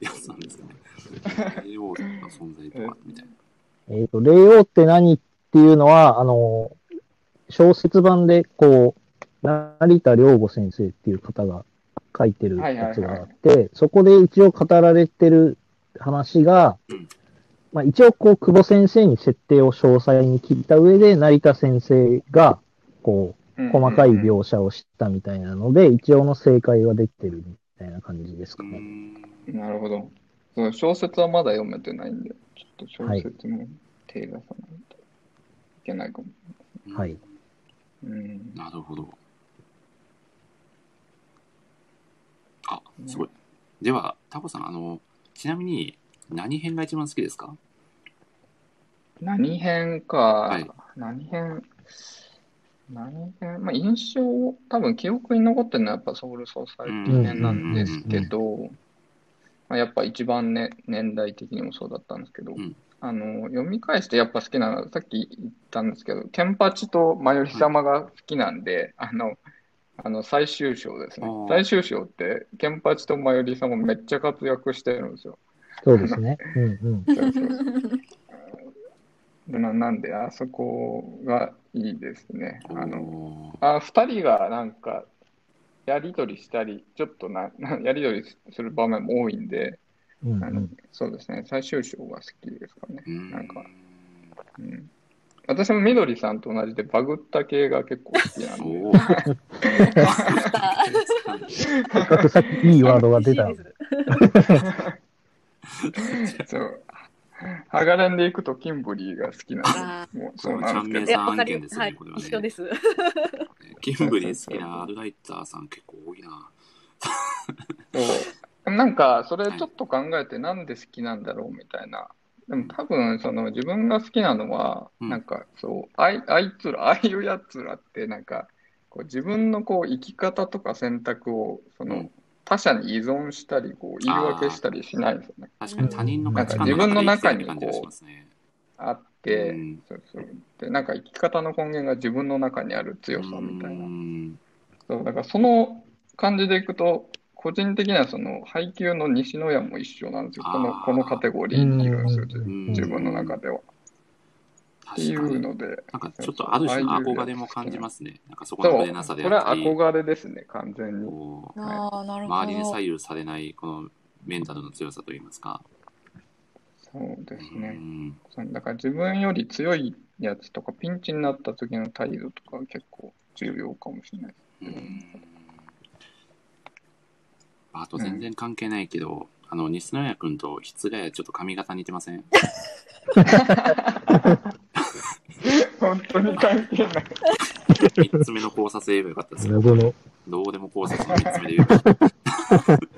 やつなんですかね。霊王の存在とか、みたいな。
えっ、と、霊王って何っていうのは、あの、小説版で、こう、成田良吾先生っていう方が書いてるやつがあって、そこで一応語られてる話が、
うん
まあ、一応こう、久保先生に設定を詳細に聞いた上で、成田先生が、こう、細かい描写をしたみたいなので、一応の正解はできてるみたいな感じですかね。
なるほど。そ小説はまだ読めてないんで、ちょっと小説も手出さないといけないかもしれない、
はい。
うん、
なるほど。あ、すごい。では、タコさん、あの、ちなみに、何編が一番好きですか？
何編か、
はい。
何編、何編、まあ、印象、多分記憶に残ってるのはやっぱソウルソサイティ編なんですけど、まあ、やっぱ一番ね、年代的にもそうだったんですけど、
うん。
あの、読み返してやっぱ好きなのは、さっき言ったんですけど、ケンパチとマヨリ様が好きなんで、あの、あの最終章ですね。最終章って、ケンパチとマヨリ様めっちゃ活躍してるんですよ。
そうですね。うんうん。
そうそうでななんで、あそこがいいですね。あの、あ、二人がなんか、やりとりしたり、ちょっとな、な (laughs) やりとりする場面も多いんで、あの
うんうん、
そうですね、最終章が好きですかね。
うーん
なんかうん。私もみどりさんと同じでバグった系が結構好きなんで、
せ (laughs) っかくさっきいいワードが出た。(laughs) (laughs)
そう。ハガレンで行くとキンブリーが好きなん
あ
で、もうそうなんですけど
ね
はい
これはね、
一緒です。
キンブリー好きなアルライターさん結構多いな。
そう。なんか、それちょっと考えて、なんで好きなんだろうみたいな。でも多分、その自分が好きなのは、
うん
なんかそう、あいあいつら、ああいうやつらって、なんか、こう自分のこう生き方とか選択を、その、
うん
他者に依存したり、こう言い訳したりしないんですよね。
確かに他人の価値観
自分の中に
生きてるって感じがしますね。
あって、
うん
そうそう。で、なんか生き方の根源が自分の中にある強さみたいうな。
ん
そう、だからその感じでいくと、個人的にはその配給の西野屋も一緒なんですよ。このこのカテゴリーにいるんですよ、
うん
自分の中では。ってい。うので、
なんかちょっとある種の憧れも感じますね。なんかそこの
そう、
触れなさで
これは
あったり、
憧れですね、完全に。
ああ、なるほど。
周りに左右されないこのメンタルの強さといいますか。
そうです
う
ね。
ん
そうだから自分より強いやつとか、ピンチになった時の態度とかは結構重要かもしれない。
うんあと全然関係ないけど、あの、西野谷君と室ヶ谷ちょっと髪型似てません？(laughs)
本当に関係ない。
三つ目の考察で言えばよかったですよ。
謎の、
どうでも考察の三つ目で言えばよかった。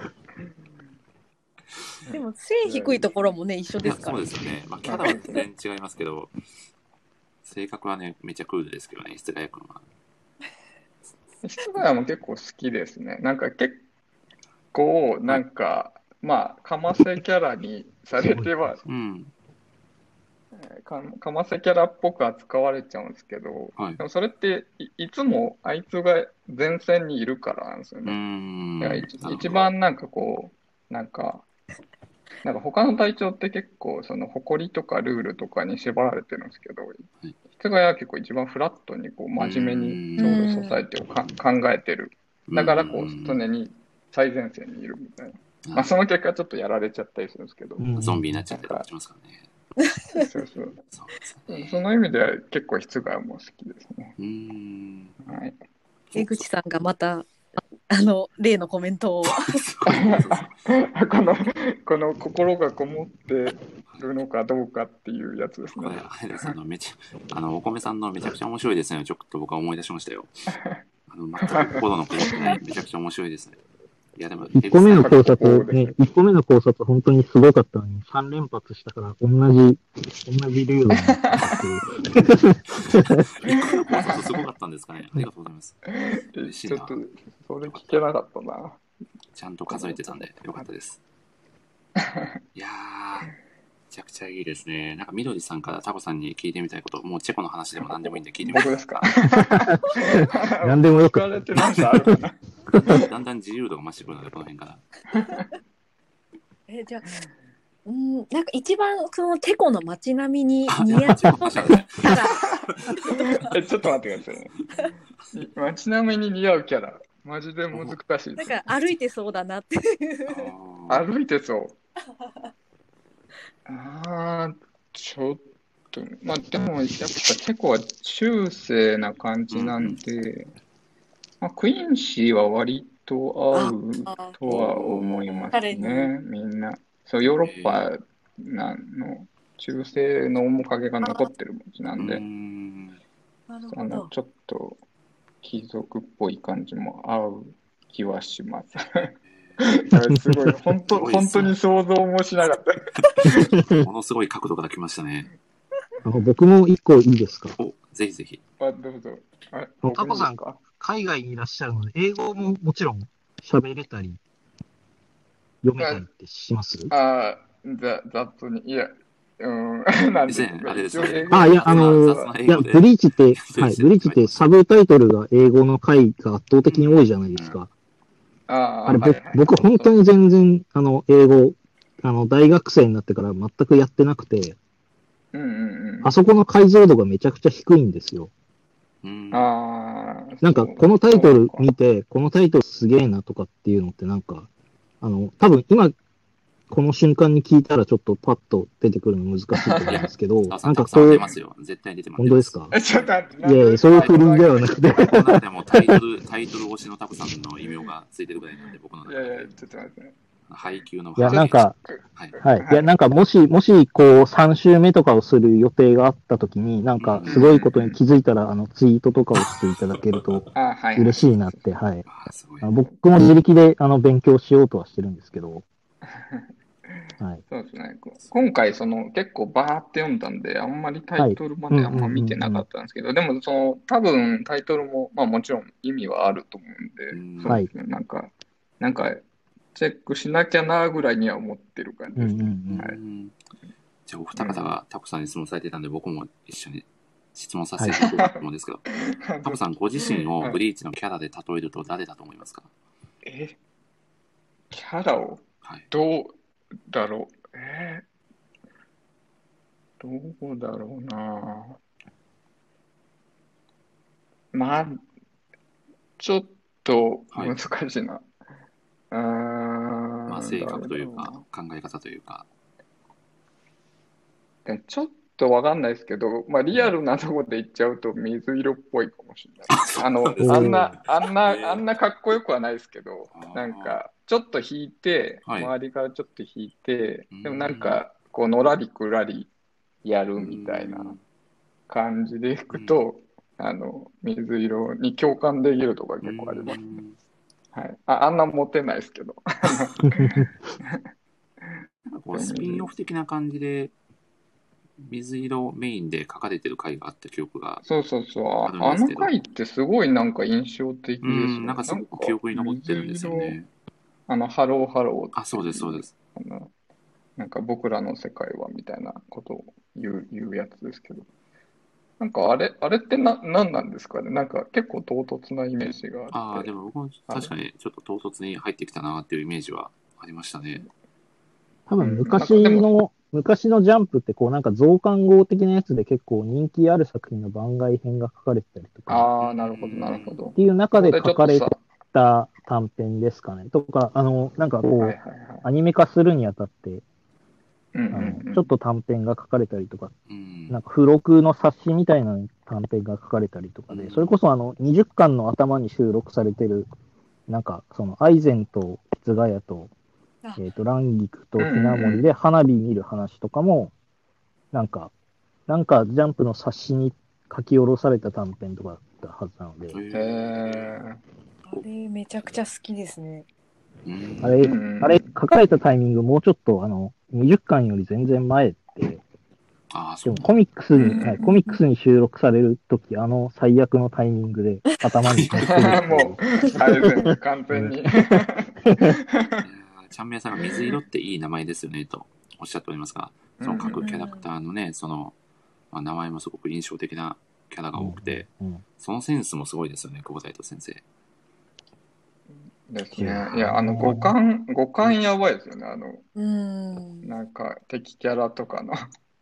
でも背低いところもね、一緒ですから
そう。ですよね。まあ、キャラは全然違いますけど、性格はね、めっちゃクールですけどね、室ヶ谷君は。
室ヶ谷も結構好きですね。なんか結構、なんか、まあ、かませキャラにされては、
うん。
かかませキャラっぽく扱われちゃうんですけど、
はい
で。もそれってい、いつもあいつが前線にいるからなんですよ
う
ね。
ん。
だから一番なんかこう、なんか、なんか他の隊長って結構その誇りとかルールとかに縛られてるんですけど、
い
室ヶ谷は結構一番フラットにこう真面目にソウルソサイティをか考えてる。だからこう常に最前線にいるみたいな。まあその結果ちょっとやられちゃったりするんですけど、
うん
ゾンビになっちゃったりしますからね。
そうそう
そ
の意味では結構室ヶ谷も好きですね。
うーん。
はい。
江口さんがまた、あの、例のコメントを。(laughs)
この、この心がこもってるのかどうかっていうやつですね。
あの、めちゃ、あの、お米さんのめちゃくちゃ面白いですね。ちょっと僕は思い出しましたよ。あの、全く心のこもってない、めちゃくちゃ面白いですね。いや、でも、
1個目の考
こ
察、ね、1個目の考察本当にすごかったのに、3連発したから、同じ、同じルールになったっていう。
考察すごかったんですかね。ありがとうございます。嬉しいな
ちょっと、それ聞けなかったな。
ちゃんと数えてたんで、よかったです。いやー、めちゃくちゃいいですね。なんか、みどりさんからタコさんに聞いてみたいこと、もうチェコの話でも何でもいいんで聞いてみ
僕ですか？(laughs)
何でもよく
聞かれてなんかあるかな？
たい。だんだん自由度が増してくるので、この辺から。
え、じゃあ、うん、なんか一番そのテコの街並みに
あ、
似合う。(laughs)
え、ちょっと待ってくださいね。街並みに似合うキャラ、マジで難しいです。
なんか歩いてそうだなって
歩いてそう。あー、ちょっと、まあでも、やっぱ結構中世な感じなんで、まあ、クイーンシーは割と合う
あ
とは思いますね、みんな。そう、ヨーロッパなの中世の面影が残ってる街な
うんー
で。あのちょっと貴族っぽい感じも合う気はします。すごい、本当、本当に想像もしなかった。(laughs)
ものすごい角度から来ましたね。
僕も一個いいですか？
お、ぜひぜひ。
あ、どうぞ。
タコさん海外にいらっしゃるので、英語ももちろん喋れたり、読めたりってします？
あー、ざ、雑に。いや、うん、(laughs) なんです
あれです
一応英語
あ、いや、あのいや、ブリーチって、はい、ブリーチってサブタイトルが英語の回が圧倒的に多いじゃないですか。
あ
れ、
はいはい
僕、僕本当に全然、あの、英語、あの、大学生になってから全くやってなくて、
うんうんうん。
あそこの解像度がめちゃくちゃ低いんですよ。
うん。
あー
なんか、このタイトル見て、このタイトルすげえなとかっていうのってなんか、あの、多分今、この瞬間に聞いたらちょっとパッと出てくるの難しいと思うんですけど、(laughs) なんかこう、
出ますよ。絶対出てます。
本当ですか？
え、ちょっと待って。
いやいや、そういう振りではなくて、
でもタイトル、タイトル推しのタコさんの異名がついてるぐらいなんで、僕の中で。
いやいや、ちょっと待って。
配給の
いや、なんか、
はい。
はい。いや、なんか、もし、もし、こう、3週目とかをする予定があったときに、なんか、すごいことに気づいたら、あの、ツイートとかをしていただけると。嬉しいなって、はい。僕も自力で、あの、勉強しようとはしてるんですけど、はい。
そうですね。こ今回、その、結構バーって読んだんで、あんまりタイトルまであんま見てなかったんですけど、でも、その、多分タイトルも、まあもちろん意味はあると思うん
うん
で、そうですね。なんか、なんか、チェックしなきゃなぐらいには思ってる感じ
うん
ですね。
うんうん。
はい
うんじゃあ、お二方がタコさんに質問されてたんで、僕も一緒に質問させていただこうと思うんですけど、(laughs) タコさんご自身をブリーチのキャラで例えると誰だと思いますか？
え？キャラを？
はい。
どうだろうえー、どうだろうなまあ、ちょっと
はい
難しいな。うーん
まあ、性格というか考え方というか。
ちょっとわかんないですけど、まあ、リアルなとこで言っちゃうと水色っぽいかもしれない。あの、あんな、あんな、あんなかっこよくはないですけどなんか、ちょっと引いて、
はい。
周りからちょっと引いて
うん、
でもなんか、こう、のらりくらりやるみたいな
うん。
感じでいくと、あの、水色に共感できるところが結構あります。
うん。
はい。あ、あんなモテないですけど。(laughs)
こうスピンオフ的な感じで、水色メインで書かれてる回があった記憶が、
そうそうそう。あ
あるんですけど
あの回ってすごいなんか印象的ですね。
ん、なんかすごく記憶に残ってるんですよ
水色
ね。
あの、ハローハローって
あ、そうです、そうです。
あのなんか僕らの世界はみたいなことを言う言うやつですけど。なんかあれ、あれってな、何なんですかねなんか結構唐突なイメージがあ
ああ、
って
で。も僕も確かにちょっと唐突に入ってきたなっていうイメージはありましたね。
多分
うん
昔
なんかで
の、昔のジャンプってこうなんか増刊号的なやつで結構人気ある作品の番外編が書かれてたりとか、
ああ、なるほど、なるほど
っ。ていう中で書かれた短編ですかね。とか、あの、なんかこう、
さはいはいはい。
アニメ化するにあたって、
うん
あ
うんうん
のちょっと短編が書かれたりとか、
うん。
なんか付録の冊子みたいな短編が書かれたりとかで、それこそあの、20巻の頭に収録されてる、なんか、その、アイゼンとツガヤと、
あ
えっ、と、ランギクとひなもりで花火見る話とかも、なんか、なんか、ジャンプの冊子に書き下ろされた短編とかだったはずなので、
へー。
へ
あれめちゃくちゃ好きですね。
うん
あれ、
うん。
あれ、書かれたタイミングもうちょっと、あの、20巻より全然前って、
ああ、そう
でもコミックスに、
うん
はいコミックスに収録されるとき、あの最悪のタイミングで頭に (laughs)
もう、あれですね、完全に。(laughs)
ちゃんめいさんが水色っていい名前ですよねとおっしゃっておりますが、その各キャラクターのね、その、まあ、名前もすごく印象的なキャラが多くて、
うん
そのセンスもすごいですよね、久保大斗先生。
ですね。いや、あの、五感、五感やばいですよね。あの、
うん。
なんか敵キャラとかの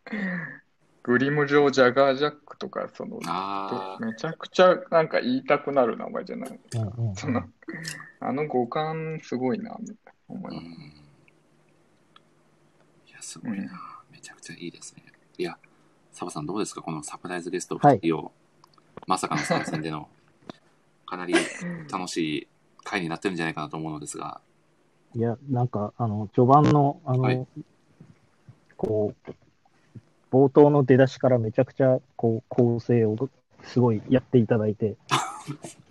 (laughs) グリム上ジャガージャックとか、その、めちゃくちゃなんか言いたくなる名前じゃない。
うんうんうん
その、あの五感すごいな、みたいな思います。
うん。いや、すごいな。めちゃくちゃいいですね。いや、サバさんどうですか？このサプライズゲスト2人を、まさかの参戦での、(laughs) かなり楽しい回になってるんじゃないかなと思うのですが、
いや、なんか、あの、序盤の、あの、
はい
こう、冒頭の出だしからめちゃくちゃ、こう、構成をすごいやっていただいて、(laughs)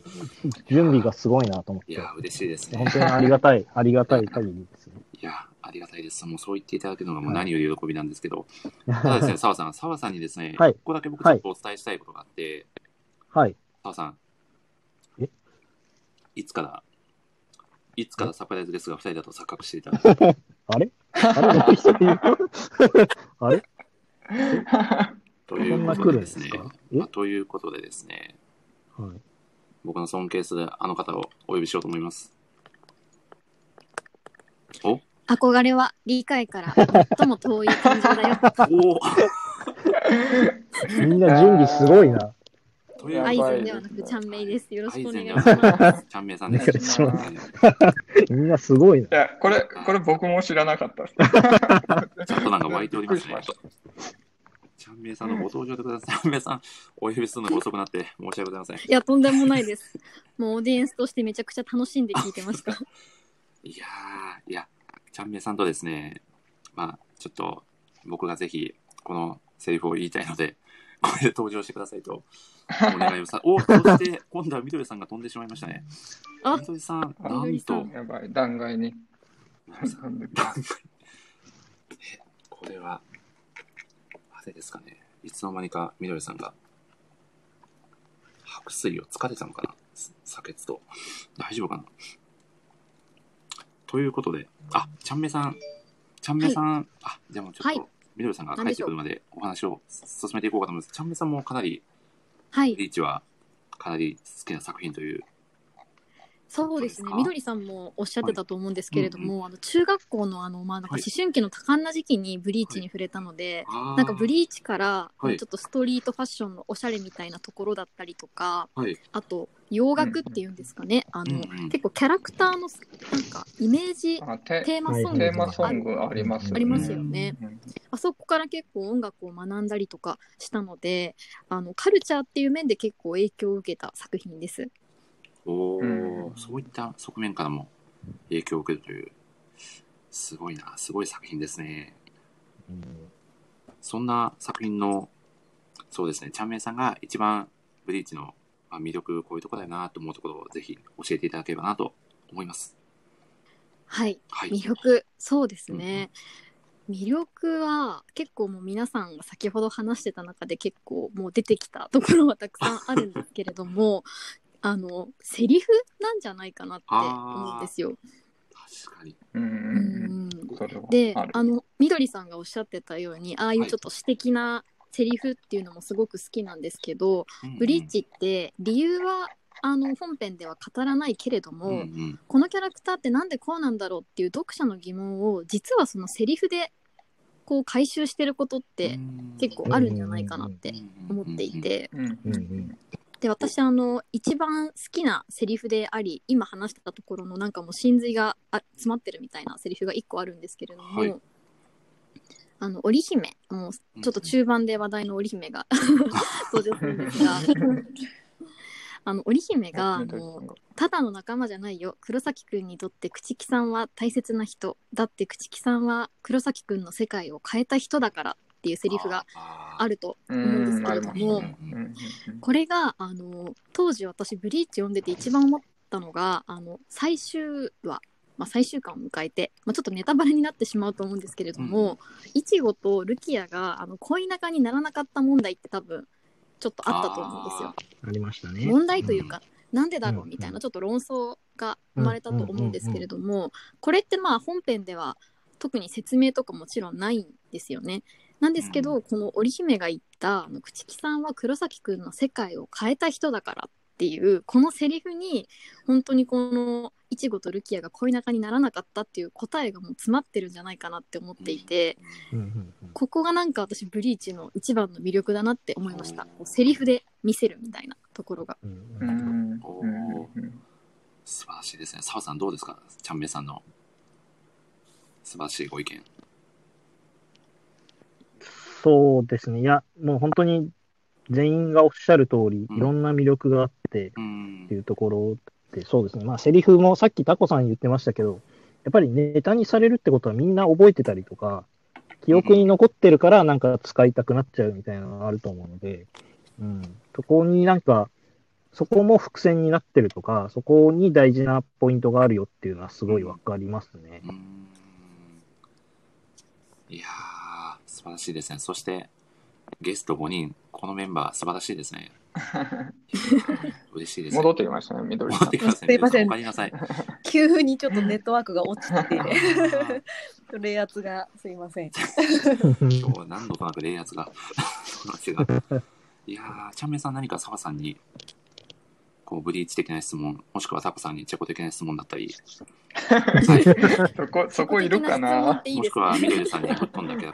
準備がすごいなと思って。
いや、嬉しいですね。
本。当にありがたい、(laughs) ありがたい限りです。ね。
いや、ありがたいです。もうそう言っていただけるのがもう何より喜びなんですけど、(laughs) ただですね、澤さん、澤さんにですね、
はい。
ここだけ僕ちょっとお伝えしたいことがあって、
はい。
澤さん、
え？
いつから、いつからサプライズですが2人だと錯覚していた (laughs)
あれ？あれあれ？
ということでですね。まあということでですね、
はい。
僕の尊敬するあの方をお呼びしようと思います。お？
憧れは理解から最も遠い感情だよ。
お
みんな準備すごいな。
アイゼンではなくちゃんめいです。よろしくお願いします。
ちゃんめいさんです。
お願いしま
はい
みんなすごいな。
いや、これ、これ僕も知らなかったです。(laughs)
ちょっとなんか湧いておりますね。ちゃんめいさんのご登場でください。ちゃんめいさん、お呼びするのが遅くなって申し訳ございません。
いや、とんでもないです。もうオーディエンスとしてめちゃくちゃ楽しんで聞いてました。(laughs)
いやー、いや、ちゃんめいさんとですね、まあ、ちょっと僕がぜひこのセリフを言いたいので、これで登場してくださいとお願いをさ、(laughs) おそして今度はみどりさんが飛んでしまいましたね。
あ
みどりさん、
あ
なんと、
やばい、断崖に。
これは、ですかね。いつの間にかみどりさんが、白水を疲れたのかな酒血と。大丈夫かなということで、あ、ちゃんめさん、ちゃんめさん、あ、じゃあもうちょっと、
はい
みどりさんが帰ってくるまでお話を進めていこうかと思います。ちゃんめさんもかなり、
はい。
リーチはかなり好きな作品という。
そうですね。みどりさんもおっしゃってたと思うんですけれども、あの中学校のあの、まあ、なんか思春期の多感な時期にブリーチに触れたので、
あー
なんかブリーチから、
はい
ちょっとストリートファッションのおしゃれみたいなところだったりとか、
はい。
あと洋楽っていうんですかね、あの、
うんうん
結構キャラクターのなんかイメージ
あテ
テーマソング
テングありますよね。
ありますよね
うん。
あそこから結構音楽を学んだりとかしたのであのカルチャーっていう面で結構影響を受けた作品です。
おー、
うん
そういった側面からも影響を受けるという、すごいな、すごい作品ですね。そんな作品の、そうですね、ちゃんめいさんが一番ブリーチのまあ魅力、こういうところだよなと思うところをぜひ教えていただければなと思います。
はい
はい。
魅力そうですね。魅力は結構もう皆さんが先ほど話してた中で結構もう出てきたところはたくさんあるんですけれどもあのセリフなんじゃないかなって思うんですよ。
確かに。
うん
う
うん。
ん。
それは
で
あ
のみどりさんがおっしゃってたようにああいうちょっと詩的なセリフっていうのもすごく好きなんですけど、ブリーチって理由はあの本編では語らないけれども、
うんうん
このキャラクターってなんでこうなんだろうっていう読者の疑問を実はそのセリフでこう回収してることって結構あるんじゃないかなって思っていて
うん
うんうん
で私あの一番好きなセリフであり今話してたところのなんかもう真髄があ詰まってるみたいなセリフが1個あるんですけれども、
はい。
あの織姫。もうちょっと中盤で話題の織姫が (laughs) 登場するんですが (laughs) あの織姫があのただの仲間じゃないよ。黒崎くんにとって朽木さんは大切な人。だって朽木さんは黒崎くんの世界を変えた人だからっていうセリフが
あ
あると
う
思うんです
ん
けれども、これがあの当時私ブリーチ読んでて一番思ったのがあの最終話、まあ、最終巻を迎えて、まあ、ちょっとネタバレになってしまうと思うんですけれども、いちごとルキアがあの恋仲にならなかった問題って多分ちょっとあったと思うんですよ。
ありましたね。
問題というか、なんでだろ
う
うんみたいなちょっと論争が生まれたと思うんですけれども、これってまあ本編では特に説明とかもちろんないんですよね。なんですけど、
う
この織姫が言ったあの朽木さんは黒崎くんの世界を変えた人だからっていうこのセリフに本当にこのいちごとルキアが恋仲にならなかったっていう答えがもう詰まってるんじゃないかなって思っていて、
うんうんうん
ここがなんか私ブリーチの一番の魅力だなって思いました。こうセリフで見せるみたいなところが。
うん
素晴らしいですね。澤さんどうですか？ちゃんめいさんの素晴らしいご意見。
そうですね。いや、もう本当に全員がおっしゃる通り、
うん
いろんな魅力があって
うん
っていうところで、そうですね。まあ、セリフもさっきタコさん言ってましたけど、やっぱりネタにされるってことはみんな覚えてたりとか、記憶に残ってるからなんか使いたくなっちゃうみたいなのがあると思うので、うん。そこになんか、そこも伏線になってるとか、そこに大事なポイントがあるよっていうのはすごいわかりますね。
うーんいやー、素晴らしいですね。そして、ゲスト5人、このメンバー素晴らしいですね。嬉しいですね。
戻ってきましたね、緑さん
戻って。きました
すいません
りなさい。
急にちょっとネットワークが落ちて、冷圧がすいません。
今日は何度となく冷圧が。いやー、チャンメイさん何か澤さんに、こう、ブリーチ的な質問、もしくはタコさんにチェコ的な質問だったり、はい、
そこ、そこいるかな？
もしくは
ね。
緑さんにぶっ飛んだけど、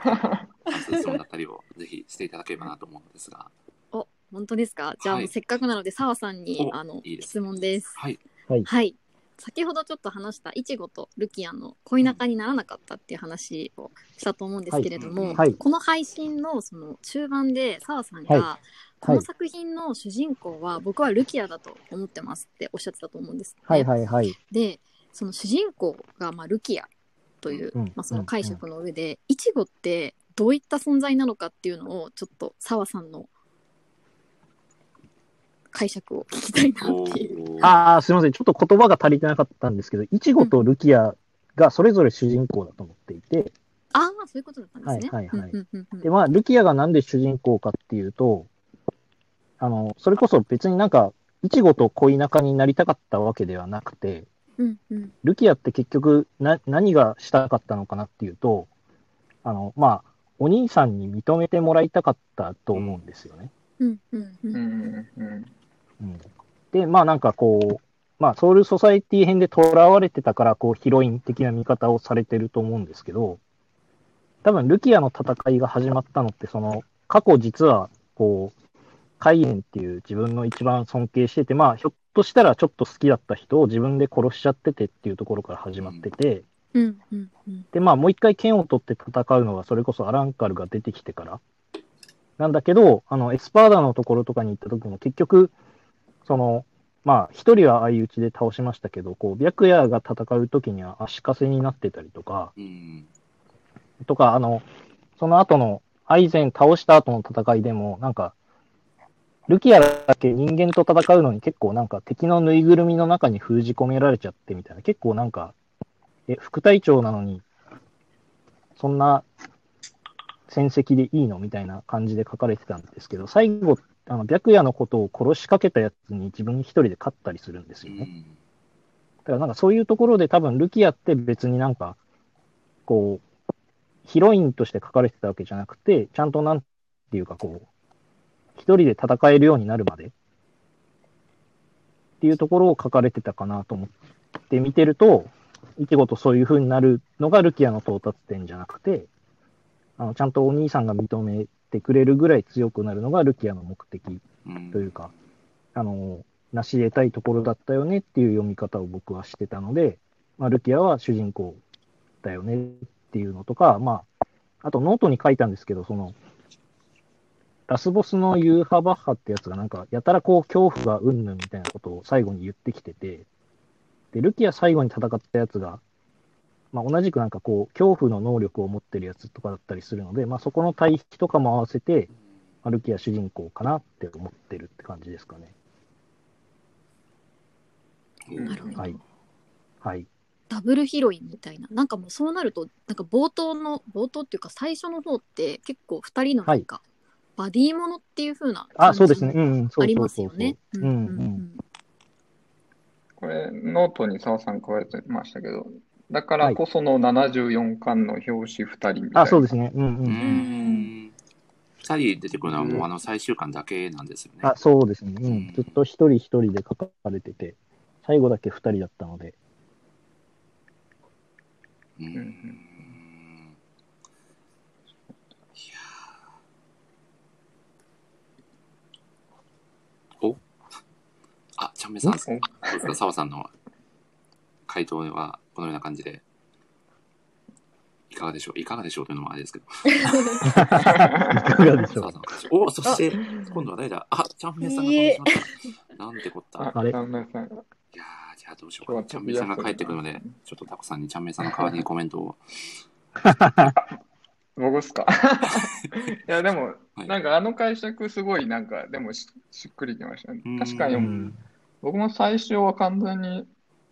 質問だったりをぜひしていただければなと思うんですが、
お、本当ですか？じゃあ、
はい
せっかくなので、澤さんに、
お
あの、質問です。
はい、
はい。先ほどちょっと話したいちごとルキアの恋仲にならなかったっていう話をしたと思うんですけれども、
はい
はい。
この配信のその中盤で澤さんが、
は
この作品の主人公は僕はルキアだと思ってますっておっしゃってたと思うんです、ね。
はいはいはい。
でその主人公がまあルキアという、
うん。
まあ、その解釈の上で、いちごってどういった存在なのかっていうのをちょっと澤さんの解釈を聞きたいな
お
っていう。
ー
ああ、すみません。ちょっと言葉が足りてなかったんですけど、イチゴとルキアがそれぞれ主人公だと思っていて、
ああ、そういうことだったんですね。
はいはいはい
うんうんうんうん
で、まあ、ルキアがなんで主人公かっていうと、あの、それこそ別になんか、イチゴと恋仲になりたかったわけではなくて、
うんうん
ルキアって結局な、何がしたかったのかなっていうと、あの、まあ、お兄さんに認めてもらいたかったと思うんですよね。
うんうんう
うんんうん。
うん。で、まあなんかこう、まあソウルソサエティ編で囚われてたから、こうヒロイン的な見方をされてると思うんですけど、多分ルキアの戦いが始まったのって、その、過去実は、こう、カイエンっていう自分の一番尊敬してて、まあひょっとしたらちょっと好きだった人を自分で殺しちゃっててっていうところから始まってて、
うんうんうん
で、まあもう一回剣を取って戦うのが、それこそアランカルが出てきてから。なんだけど、あの、エスパーダのところとかに行った時も結局、その、まあ一人は相打ちで倒しましたけど、こう、白夜が戦う時には足かせになってたりとか、
うん
とか、あの、その後の、アイゼン倒した後の戦いでも、なんか、ルキアだけ人間と戦うのに結構なんか敵のぬいぐるみの中に封じ込められちゃってみたいな、結構なんか、え、副隊長なのに、そんな戦績でいいの？みたいな感じで書かれてたんですけど、最後、あの、白夜のことを殺しかけたやつに自分一人で勝ったりするんですよね。
うん
だからなんかそういうところで多分ルキアって別になんか、こう、ヒロインとして書かれてたわけじゃなくて、ちゃんとなんていうかこう、一人で戦えるようになるまでっていうところを書かれてたかなと思って見てると、イチゴとそういう風になるのがルキアの到達点じゃなくて、あのちゃんとお兄さんが認めてくれるぐらい強くなるのがルキアの目的
うん。
というか、あの、成し得たいところだったよねっていう読み方を僕はしてたので、まあ、ルキアは主人公だよねっていうのとか、まあ、あとノートに書いたんですけど、その、ラスボスのユーハバッハってやつがなんか、やたらこう恐怖がうんぬんみたいなことを最後に言ってきてて、で、ルキア最後に戦ったやつが、まあ、同じくなんかこう、恐怖の能力を持ってるやつとかだったりするので、まあ、そこの対比とかも合わせて、まあルキア主人公かなって思ってるって感じですかね。
うん
なるほど。
はい。はい。
ダブルヒロインみたいな。なんかもうそうなると、なんか冒頭の、冒頭っていうか最初の方って結構二人のなんか、バディものっていう風な
あ、
感じ
そうですね。うんうん、そう
ありま
そうそうそう。
すよね。
うんうん。
これ、ノートに澤さん書かれてましたけど、だからこその74巻の表紙2人みたいな。
あ、そうですね。うんう。
うんん二人出てくるのはもうあの最終巻だけなんですよね。
あ、そうですね。うん。ずっと一人一人で書かれてて、最後だけ二人だったので。
うん
うん
いやーおあ、ちゃんめさん、どうですか、澤さんの回答はこのような感じで。いかがでしょう？いかがでしょうというのもあれですけど。
いかがでしょう？
おそして、今度は誰だ？あ、ちゃんめさんが登場しました。なんてこった？
あ、
あれ？
旦那さん。
いやー、じゃあどうしようか。ちゃんめいさんが帰ってくるので、ちょっとタコさんにちゃんめいさんの代わりにコメントを。
僕っすか？(laughs) いや、でも、
はい
なんかあの解釈すごいなんか、でもししっくりきましたね
うん。
確かに、
うん
僕も最初は完全に、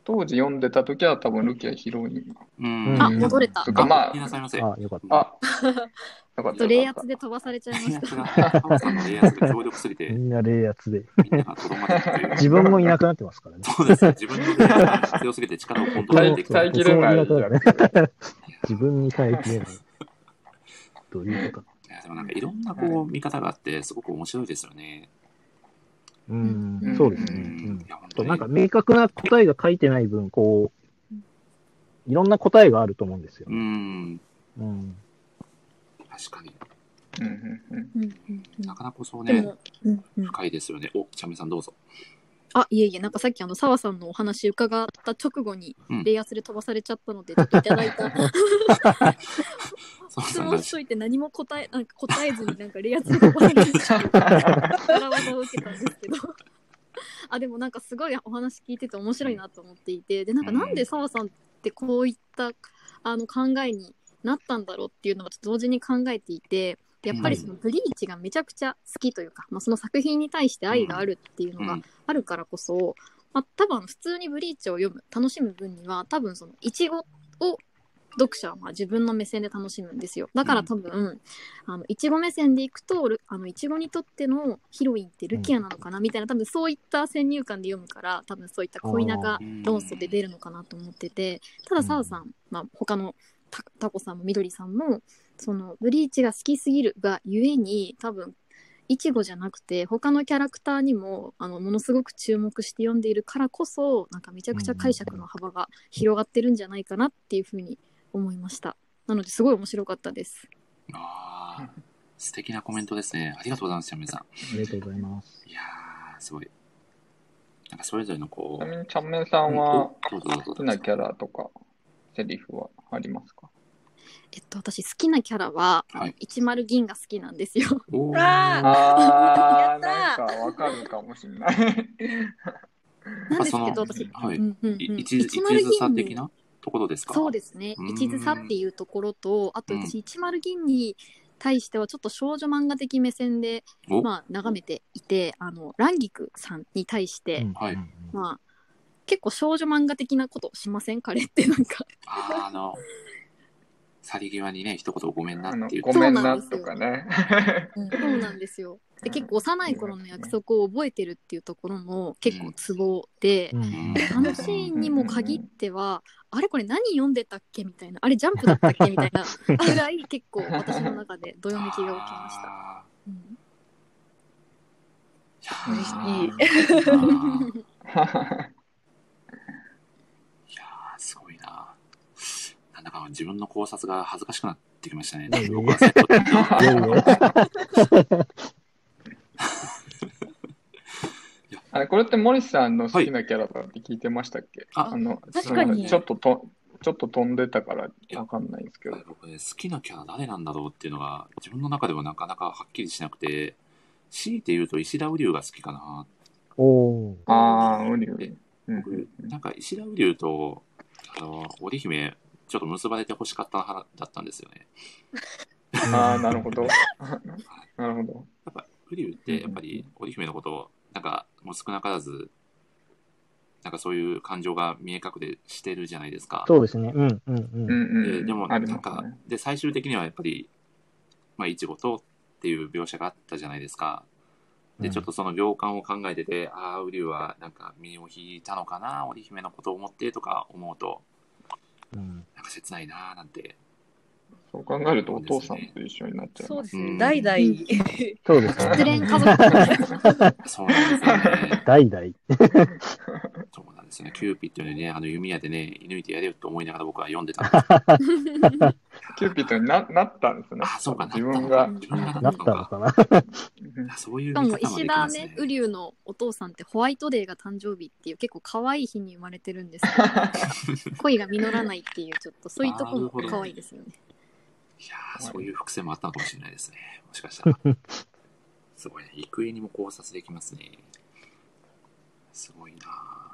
当時読んでた時は多分ルキアヒロイン。
うん。
あ戻れた
とか、ま
いなさいませ。
あ、よかった。
あ、(laughs) あ、よかった。
と冷圧で飛ばされちゃいました。
冷圧が、ハマさんの冷圧が強力すぎて、
みんな冷圧で。
みんながとどまってるという。
自分もいなくなってますからね。
そうですね。自分の冷圧が強すぎて力をコントロールできない。
耐えきれない
自分に耐えきれない。どういうことか。
いやでもなんかいろんなこう見方があって、すごく面白いですよね。
うん
うん、
そうですね。
う
うん。となんか明確な答えが書いてない分、こう、いろんな答えがあると思うんですよ
う。ん。
うん。
確かに。
たうんうんうん
うんうんうん
なかなかそうね、
うんうん、
深いですよね。お、ちゃめさんどうぞ。
あいえいえなんかさっきあの澤さんのお話伺った直後に
うん。
冷圧で飛ばされちゃったので、ちょっといただいた。(laughs) 質問しといて何も答えなんか答えずになんか冷圧で飛ばされる裏技を受けたんですけど。(laughs) あでもなんかすごいお話聞いてて面白いなと思っていて。でなんかなんで澤さんってこういったあの考えになったんだろうっていうのがちょっと同時に考えていて。でやっぱりそのブリーチがめちゃくちゃ好きというか、まあ、その作品に対して愛があるっていうのが
うん。
あるからこそ、まあ、多分普通にブリーチを読む楽しむ分には多分そのイチゴを読者はまあ自分の目線で楽しむんですよ。だから多分、あのイチゴ目線でいくとルあのイチゴにとってのヒロインってルキアなのかなみたいな多分そういった先入観で読むから多分そういった恋仲論争で出るのかなと思っててただ澤さん、まあ、他のタタコさんもみどりさんもそのブリーチが好きすぎるがゆえに多分いちごじゃなくて他のキャラクターにもあのものすごく注目して読んでいるからこそなんかめちゃくちゃ解釈の幅が広がってるんじゃないかなっていうふうに思いましたなのですごい面白かったです
ああ、素敵なコメントですね。ありがとうございます、ちさん。
ありがとうございます。
いやー、すごい。なんかそれぞれのこう、
ちなみに、ちゃんめんさんは好きなキャラとか、セリフはありますか？
えっと私好きなキャラは、
はい。
10銀が好きなんですよ。
おー。
あ
あー、
やった
なんかわかるかもしれない。(laughs)
なんですけど私、
はい。
うんうんうん。
い一途一途さ的なところですか？
そうですね。
うん。
一途さっていうところとあと
うん。
私10銀に対してはちょっと少女漫画的目線で、
お。
まあ、眺めていてあのランギクさんに対して、
うん。
はい。
うん
まあ結構少女漫画的なことしません？彼ってなんか。
あの、去り際にね、一言ごめんな
あの
っていう。
ごめんなとかね。(laughs)
そうなんですよ。で結構幼い頃の約束を覚えてるっていうところも結構ツボで、
うん。
うん
あのシーンにも限っては、あれこれ何読んでたっけみたいな、あれジャンプだったっけみたいな (laughs) ぐらい結構私の中でどよめきが起きました。
あ
うん。
ーいやー。
嬉しい (laughs)
あーいやーすごいな。なんだか自分の考察が恥ずかしくなってきましたね。僕は (laughs)
あれ、これって森さんの好きなキャラだって聞いてましたっけ、
あ
あの、
確かに
ちょっとと、ちょっと飛んでたからわかんないんですけど。
僕ね、好きなキャラ誰なんだろうっていうのが自分の中でもなかなかはっきりしなくて、強いて言うと石田瓜生が好きかな。
おー
あー、ウリウリ。うん
僕、なんか石田瓜生と、あの、織姫、ちょっと結ばれて欲しかった派だったんですよね。
あー、なるほど。なるほど。
やっぱ、瓜生ってやっぱり織姫のことを、なんか、もう少なからず、なんかそういう感情が見え隠れしてるじゃないですか。
そうですね。うんうんう。
うんんうん。
ででも、
あ
なんか
ね。、
で、最終的にはやっぱり、まあ、いちごとっていう描写があったじゃないですか。で、
うん
ちょっとその行間を考えてて、ああ、ウリュウはなんか身を引いたのかな、織姫のことを思ってとか思うと、
うん
なんか切ないなーなんて。
そう考えるとお父さんと一緒になっちゃ。
うん
そうですね。代々、
そうです
失
ね。
恋家族 (laughs)
そうなんですよね。(laughs)
代々。
そうなんですよね。キューピッドにね、あの弓矢でね、射抜いてやれよと思いながら僕は読んでたんです (laughs)
キューピッドにななったんですね。
あ、そうかな。
自分が。
自分がな
なった
のか。
な。
あ (laughs) そういう
しかも石田
ね、。
ねウリュウのお父さんってホワイトデーが誕生日っていう結構可愛い日に生まれてるんですけど (laughs) 恋が実らないっていうちょっとそういうところも可愛いですよね。
いやーそういう伏線もあったのかもしれないですね。もしかしたら。すごいね。幾重にも考察できますね。すごいなうん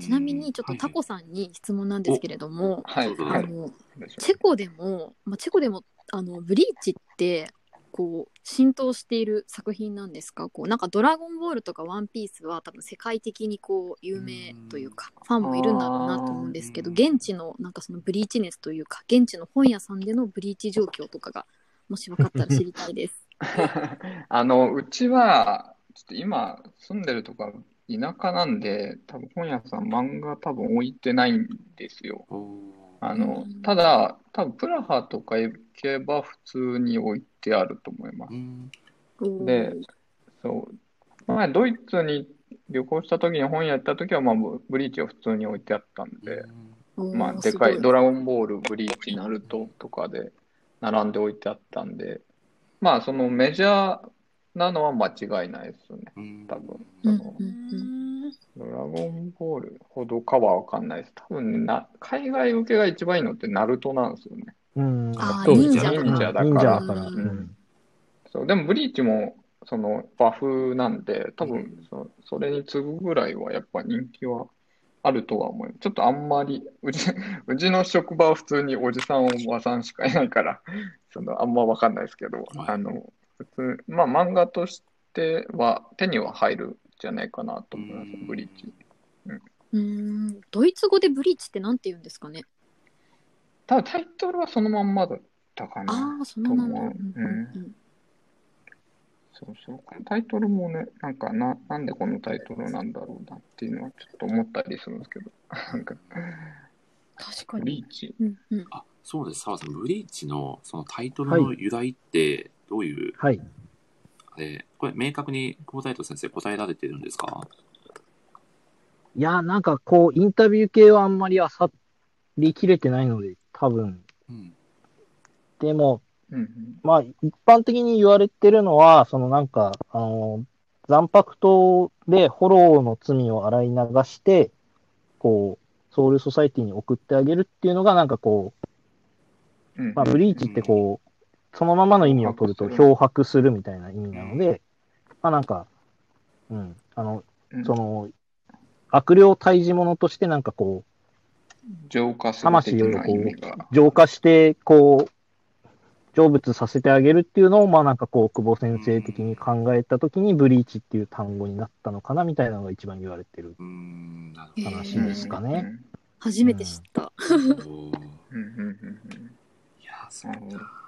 ちなみにちょっとタコさんに質問なんですけれども、
はい。
あのチェコでも、まあ、チェコでもあのブリーチってこう浸透している作品なんですか？こうなんか「ドラゴンボール」とか「ワンピースは多分世界的にこう有名というかファンもいるんだろうなと思うんですけど
うん
現地のなんかそのブリーチ熱というか現地の本屋さんでのブリーチ状況とかがもし分かったら知りたいです。(laughs)
あの、うちは、ちょっと今住んでるとか田舎なんで、多分本屋さん漫画多分置いてないんですよ。あの
うん、
ただ、多分プラハとか行けば普通に置いてあると思います
う。ん
で、そう。前、ドイツに旅行した時に本屋行った時は、まあ、ブリーチは普通に置いてあったんで、まあ、でかい、ドラゴンボール、ブリーチ、ナルトとかで並んで置いてあったんで、まあ、そのメジャーなのは間違いないですよね、
うん
多分。ドラゴンボールほどかはわかんないです。多分ねな、海外受けが一番いいのってナルトなんですよね。
うん。
あ忍者
忍者だから
から。
う
うんん。
そう、でもブリーチも、その、バフなんで、多分そ、それに次ぐぐらいは、やっぱ人気はあるとは思う。ちょっとあんまり、うち、(laughs) うちの職場は普通におじさん、おばさんしかいないから、その、あんまわかんないですけど、あの、普通、まあ、漫画としては、手には入るんじゃないかなと思います、ブリーチ。
うんドイツ語でブリーチってなんて言うんですかね？
ただ、タイトルはそのまんまだったかな。
ああそのまま。
と思う
うんうん
そうそう。このタイトルもね、なんかな、なんでこのタイトルなんだろうなっていうのはちょっと思ったりするんですけど。(laughs) なんか、
確かに。
ブリーチ。
うんうん
あ、そうです。澤さん、ブリーチのそのタイトルの由来ってどういう、
はい。
あれ、これ明確に久保太斗先生答えられてるんですか？
いや、なんかこう、インタビュー系はあんまりあさりきれてないので、多分。
うん。
でも、
うんうん。
まあ、一般的に言われてるのは、そのなんか、あの、残白刀でホローの罪を洗い流して、こう、ソウルソサイティに送ってあげるっていうのが、なんかこう、
うん
まあ、ブリーチってこう、そのままの意味を取ると漂白するみたいな意味なので、まあなんか、うん、あの、
うん。
その、悪霊退治者としてなんかこ
浄化する的な意味が。
う、浄化して、こう、成仏させてあげるっていうのを、まあなんかこう、久保先生的に考えたときに、ブリーチっていう単語になったのかなみたいなのが一番言われてる話ですかね。
初めて知った。
ほど。おー
うん。うん。うん。うん。
いやー、そうだ。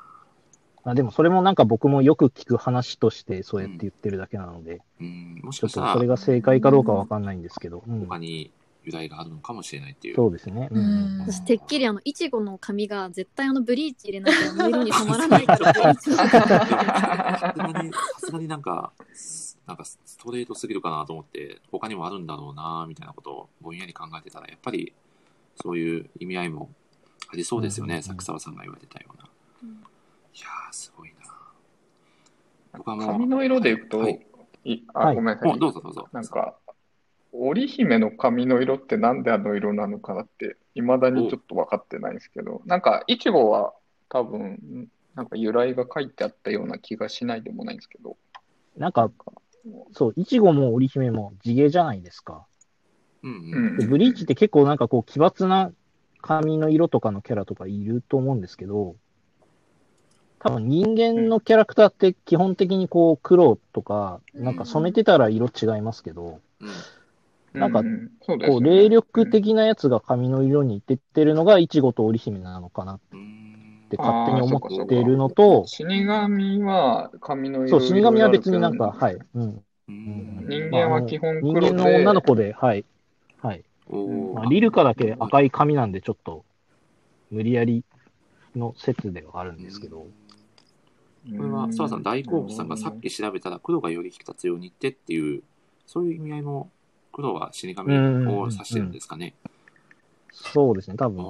まあでもそれもなんか僕もよく聞く話としてそうやって言ってるだけなので、
うん、もし
ちょっ
かしたら
とそれが正解かどうかわかんないんですけど、うん。
他に由来があるのかもしれないっていう。
そうですね。うん。
私てっきりあのいちごの髪が絶対あのブリーチ入れなきゃあの色に染まらないから
さすがに、さすがになんか、なんかストレートすぎるかなと思って、他にもあるんだろうな、みたいなことをぼんやり考えてたら、やっぱりそういう意味合いもありそうですよね、
うん。うんうん
作沢さんが言われたような。
うん
いやー、すごいな。僕はもう
髪の色でいくと、
はい
いあ、
はい
ごめんなさい。
おどうぞどうぞ。
なんか、織姫の髪の色ってなんであの色なのかなって、いまだにちょっと分かってないんですけど、なんか、いちごは多分、なんか由来が書いてあったような気がしないでもないんですけど、
なんか、そう、いちごも織姫も地毛じゃないですか。
うん
う
うん。
ブリーチって結構なんかこう奇抜な髪の色とかのキャラとかいると思うんですけど、多分人間のキャラクターって基本的にこう黒とか、なんか染めてたら色違いますけど、
うん。
なんかこう霊力的なやつが髪の色に出てるのがイチゴと織姫なのかなって勝手に思ってるのと、
死神は髪の色
そう、死神は別になんか、はい。うん。
うん。
人間は基本
人
黒で、
間の女の子で、はい。はい。まあ、リルカだけ赤い髪なんで、ちょっと、無理やりの説ではあるんですけど、
け
これは、澤さん、大好物さんがさっき調べたら黒がより引き立つようにってっていう、そういう意味合いも、黒は死神を指してるんですかね？
そうですね、多分、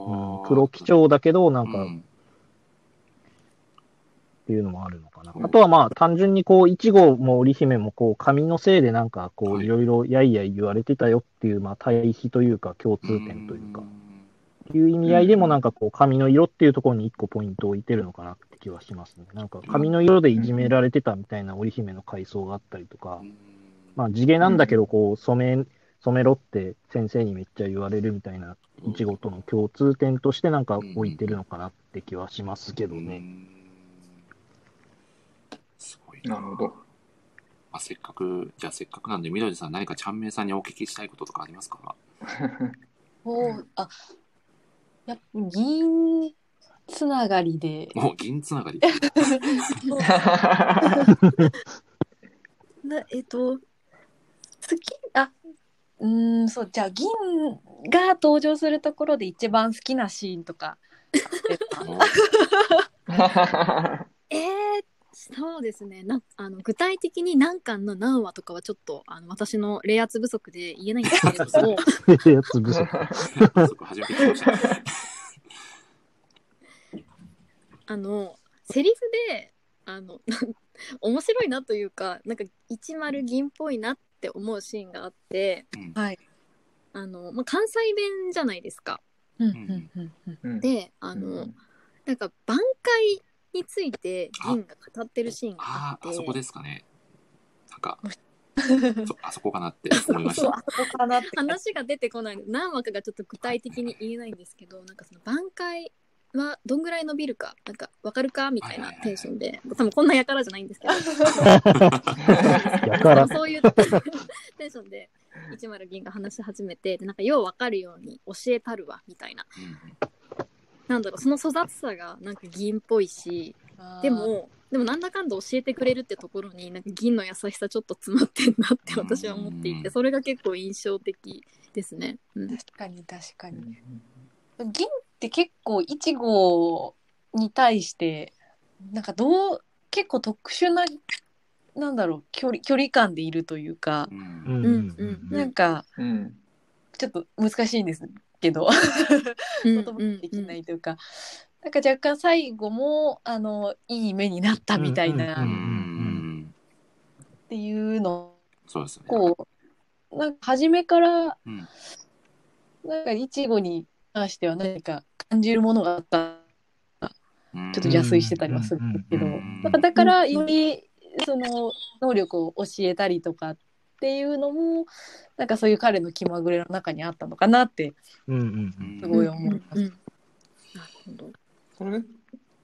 黒基調だけど、なんか、っ
うん
ていうのもあるのかな。
うん。
あとはまあ、単純にこう、イチゴも織姫も、こう、髪のせいでなんか、こう、
はい。
いろいろやいやい言われてたよっていう、まあ、対比というか、共通点というか、っていう意味合いでもなんかこう、髪の色っていうところに一個ポイントを置いてるのかなって気はしますね。なんか、髪の色でいじめられてたみたいな織姫の階層があったりとか
う、ん
まあ、地毛なんだけど、こう、染め、染めろって先生にめっちゃ言われるみたいな、いちごとの共通点としてなんか置いてるのかなって気はしますけどね。
うんな。
なるほど。
まあ、せっかく、じゃあせっかくなんで、みどりさん何かちゃんめいさんにお聞きしたいこととかありますか？(laughs)
おーあ、やっぱ銀つながりで、
もう銀つながり。(laughs)
なえっと、好き、あ、うーん、そう、じゃあ銀が登場するところで一番好きなシーンとか。(laughs) (laughs)
えー、そうですねなあの具体的に何巻の何話とかはちょっとあの私の冷圧不足で言えないんですけれども
やつ不足。
そこ初めて聞きました。
あのセリフであの (laughs) 面白いなというかなんか10銀っぽいなって思うシーンがあって
うん
はい。
あの、まあ、関西弁じゃないですか。
うんうんうんうん
うん
であの、なんか挽回について銀が語ってるシーンがあって。
ああ、あそこですかね。なんか、(laughs) そあそこかなって思いまし
そう
た。
話が出てこない。の何話かがちょっと具体的に言えないんですけどなんかその挽回はどんぐらい伸びるかなんか分かるかみたいなテンションで。多分こんなやからじゃないんですけど。(laughs) そういう (laughs) テンションで10銀が話し始めてでなんかよう分かるように教えたるわみたいな。
うん
なんだろうその粗雑さがなんか銀っぽいしでもでもなんだかんだ教えてくれるってところになんか銀の優しさちょっと詰まってんなって私は思っていて
うん
それが結構印象的ですね。うん、
確かに確かに。銀って結構いちごに対してなんかどう結構特殊ななんだろう距離距離感でいるというか、
うん。
うん
うんうん。
なんか
うん。
ちょっと難しいんですけど
うん
言葉にできないというか、なんか若干最後もあのいい目になったみたいな。っていうの
そうですね。
こうなんか初めから
うん。
なんかいちごに関しては何か感じるものがあった。
うん。
ちょっと邪推してたりはするんですけど、
うん。
なんかだからよりその能力を教えたりとかっていうのもなんかそういう彼の気まぐれの中にあったのかなって
うんうん
すごい思います。
うんうんなるほど。
それ、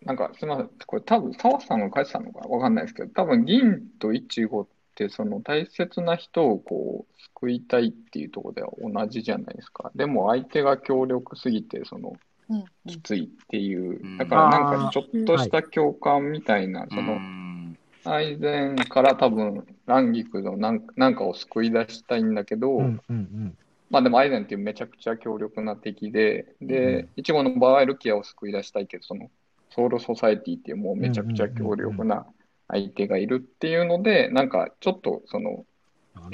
なんかすみません。これ多分澤さんが書いてたのかわかんないですけど、多分銀とイチゴってその大切な人をこう救いたいっていうところでは同じじゃないですか。でも相手が強力すぎてその
うん
きついっていう
うん。
だからなんかちょっとした共感みたいな、その
うん
愛禅から多分蘭菊のなんなんかを救い出したいんだけど、
うんうんうん。
まあでもアイゼンっていうめちゃくちゃ強力な敵で、
う
で、イチゴの場合はルキアを救い出したいけど、そのソウルソサエティっていうもうめちゃくちゃ強力な相手がいるっていうので、なんかちょっとその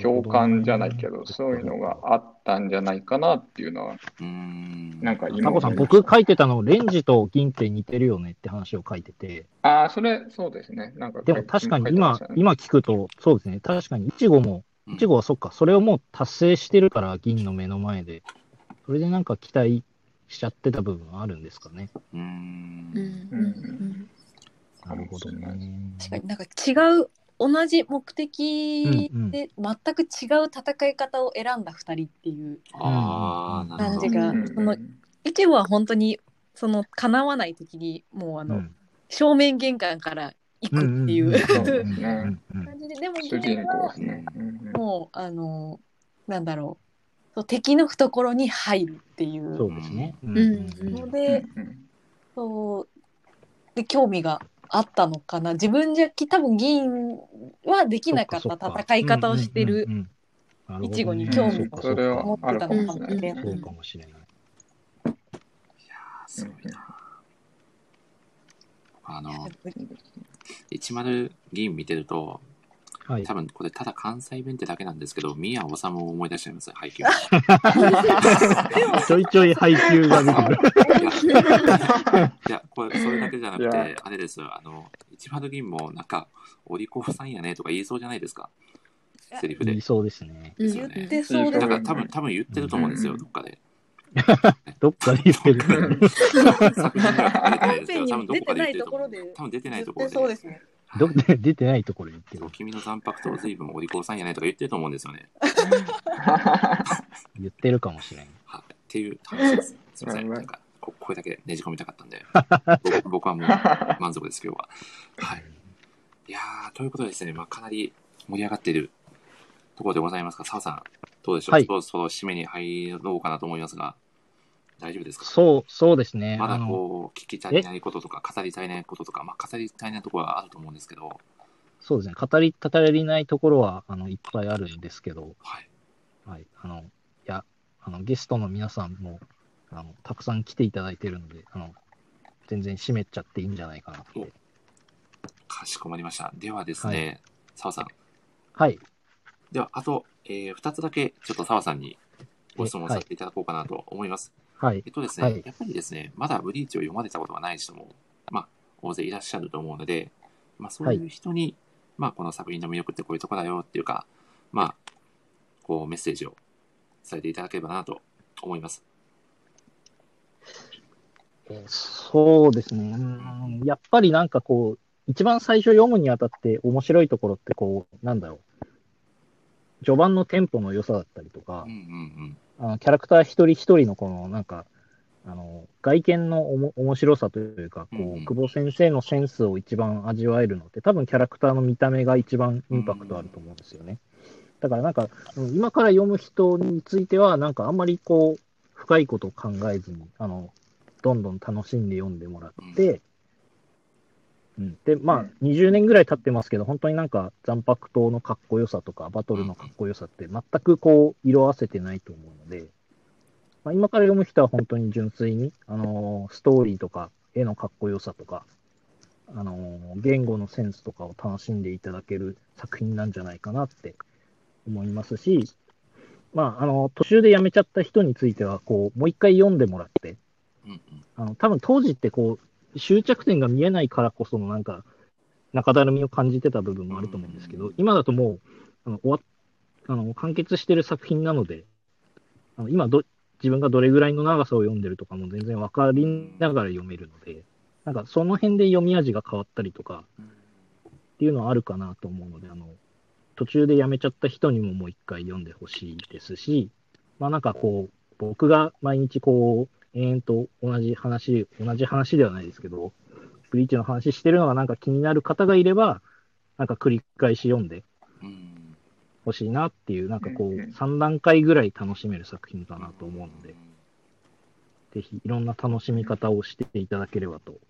共感じゃないけど、そういうのがあったんじゃないかなっていうのは、
うん。
なんか今
タコさん、僕書いてたの、レンジと銀って似てるよねって話を書いてて、
ああ、それ、そうですね。なんか
でも確かに今今聞くと、そうですね、確かにイチゴも、イチゴはそっか、それをもう達成してるから、銀の目の前で、それでなんか期待しちゃってた部分はあるんですかね。
うん
うん。うん。うん。
なるほどね。
確かになんか違う同じ目的で全く違う戦い方を選んだ2人っていう
ああ、なるほど
感じ。が、
うん
そのイチゴは本当にその叶わない時にもうあの、
うん。
正面玄関から行くっていう、(laughs) 感じででも
主人公ですね。
もうあのなんだろう。そう敵の懐に入るっていう。
そうですね。うん
うん。
ので、そうで興味があったのかな？自分じゃき多分銀はできなかった戦い方をしてる
うんうんうんなるほどね。
イチゴに興味を持ってたのかもしれない。
そうかもしれない。
すごいな。あの、10銀見てると、
はい
多。分これただ関西弁ってだけなんですけど、宮治を思い出しちゃいますね、配給。
ちょいちょい配給が出てくる。
いや、これ、それだけじゃなく
い
て、あれですよ、あの、10銀もなんか、お利口さんやねとか言いそうじゃないですか？セリフで
言い。そうですね。
うん
言ってそうですね
だから多分、多分言ってると思うんですよ、
うん
どっかで。(laughs)
どっかで言ってる。(laughs)
多分どこかで言ってると
ところで
思う。多分出てないところで。
てそうですね。
ど (laughs) 出てないところで言ってる。
君の残白と随分お利口さんやねとか言ってると思うんですよね。(laughs)
言ってるかもしれない。
はい。っていう話です。すみません。ないんか、こだけねじ込みたかったんで、(laughs) 僕僕はもう満足です、今日は。はい。いいやー、ということでですね、まあ、かなり盛り上がっているところでございますが、澤さん、どうでしょう、
はい
そろそろ締めに入ろうかなと思いますが、大丈夫ですか？
そう、そうですね。
まだこう、聞き足りないこととか、語り足りないこととか、まあ、語り足りないところはあると思うんですけど、
そうですね。語り足りないところは、あの、いっぱいあるんですけど、
はい。
はい。あの、いや、あの、ゲストの皆さんも、あの、たくさん来ていただいてるので、あの、全然締めちゃっていいんじゃないかなって。
かしこまりました。ではですね、澤、さん。
はい。
では、あと、えー、2つだけ、ちょっと澤さんにご質問させていただこうかなと思います。
はい
え。っとですね、
はい
やっぱりですね、まだブリーチを読まれたことがない人も、まあ、大勢いらっしゃると思うので、まあ、そういう人に、まあ、この作品の魅力ってこういうとこだよっていうか、まあ、こう、メッセージを伝えていただければなと思います。
えーそうですね。うんやっぱりなんかこう、一番最初読むにあたって面白いところってこう、なんだろう。序盤のテンポの良さだったりとか
うん、うん
あのキャラクター一人一人のこの、なんか、あの、外見のおも面白さというか、こう、
うんうん
久保先生のセンスを一番味わえるのって、多分キャラクターの見た目が一番インパクトあると思うんですよね。だからなんか、うん今から読む人については、なんかあんまりこう、深いことを考えずに、あの、どんどん楽しんで読んでもらって、うん、で、まあ
うん、
20年ぐらい経ってますけど、本当になんか、残白刀のかっこよさとか、バトルのかっこよさって、全くこう、色あせてないと思うので、まあ、今から読む人は本当に純粋に、あのーストーリーとか、絵のかっこよさとか、あのー言語のセンスとかを楽しんでいただける作品なんじゃないかなって思いますし、まあ、あの、途中でやめちゃった人については、こう、もう一回読んでもらって、
うん。うん。
あの、多分当時ってこう、終着点が見えないからこそのなんか、中だるみを感じてた部分もあると思うんですけど、今だともう、あの、終わっあの、完結してる作品なので、あの今ど、自分がどれぐらいの長さを読んでるとかも全然わかりながら読めるので、なんかその辺で読み味が変わったりとか
うん。
っていうのはあるかなと思うので、あの、途中でやめちゃった人にももう一回読んでほしいですし、まあなんかこう、僕が毎日こう、延々と同じ話、同じ話ではないですけど、ブリーチの話してるのがなんか気になる方がいれば、なんか繰り返し読んで
うん。
ほしいなっていう、なんかこう、
うんうん
3段階ぐらい楽しめる作品かなと思うので、ぜひいろんな楽しみ方をしていただければと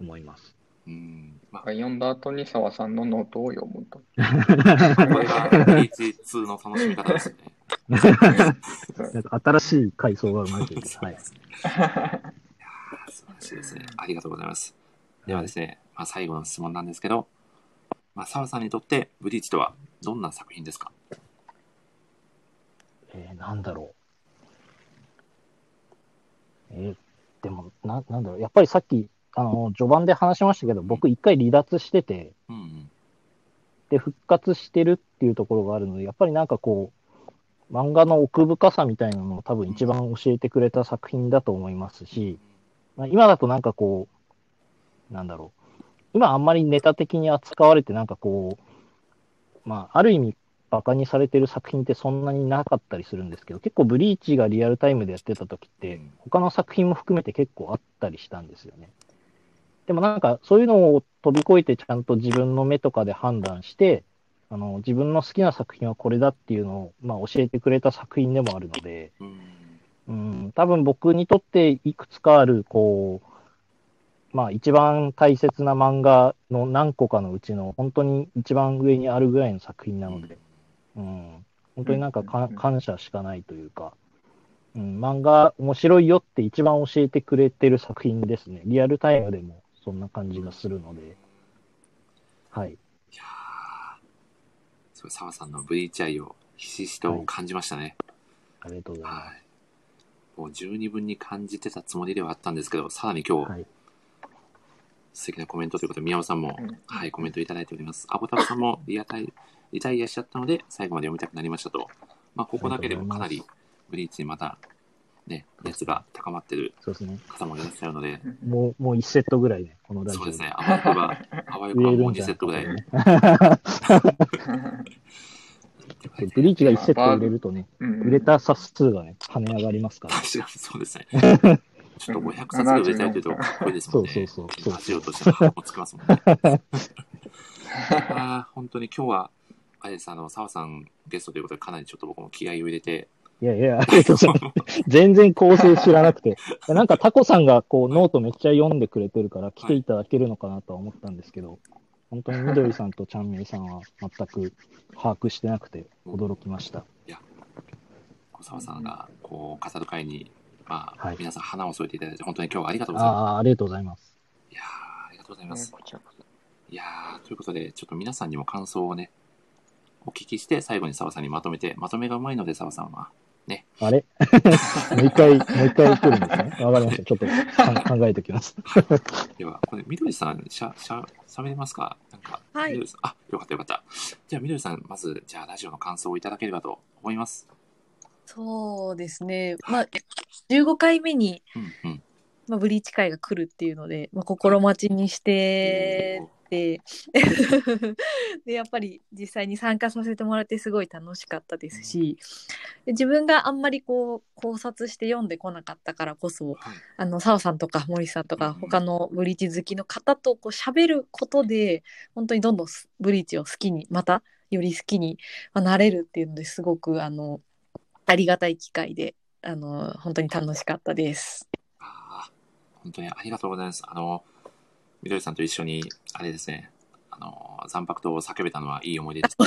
思います。
うん。まあ、
読んだ後に澤さんのノートを読むと。
これが H2 の楽しみ方ですよね。(laughs)
なんか新しい階層が生まれてる。はい。
素晴らしいですね。ありがとうございます。ではですね、まあ、最後の質問なんですけど、まあ、澤さんにとってブリーチとはどんな作品ですか？
えー、なんだろう。えーでも、な、なんだろう。やっぱりさっき、あの、序盤で話しましたけど、僕一回離脱してて、
うんうん。
で、復活してるっていうところがあるので、やっぱりなんかこう、漫画の奥深さみたいなのを多分一番教えてくれた作品だと思いますし、まあ、今だとなんかこう、なんだろう。今あんまりネタ的に扱われてなんかこう、まあ、ある意味バカにされてる作品ってそんなになかったりするんですけど、結構ブリーチがリアルタイムでやってた時って、他の作品も含めて結構あったりしたんですよね。でもなんかそういうのを飛び越えてちゃんと自分の目とかで判断して、あの自分の好きな作品はこれだっていうのを、まあ、教えてくれた作品でもあるので、
うん。
うん、多分僕にとっていくつかある、こう、まあ一番大切な漫画の何個かのうちの本当に一番上にあるぐらいの作品なので、うん、本当になんか感謝しかないというか、うん、漫画面白いよって一番教えてくれてる作品ですね。リアルタイムでもそんな感じがするので、はい。
いやー、すごい、澤さんのブリーチ愛をひしひしと感じましたね。
ありがとうございま
はい。もう十二分に感じてたつもりではあったんですけど、さらに今
す。
日、
はい。
素敵なコメントということで、宮尾さんも
うん、
はい、コメントいただいております。アボタフさんもリアタイ、リタイアしちゃったので、最後まで読みたくなりましたと。まあ、ここだけでもかなり、ブリーチにまた、ね、熱が高まってる
そうですね。
方もいらっしゃるので、
もう、もう1セットぐらいね、このラジオ
そうですね、あわよくば、(laughs) あわよくもう2
れるんじゃない
セットぐらい。(laughs)
ブリーチが1セット売れるとね、
うん
売れた冊数がね、跳ね上がりますから。
確かにそうですね。(laughs) ちょっと500冊ぐらい売れたいというと、かっこいいですもんね。
そうそうそうそう
ラジオとしての箱もつきますもんね。あー本当に今日は、あれです、あの、澤さんゲストということで、かなりちょっと僕も気合を入れて、
いやいや、ありがとうございます。全然構成知らなくて。(laughs) なんかタコさんがこうノートめっちゃ読んでくれてるから来ていただけるのかなとは思ったんですけど、本当にみどりさんとちゃんめいさんは全く把握してなくて驚きました。
小沢さんが、こう、語る会に、まあ、
はい
皆さん花を添えていただいて、本当に今日はありがとうございます。
ああ、ありがとうございます。
いやーありがとうございます。いやーということで、ちょっと皆さんにも感想をね、お聞きして、最後に澤さんにまとめて、まとめがうまいので、澤さんは、
あれ？(laughs) もう一回、もう一回来るんですね？わかりました。ちょっとか考えておきます。(laughs)
では、これ、みどりさん、しゃ、しゃ、喋れますか？なんか、
はい
あ、よかったよかった。じゃあ、みどりさん、まず、じゃあ、ラジオの感想をいただければと思います。
そうですね。まあ、15回目に、
うん、うん。
まあ、ブリーチ会が来るっていうので、まあ、心待ちにしてて、で、やっぱり実際に参加させてもらってすごい楽しかったですし、で自分があんまりこう考察して読んでこなかったからこそ、
はい。
あの、澤さんとか森さんとか
うん
他のブリーチ好きの方とこう喋ることで、本当にどんどんすブリーチを好きに、またより好きにまあなれるっていうのですごく、あの、ありがたい機会で、あの、本当に楽しかったです。
本当にありがとうございます。あの、みどりさんと一緒に、あれですね、あの、残白と叫べたのはいい思い出です。(laughs)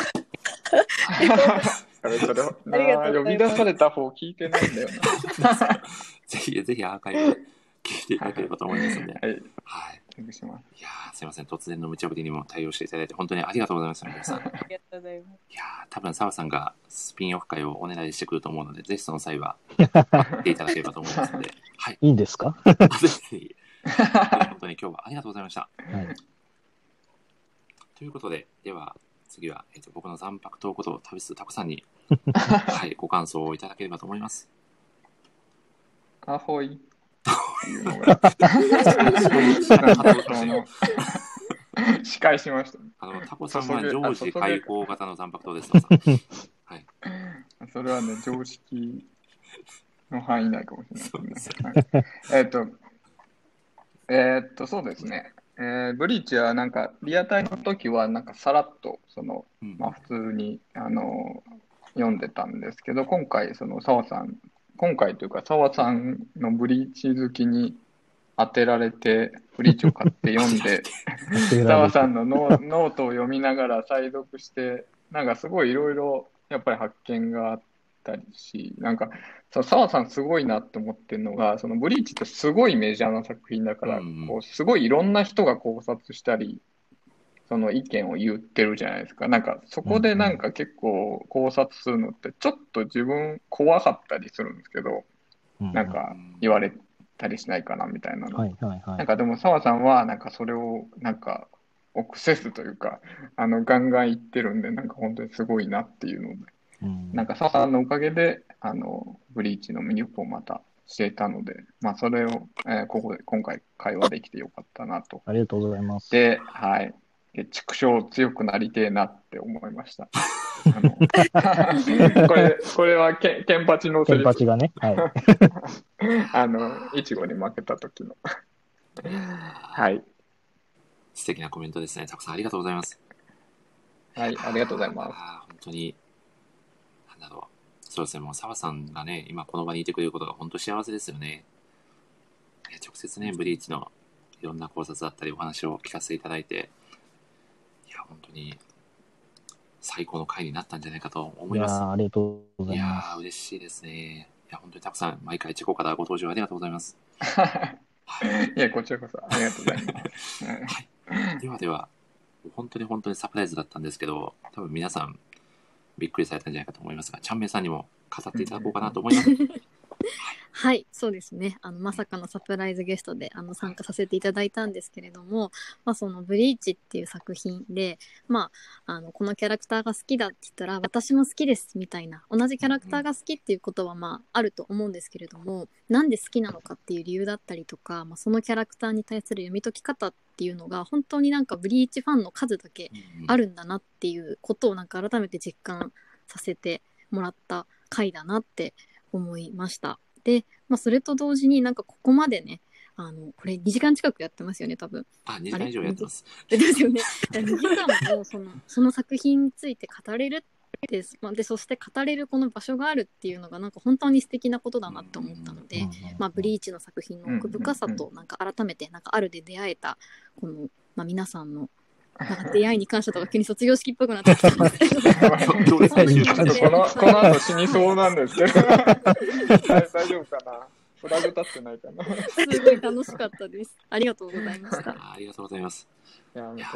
それそれな
ありがとうございます
呼び出された方聞いてないんだよ (laughs)
ぜひ、ぜひアーカイブで聞いていただければと思いますので、
な。はい、
はい。
お願いします。
いやーすいません。突然の無茶ぶりにも対応していただいて、本当にありがとうございました、皆さん。い
ありがとうございます。
やー多分澤さんがスピンオフ会をお願いしてくると思うので、ぜひその際は、(laughs) 来ていただければと思いますので、はい。
いいんですか？
ぜひ。本当に今日はありがとうございました。
はい。
ということで、では、次は、えっ、と、僕の残白とことを旅するタコさんに、(laughs) はい、ご感想をいただければと思います。
アホイ司会 (laughs) しました。
あの、タコさんは常時開放型の残白糖です。(laughs) はい。
それはね、常識の範囲内かもしれないね。はいえっと、えーっと、そうですね。えーブリーチはなんか、リアタイの時はなんかさらっと、その、
うん
まあ普通に、あの、読んでたんですけど、今回、その澤さん、今回というか澤さんのブリーチ好きに当てられて、ブリーチを買って読んで、澤さんのノーノートを読みながら再読して、なんかすごいいろいろやっぱり発見があったりし、なんかその澤さんすごいなって思ってるのが、そのブリーチってすごいメジャーな作品だから、
うんうん
こうすごいいろんな人が考察したり、その意見を言ってるじゃないですか。なんかそこでなんか結構考察するのってちょっと自分怖かったりするんですけど、
うん
なんか言われたりしないかなみたいなの
はいはいはい。
なんかでも澤さんはなんかそれをなんか臆せずというかあのガンガン言ってるんでなんか本当にすごいなっていうので
うん
なんか澤さんのおかげであのブリーチの魅力をまた知れたのでまあそれを、えーここで今回会話できてよかったなと
ありがとうございます。
ではいで畜生強くなりてえなって思いました (laughs) これこれはけケンパチのセ
ケン
リフ
パチがね。はい。(laughs)
あのいちごに負けた時のはい
素敵なコメントですね。たくさんありがとうございます。
はいありがとうございます
本当に、なんだろう。そうですね、もう澤さんがね、今この場にいてくれることが本当幸せですよね。いや直接ね、ブリーチのいろんな考察だったりお話を聞かせていただいて、いや、本当に最高の回になったんじゃないかと思います。
いやーありがとうござ
いや
いま
ー、嬉しいですね。いや、本当にたくさん、毎回チェコからご登場ありがとうございます。(laughs)
いや、こちらこそありがとうございます。はい
ではでは、本当に本当にサプライズだったんですけど、多分皆さんびっくりされたんじゃないかと思いますが、ちゃんめいさんにも語っていただこうかなと思います。(laughs)
はい、そうですね。あの、まさかのサプライズゲストで、あの、参加させていただいたんですけれども、まあ、その、ブリーチっていう作品で、まあ、あの、このキャラクターが好きだって言ったら、私も好きです、みたいな、同じキャラクターが好きっていうことは、まあ、あると思うんですけれども、なんで好きなのかっていう理由だったりとか、まあ、そのキャラクターに対する読み解き方っていうのが、本当になんか、ブリーチファンの数だけあるんだなっていうことをなんか改めて実感させてもらった回だなって思いました。で、まあ、それと同時になんかここまでねあの、これ2時間近くやってますよね、多分。
あ、2時間以上やってます。
ですよね。2時間もその、その作品について語れるって、まあで、そして語れるこの場所があるっていうのが、なんか本当に素敵なことだなって思ったので、まあ、ブリーチの作品の奥深さと、なんか改めて、なんかあるで出会えた、この、まあ、皆さんの、なんか出会いに感謝とか急に卒業式っぽくなってきた (laughs) んですけど。
この、この後死にそうなんですけど。大大丈夫かなフラグ立ってないかな。い
すごい楽しかったです。ありがとうございました。
あありがとうございます。
や、めっち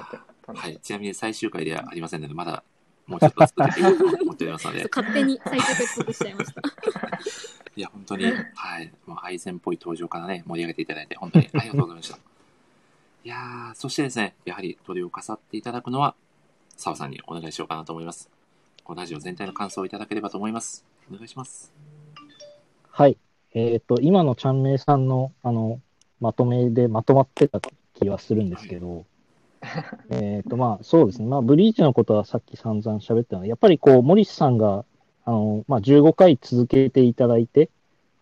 はい。ちなみに最終回ではありませんので、まだもうちょっと続けていこうと思っておりますので、
勝手に最終決得しちゃいました。(laughs)
いや、本当に、はい。もう愛禅っぽい登場からね、盛り上げていただいて、本当にありがとうございました。(laughs) いやー、そしてですね、やはり鳥を飾っていただくのは、澤さんにお願いしようかなと思います。このラジオ全体の感想をいただければと思います。お願いします。
はい。えっ、と、今のちゃんめいさんの、あの、まとめでまとまってた気はするんですけど、(laughs) えっと、まあ、そうですね。まあ、ブリーチのことはさっき散々喋ったので、やっぱりこう、森氏さんが、あの、まあ、15回続けていただいて、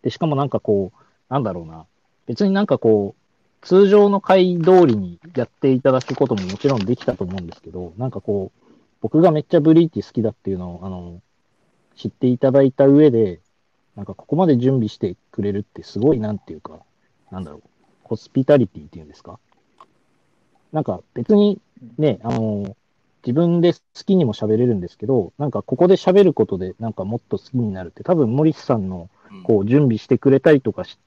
で、しかもなんかこう、なんだろうな、別になんかこう、通常の回通りにやっていただくことももちろんできたと思うんですけど、なんかこう、僕がめっちゃブリーチ好きだっていうのを、あの、知っていただいた上で、なんかここまで準備してくれるってすごいなんていうか、なんだろう、ホスピタリティっていうんですか？なんか別にね、あの、自分で好きにも喋れるんですけど、なんかここで喋ることでなんかもっと好きになるって、多分森さんの
うん。
こう準備してくれたりとかし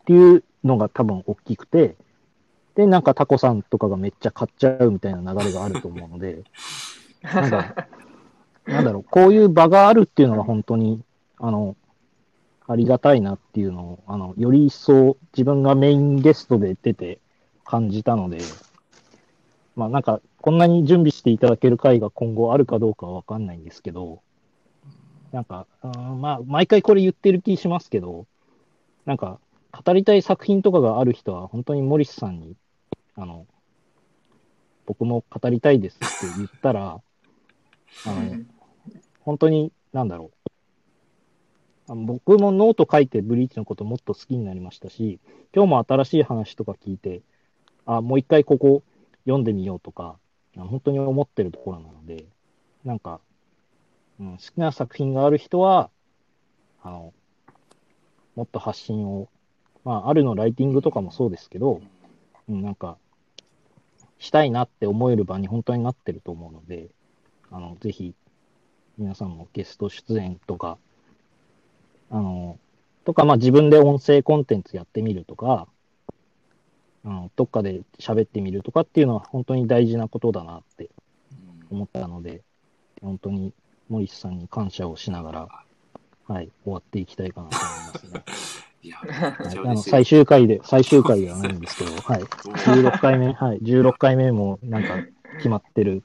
っていうのが多分大きくて、で、なんかタコさんとかがめっちゃ買っちゃうみたいな流れがあると思うので、(laughs) なんか、なんだろう、こういう場があるっていうのが本当に、あの、ありがたいなっていうのを、あの、より一層自分がメインゲストで出て感じたので、まあなんか、こんなに準備していただける回が今後あるかどうかはわかんないんですけど、なんか、うーんまあ、毎回これ言ってる気しますけど、なんか、語りたい作品とかがある人は、本当にモリスさんに、あの、僕も語りたいですって言ったら、(laughs) あの、本当に、なんだろう。僕もノート書いてブリーチのこともっと好きになりましたし、今日も新しい話とか聞いて、あ、もう一回ここ読んでみようとか、本当に思ってるところなので、なんか、うん、好きな作品がある人は、あの、もっと発信を、まあ、あるのライティングとかもそうですけど、うん、なんか、したいなって思える場に本当になってると思うので、あの、ぜひ、皆さんもゲスト出演とか、あの、とか、まあ自分で音声コンテンツやってみるとか、あの、どっかで喋ってみるとかっていうのは本当に大事なことだなって
うん
思ったので、本当に森さんに感謝をしながら、はい、終わっていきたいかなと思いますね。(laughs)
いや、
はい、あ。の最終回で、最終回ではないんですけど、はい、16回目、はい、16回目もなんか決まってる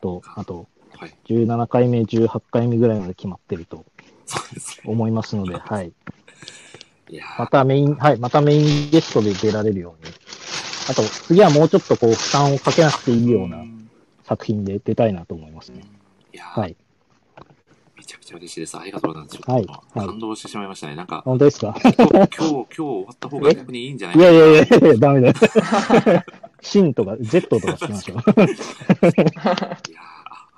と、あと、
はい。
17回目、18回目ぐらいまで決まってると。思いますので、はい。またメイン、はい、またメインゲストで出られるように。あと、次はもうちょっとこう、負担をかけなくていいような
うん
作品で出たいなと思いますね。
いや、
はい。
めちゃくちゃ嬉しいです。ありがとうございます。
はいはい
感動してしまいましたね。なんか、
本当ですか？
今日、今日、今日終わった方が逆にいいんじゃない
いやいやいやいや、ダメだよ。シンとか、Z とかつけましょう。
いや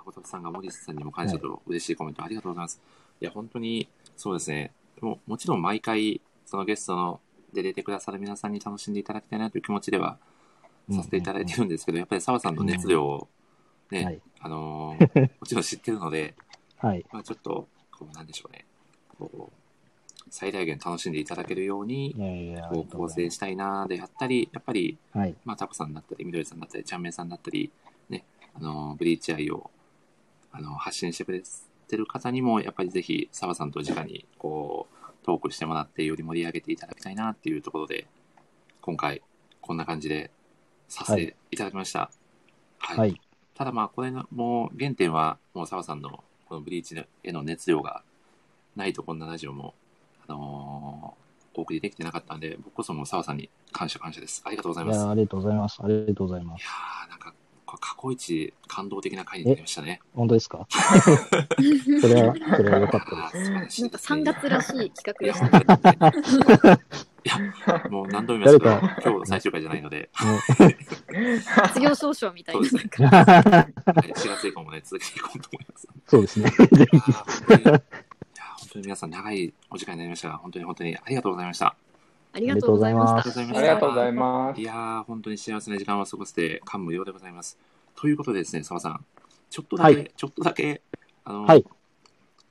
誠さんが森さんにも感謝と嬉しいコメントありがとうございます。いや、本当に、そうですね。ももちろん毎回、そのゲストので出てくださる皆さんに楽しんでいただきたいなという気持ちではさせていただいてるんですけど、やっぱり澤さんの熱量をね、
はい。
あのー (laughs) もちろん知ってるので、
はい。
まあ、ちょっと、こう、なんでしょうね。こう、最大限楽しんでいただけるように
い、やいや、あり
こう、構
がとうござい
成したいなであったり、やっぱり、
ます。はい。
まあ、タコさんだったり、みどりさんだったり、ちゃんめいさんだったり、ね、あの、ブリーチ愛を、あの、発信してくれてる方にも、やっぱりぜひ、澤さんと直に、こう、トークしてもらって、より盛り上げていただきたいなっていうところで、今回、こんな感じで、させていただきました。はい。
はい。
ただまあ、これの、もう、原点は、もう澤さんの、このブリーチへの熱量がないと、こんなラジオも、あのーお送りできてなかったんで、僕こそもう澤さんに感謝感謝です。ありがとうございます。
ありがとうございます。ありがとうございます。
いやーなんか、こ過去一感動的な回になりましたね。
本当ですか？(laughs) それは、それは良かった
あー素晴らしい
なんか3月らしい企画でした
本当にいや、もう何度も言いますけど、
誰
今日の最終回じゃないので、
ね。
卒業証書みたいな
そうですね
なんか
はい4月以降もね、続けていこうと思います。
そうですね。
あー本当にいや、本当に皆さん長いお時間になりましたが、本当に本当にありがとうございました。
ありがとうございました
ありがとうござい
ます
い。やー、本当に幸せな時間を過ごせて感無量でございます。ということでですね、澤さん、ちょっとだけ、
はい
ちょっとだけ、あの、
はい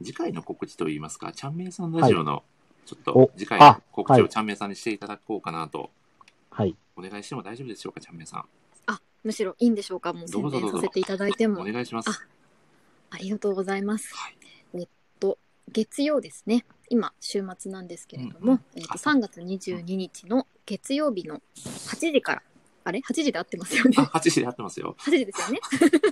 次回の告知といいますか、ちゃんめいさんラジオの、ちょっと
お
次回の告知をちゃんめいさんにしていただこうかなと、
はい。
お願いしても大丈夫でしょうか、ちゃんめいさん。
あむしろいいんでしょうかもう宣伝させていただいても
お願いします。
あありがとうございます。
はい
えっと、月曜ですね。今、週末なんですけれども、
うん
えっと、3月22日の月曜日の8時から、あれ ?8 時で合ってますよね
あ、。8時で合ってますよ。
8時ですよね。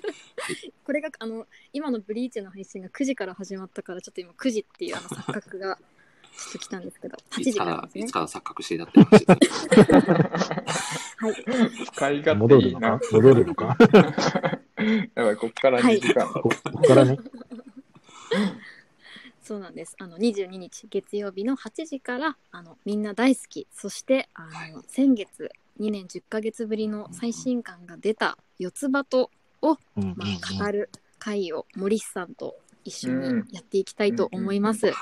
(laughs) これが、あの、今のブリーチの配信が9時から始まったから、ちょっと今9時っていうあの (laughs) 錯覚がちょっと来たんですけど、8
いつから
時からで、すね
いつ。から錯覚していたって話ですね。
はい。
使い勝手
戻るの
いいな
か？戻るのか？(laughs)
やばい、こっから2時間だ。
こここからね。
そうなんです。あの22日月曜日の8時からあのみんな大好き。そしてあの、
はい。
先月2年10ヶ月ぶりの最新刊が出た四つ葉とを、
うんうん
まあ、語る会を森さんと一緒にやっていきたいと思います。
はい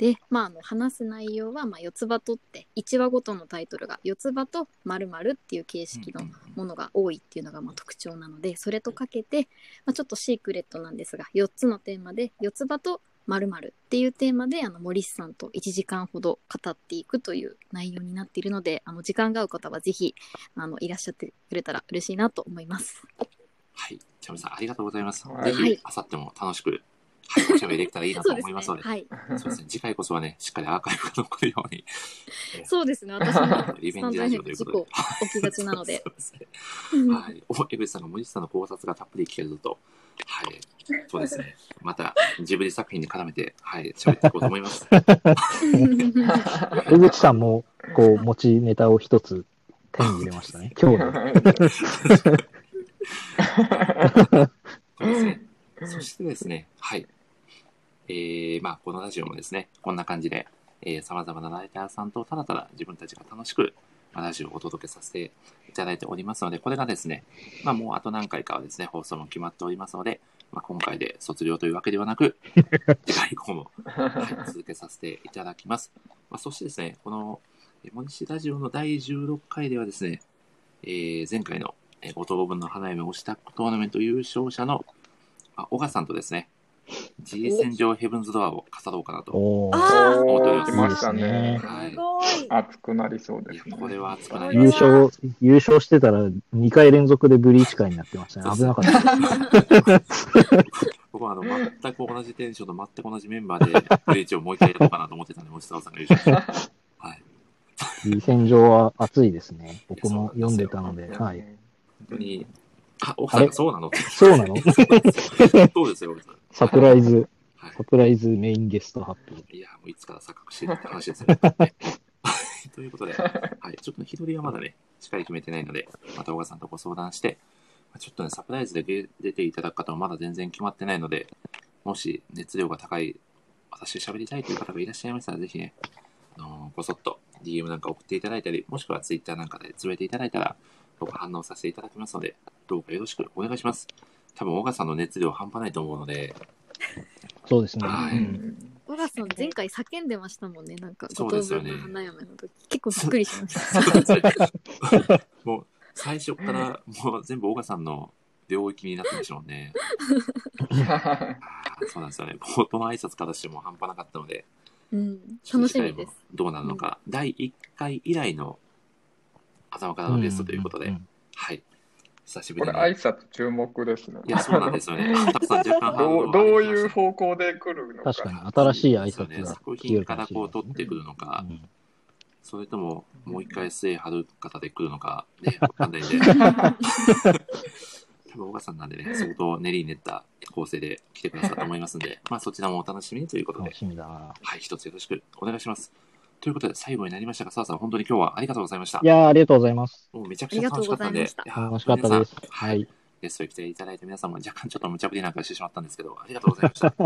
で、まあ、あの話す内容は、まあ、四つ葉とって1話ごとのタイトルが四つ葉と〇〇っていう形式のものが多いっていうのがまあ特徴なのでそれとかけて、まあ、ちょっとシークレットなんですが4つのテーマで四つ葉と〇〇っていうテーマであの森さんと1時間ほど語っていくという内容になっているのであの時間が合う方はぜひあのいらっしゃってくれたら嬉しいなと思います。
はい。ちゃんめいさん、ありがとうございます。
はい
ぜひ、あさっても楽しく、はい、おしゃべりできたらいいなと思いますので、
はい、
そうですね、次回こそはね、しっかりアーカイブが残るように、(laughs)
そうですね私も
リベンジラジオということで
故。起きがちなので。(laughs)
はい。お、江口さんが森下さんの考察がたっぷり聞けるぞと。はい。そうですね。また、ジブリ作品に絡めて、はい、喋っていこうと思います。(laughs)
江口さんも、こう、持ちネタを一つ手に入れましたね。今日の。
そうですね。そしてですね、はい。えー、まあ、このラジオもですね、こんな感じで、えー、様々なライターさんとただただ自分たちが楽しく、まあ、ラジオをお届けさせていただいておりますので、これがですね、まあ、もうあと何回かはですね、放送も決まっておりますので、まあ、今回で卒業というわけではなく、(laughs) 次回以降も、はい、続けさせていただきます。まあ、そしてですね、この、えー森氏ラジオの第16回ではですね、えー前回の、えー、5等分の花嫁推しタックトーナメント優勝者の、あ小川さんとですね、G 戦場ヘブンズドアを飾ろうかなと。
おー
あー
おー、来ま
す
ね
ね。
はい。
熱くなりそうですね。
これは熱くなり
優
ました。
勝、優勝してたら2回連続でブリーチ会になってましたね。危なかった。
僕はあの全く同じテンションと全く同じメンバーでブリーチをもう一回やろうかなと思ってたんで、さんが優勝して。はい。
いい戦場は熱いですね。僕も読んでたので、はい。
本当に、あ、奥さんがそうなの？って。
そうなの？(laughs)
そうですよ、奥さん。
サプライズ、
はい
サプライズメインゲスト発表。
いや、もういつから錯覚してるって話ですよね。は (laughs) いということで、はい、ちょっとね日取りはまだね、しっかり決めてないので、また小川さんとご相談して、まあちょっとね、サプライズで出出ていただく方もまだ全然決まってないので、もし熱量が高い、私喋りたいという方がいらっしゃいましたら、ぜひね、あのーこそっと DM なんか送っていただいたり、もしくは Twitter なんかでつぶえていただいたら、僕反応させていただきますので、どうかよろしくお願いします。多分、小川さんの熱量半端ないと思うので、
そうですね。
はい。
うん。
小川さん前回叫んでましたもんねなんか
そうですよね。
五等分の花嫁の時。結構びっくりしました。
もう最初からもう全部小川さんの領域になってましたもんね。あーそうなんですよね。冒頭の挨拶からしても半端なかったので、
うん楽しみです。
どうなるのか、第1回以来の頭からのゲストということで、
んんん。
はい。久しぶ
これ
りに。
挨拶注目ですね。
いや、そうなんですよね。(laughs) たくさん若干
どうどういう方向で来るのか。
確かに新しい挨拶が
作
聞けるかもしれない
品からこう取ってくるのか、
うん
それとももう一回末張る方で来るのか、ね、(laughs) わかんないんで。(laughs) 多分、小川さんなんでね、相当練りに練った構成で来てくださったと思いますんで、まあそちらもお楽しみにということで
楽、しみだな。
はい、一つよろしくお願いします。ということで、最後になりましたが、澤さん、本当に今日はありがとうございました
い。やー、ありがとうございます。
もうめちゃくちゃ楽しかったんで、
ありがとうございました
やー
楽しかったです。
皆さんは。
はいい。
ゲストに来ていただいて皆さんも若干ちょっと無茶ぶりなんかしてしまったんですけど、ありがとうございました。(laughs)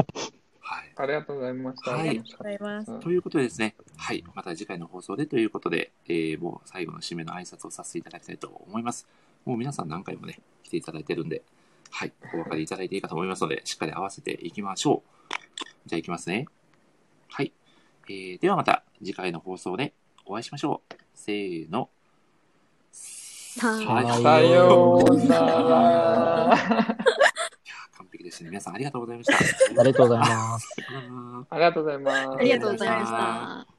はい。
ありがとうございました。
はい
ありがとうございます。
ということでですね、はい、また次回の放送でということで、えーもう最後の締めの挨拶をさせていただきたいと思います。もう皆さん何回もね、来ていただいてるんで、はい、お分かりいただいていいかと思いますので、しっかり合わせていきましょう。じゃあ行きますね。はい。えー、ではまた次回の放送でお会いしましょう。せーの。
さ
ようなら。
完璧ですね。皆さんありがとうございました。
ありがとうございます。
うん
ありがとうございます。
ありがとうございました。